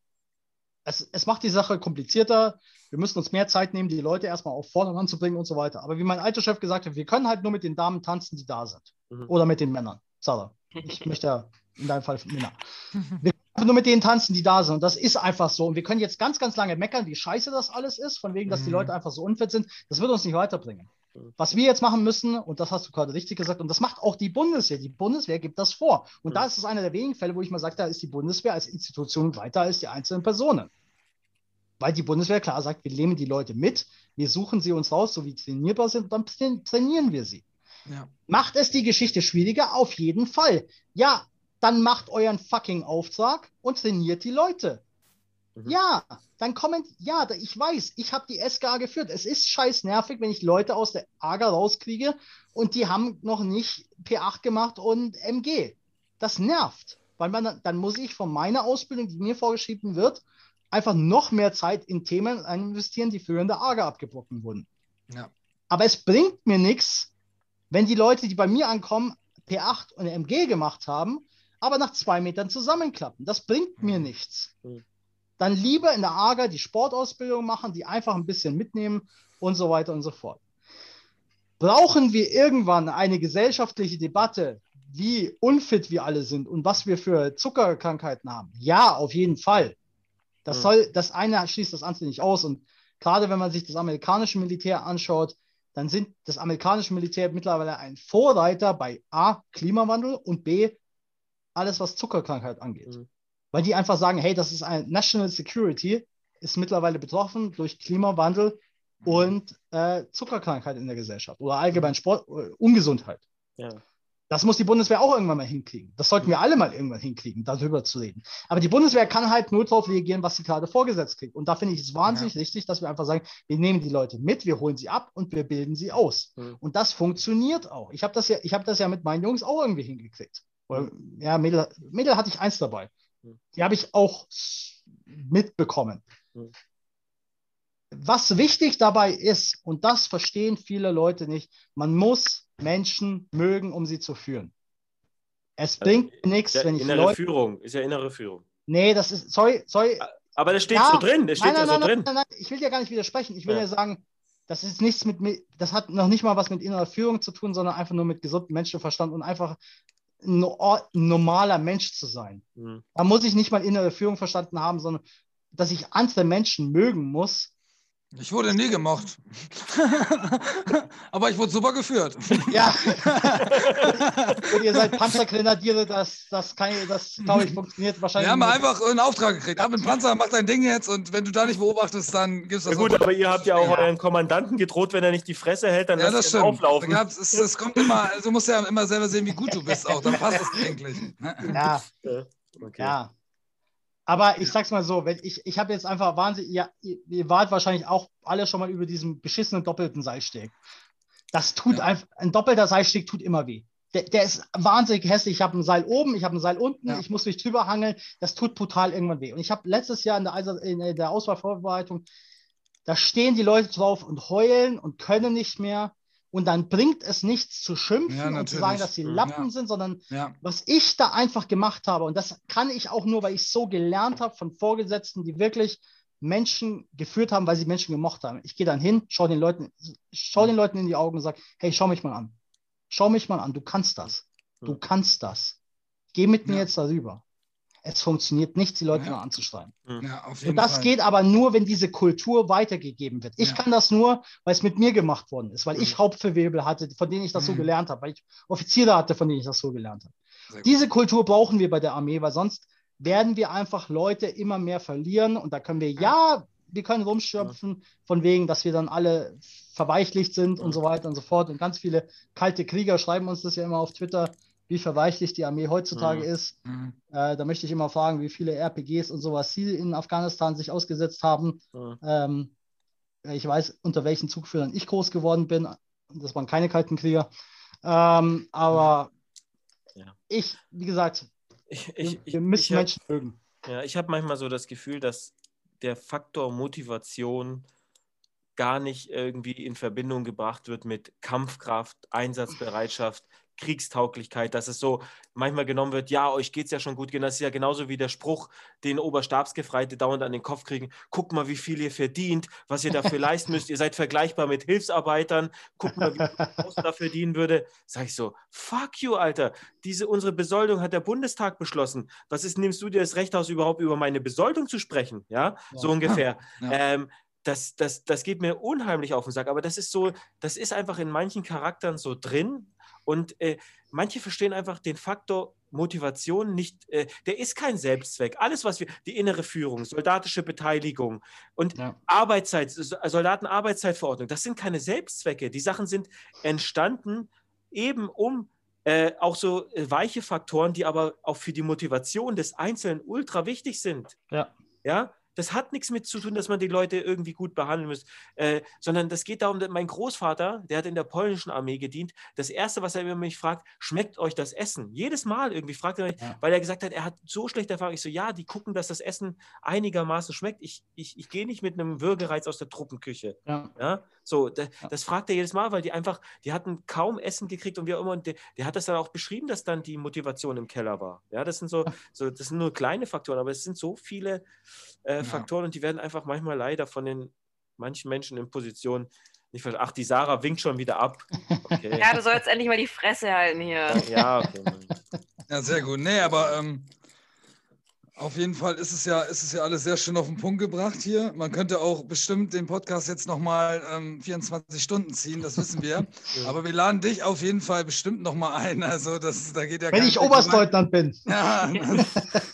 Es, es macht die Sache komplizierter. Wir müssen uns mehr Zeit nehmen, die Leute erstmal auf Vordermann zu bringen und so weiter. Aber wie mein alter Chef gesagt hat, wir können halt nur mit den Damen tanzen, die da sind.
Mhm.
Oder mit den Männern. Sarah. Ich möchte ja in deinem Fall Männer. Wir können einfach nur mit denen tanzen, die da sind. Und das ist einfach so. Und wir können jetzt ganz, ganz lange meckern, wie scheiße das alles ist, von wegen, dass die
Mhm.
Leute einfach so unfit sind. Das wird uns nicht weiterbringen. Was wir jetzt machen müssen, und das hast du gerade richtig gesagt, und das macht auch die Bundeswehr. Die Bundeswehr gibt das vor. Und
Mhm.
da ist es einer der wenigen Fälle, wo ich mal sage, da ist die Bundeswehr als Institution weiter als die einzelnen Personen. Weil die Bundeswehr klar sagt, wir nehmen die Leute mit, wir suchen sie uns raus, so wie trainierbar sind, und dann tra- trainieren wir sie.
Ja.
Macht es die Geschichte schwieriger? Auf jeden Fall. Ja, dann macht euren fucking Auftrag und trainiert die Leute.
Mhm.
Ja, dann kommen, ja, ich weiß, ich habe die SGA geführt. Es ist scheiß nervig, wenn ich Leute aus der AGA rauskriege und die haben noch nicht P8 gemacht und MG. Das nervt, weil man, dann- dann muss ich von meiner Ausbildung, die mir vorgeschrieben wird, einfach noch mehr Zeit in Themen investieren, die früher in der AGA abgebrochen wurden.
Ja.
Aber es bringt mir nichts, wenn die Leute, die bei mir ankommen, P8 und MG gemacht haben, aber nach zwei Metern zusammenklappen. Das bringt mir
Mhm.
nichts.
Mhm.
Dann lieber in der AGA die Sportausbildung machen, die einfach ein bisschen mitnehmen und so weiter und so fort. Brauchen wir irgendwann eine gesellschaftliche Debatte, wie unfit wir alle sind und was wir für Zuckerkrankheiten haben. Ja, auf jeden Fall. Das
Mhm.
soll, das eine schließt das andere nicht aus. Und gerade wenn man sich das amerikanische Militär anschaut, dann sind das amerikanische Militär mittlerweile ein Vorreiter bei A, Klimawandel und B, alles, was Zuckerkrankheit angeht.
Mhm.
Weil die einfach sagen, hey, das ist ein National Security, ist mittlerweile betroffen durch Klimawandel und äh, Zuckerkrankheit in der Gesellschaft oder allgemein Sport, äh, Ungesundheit.
Ja.
Das muss die Bundeswehr auch irgendwann mal hinkriegen. Das sollten wir alle mal irgendwann hinkriegen, darüber zu reden. Aber die Bundeswehr kann halt nur darauf reagieren, was sie gerade vorgesetzt kriegt. Und da finde ich es wahnsinnig wichtig, dass wir einfach sagen, wir nehmen die Leute mit, wir holen sie ab und wir bilden sie aus.
Mhm.
Und das funktioniert auch. Ich habe das, ja, ich hab das ja mit meinen Jungs auch irgendwie hingekriegt. Oder, ja, Mädel, Mädel hatte ich eins dabei.
Mhm.
Die habe ich auch mitbekommen.
Mhm.
Was wichtig dabei ist, und das verstehen viele Leute nicht, man muss Menschen mögen, um sie zu führen. Es bringt nichts,
Ja,
wenn ich
innere
Leute.
Führung, ist ja innere Führung.
Nee, das ist, sorry, sorry.
Aber das steht
Ja,
so drin, das steht
nein, nein,
ja so
nein,
drin.
Nein, nein, nein, ich will ja gar nicht widersprechen. Ich will
Ja.
ja sagen, das ist nichts mit, das hat noch nicht mal was mit innerer Führung zu tun, sondern einfach nur mit gesundem Menschenverstand und einfach ein, no- ein normaler Mensch zu sein.
Mhm.
Da muss ich nicht mal innere Führung verstanden haben, sondern dass ich andere Menschen mögen muss.
Ich wurde nie gemocht. Aber ich wurde super geführt.
Ja. und ihr seid Panzergrenadiere, das, das, kann, das glaube ich, funktioniert wahrscheinlich.
Wir haben
nur-
einfach einen Auftrag gekriegt. Ab in Panzer, mach dein Ding jetzt und wenn du da nicht beobachtest, dann gibst du
Ja
das
gut,
auch.
aber ihr habt ja auch
Ja.
euren Kommandanten gedroht, wenn er nicht die Fresse hält, dann
Ja, das
lasst ihn
stimmt.
auflaufen.
Da es, es kommt immer, also du musst ja immer selber sehen, wie gut du bist auch. Dann passt es eigentlich.
Ja,
Ja, okay.
Ja. Aber ich sag's mal so, wenn ich, ich habe jetzt einfach wahnsinnig, ja, ihr, ihr wart wahrscheinlich auch alle schon mal über diesen beschissenen doppelten Seilsteg. Das tut
Ja.
einfach, ein doppelter Seilsteg tut immer weh. Der, der ist wahnsinnig hässlich. Ich habe ein Seil oben, ich habe ein Seil unten,
Ja.
ich muss mich drüber hangeln. Das tut brutal irgendwann weh. Und ich habe letztes Jahr in der, in der Auswahlvorbereitung, da stehen die Leute drauf und heulen und können nicht mehr. Und dann bringt es nichts zu schimpfen
Ja,
und zu sagen, dass sie. Lappen
Ja.
sind, sondern
Ja.
was ich da einfach gemacht habe, und das kann ich auch nur, weil ich so gelernt habe von Vorgesetzten, die wirklich Menschen geführt haben, weil sie Menschen gemocht haben. Ich gehe dann hin, schau den Leuten, schau den Leuten in die Augen und sage, hey, schau mich mal an. Schau mich mal an, du kannst das. Du kannst das. Geh mit mir
Ja.
jetzt darüber. Es funktioniert nicht, die Leute
Ja.
nur anzuschreiben.
ja, auf jeden
Und das
Fall.
geht aber nur, wenn diese Kultur weitergegeben wird. Ich
Ja.
kann das nur, weil es mit mir gemacht worden ist, weil
Mhm.
ich Hauptverwebel hatte, von denen ich das so
Mhm.
gelernt habe, weil ich Offiziere hatte, von denen ich das so gelernt habe. Diese Kultur brauchen wir bei der Armee, weil sonst werden wir einfach Leute immer mehr verlieren und da können wir, ja, wir können rumschöpfen von wegen, dass wir dann alle verweichlicht sind und
Mhm.
so weiter und so fort. Und ganz viele kalte Krieger schreiben uns das ja immer auf Twitter, wie verweichlicht die Armee heutzutage
Mhm.
ist.
Mhm.
Äh, da möchte ich immer fragen, wie viele RPGs und sowas sie in Afghanistan sich ausgesetzt haben.
Mhm.
Ähm, ich weiß, unter welchen Zugführern ich groß geworden bin. Das waren keine kalten Krieger. Ähm, aber
Ja.
ich, wie gesagt,
Ich, ich,
wir müssen
ich hab-
Menschen mögen.
Ja, ich habe manchmal so das Gefühl, dass der Faktor Motivation gar nicht irgendwie in Verbindung gebracht wird mit Kampfkraft, Einsatzbereitschaft, Kriegstauglichkeit, dass es so manchmal genommen wird, ja, euch geht es ja schon gut, das ist ja genauso wie der Spruch, den Oberstabsgefreite dauernd an den Kopf kriegen, guckt mal, wie viel ihr verdient, was ihr dafür leisten müsst, ihr seid vergleichbar mit Hilfsarbeitern, guckt mal, wie viel Haus da verdienen würde. Sag ich so, fuck you, Alter, diese, unsere Besoldung hat der Bundestag beschlossen. Was ist, nimmst du dir das Recht aus, überhaupt über meine Besoldung zu sprechen? Ja, so
Ja.
ungefähr.
Ja.
Ähm, das, das, das geht mir unheimlich auf den Sack, aber das ist so, das ist einfach in manchen Charakteren so drin und äh, manche verstehen einfach den Faktor Motivation nicht, äh, der ist kein Selbstzweck. Alles, was wir, die innere Führung, soldatische Beteiligung und
Ja.
Arbeitszeit, So- Soldatenarbeitszeitverordnung, das sind keine Selbstzwecke. Die Sachen sind entstanden eben um äh, auch so äh, weiche Faktoren, die aber auch für die Motivation des Einzelnen ultra wichtig sind.
Ja.
Ja, das hat nichts mit zu tun, dass man die Leute irgendwie gut behandeln muss, äh, sondern das geht darum, dass mein Großvater, der hat in der polnischen Armee gedient, das Erste, was er über mich fragt, schmeckt euch das Essen? Jedes Mal irgendwie fragt er mich,
Ja.
weil er gesagt hat, er hat so schlechte Erfahrungen. Ich so, ja, die gucken, dass das Essen einigermaßen schmeckt. Ich, ich, ich gehe nicht mit einem Würgereiz aus der Truppenküche.
Ja.
Ja, so, da,
Ja.
das fragt er jedes Mal, weil die einfach, die hatten kaum Essen gekriegt und wie auch immer. Und der, der hat das dann auch beschrieben, dass dann die Motivation im Keller war. Ja, das sind so, so das sind nur kleine Faktoren, aber es sind so viele äh,
Ja.
Faktoren und die werden einfach manchmal leider von den manchen Menschen in Positionen Nicht ver- Ach, die Sarah winkt schon wieder ab. Okay.
Ja, du sollst endlich mal die Fresse halten hier.
Ja, okay.
Ja, sehr gut. Nee, aber ähm, auf jeden Fall ist es, ja, ist es ja alles sehr schön auf den Punkt gebracht hier. Man könnte auch bestimmt den Podcast jetzt nochmal ähm, 24 Stunden ziehen, das wissen wir. Aber wir laden dich auf jeden Fall bestimmt nochmal ein. Also das, da geht ja
Wenn
kein
ich. Oberstleutnant bin.
Ja,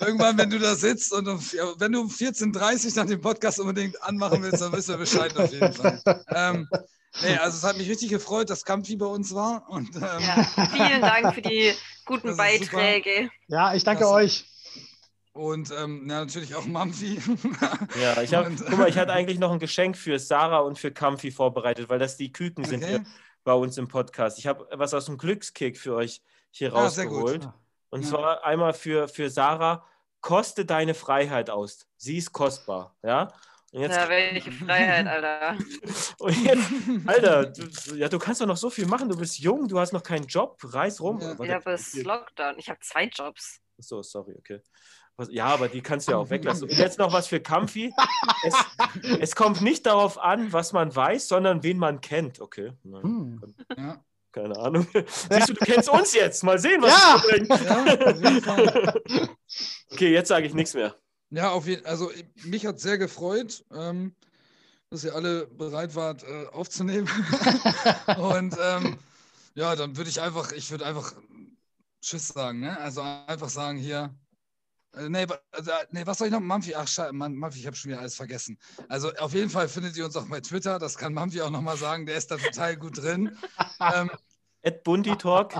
irgendwann, wenn du da sitzt und um, ja, wenn du um 14.30 Uhr nach dem Podcast unbedingt anmachen willst, dann wissen wir Bescheid auf jeden Fall. Ähm, nee, also es hat mich richtig gefreut, dass Kampfi bei uns war. Und, ähm,
Ja, vielen Dank für die guten
Das ist super.
Beiträge.
Ja, ich danke
Klasse.
euch.
Und ähm, ja, natürlich auch Mamfi.
Ja, ich habe,
Und-
guck mal, ich hatte eigentlich noch ein Geschenk für Sarah und für Kampfi vorbereitet, weil das die Küken sind
Okay.
hier bei uns im Podcast. Ich habe was aus dem Glückskick für euch hier
Ah,
rausgeholt. Und
Ja.
zwar einmal für, für Sarah, koste deine Freiheit aus. Sie ist kostbar, ja? Und jetzt,
Ja, welche Freiheit, Alter.
und jetzt Alter, du, ja, du kannst doch noch so viel machen. Du bist jung, du hast noch keinen Job, reis rum.
Ja.
Warte,
Ja, bis Lockdown. Ich habe zwei Jobs.
so, sorry, okay. Ja, aber die kannst du ja auch weglassen. Und jetzt noch was für Kampfi. Es, es kommt nicht darauf an, was man weiß, sondern wen man kennt. Okay,
Hm.
ja.
keine Ahnung. Siehst du, du kennst uns jetzt. Mal sehen, was
Ja.
du bringst.
Ja, Fall.
Okay, jetzt sage ich nichts mehr.
Ja, auf jeden Also mich hat sehr gefreut, ähm, dass ihr alle bereit wart, äh, aufzunehmen. Und ähm, ja, dann würde ich einfach, ich würde einfach Tschüss sagen, ne? Also einfach sagen hier. Äh, nee, also, äh, nee, was soll ich noch? Mampfi, ach, Schei- Mann, Mampfi, ich habe schon wieder alles vergessen. Also auf jeden Fall findet ihr uns auch bei Twitter, das kann Mampfi auch nochmal sagen, der ist da total gut drin. Ähm,
Ed Bundy Talk.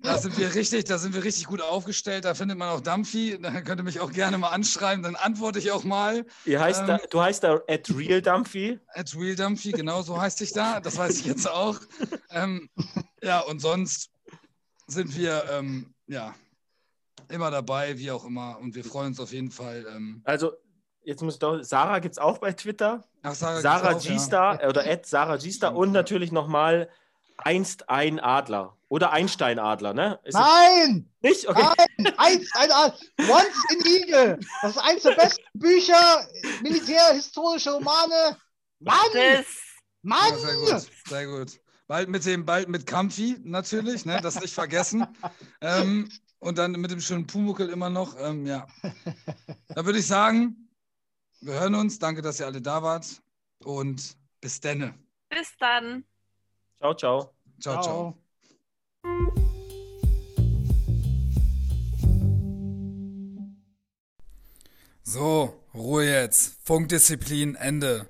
da sind wir richtig, da sind wir richtig gut aufgestellt. Da findet man auch Dampfi. Da könnt ihr mich auch gerne mal anschreiben, dann antworte ich auch mal.
Heißt
Ähm.
da, du heißt da Ed Real Dumphy.
At Real Dumphy, genau so heißt ich da. Das weiß ich jetzt auch. Ähm, ja, und sonst sind wir ähm, ja immer dabei, wie auch immer. Und wir freuen uns auf jeden Fall. Ähm,
Also, jetzt muss ich doch. Sarah gibt es auch bei Twitter.
ach, Sarah,
Sarah
auch, ja.
G-Star äh, oder Ed Sarah G-Star und natürlich nochmal einst ein Adler. Oder Einstein-Adler, ne? Ist es
Nein!
nicht? Okay.
Nein! Eins, ein, ein, Once in Eagle! Das ist eins der besten Bücher, militärhistorische Romane. Mann! Mann!
Ja, sehr gut, sehr gut. Bald mit dem, bald mit Kampfi natürlich, ne? Das nicht vergessen. ähm, und dann mit dem schönen Pumuckel immer noch. Ähm, ja. Da würde ich sagen, wir hören uns. Danke, dass ihr alle da wart. Und bis denne.
Bis dann.
Ciao, ciao.
ciao. ciao. So, Ruhe jetzt. Funkdisziplin, Ende.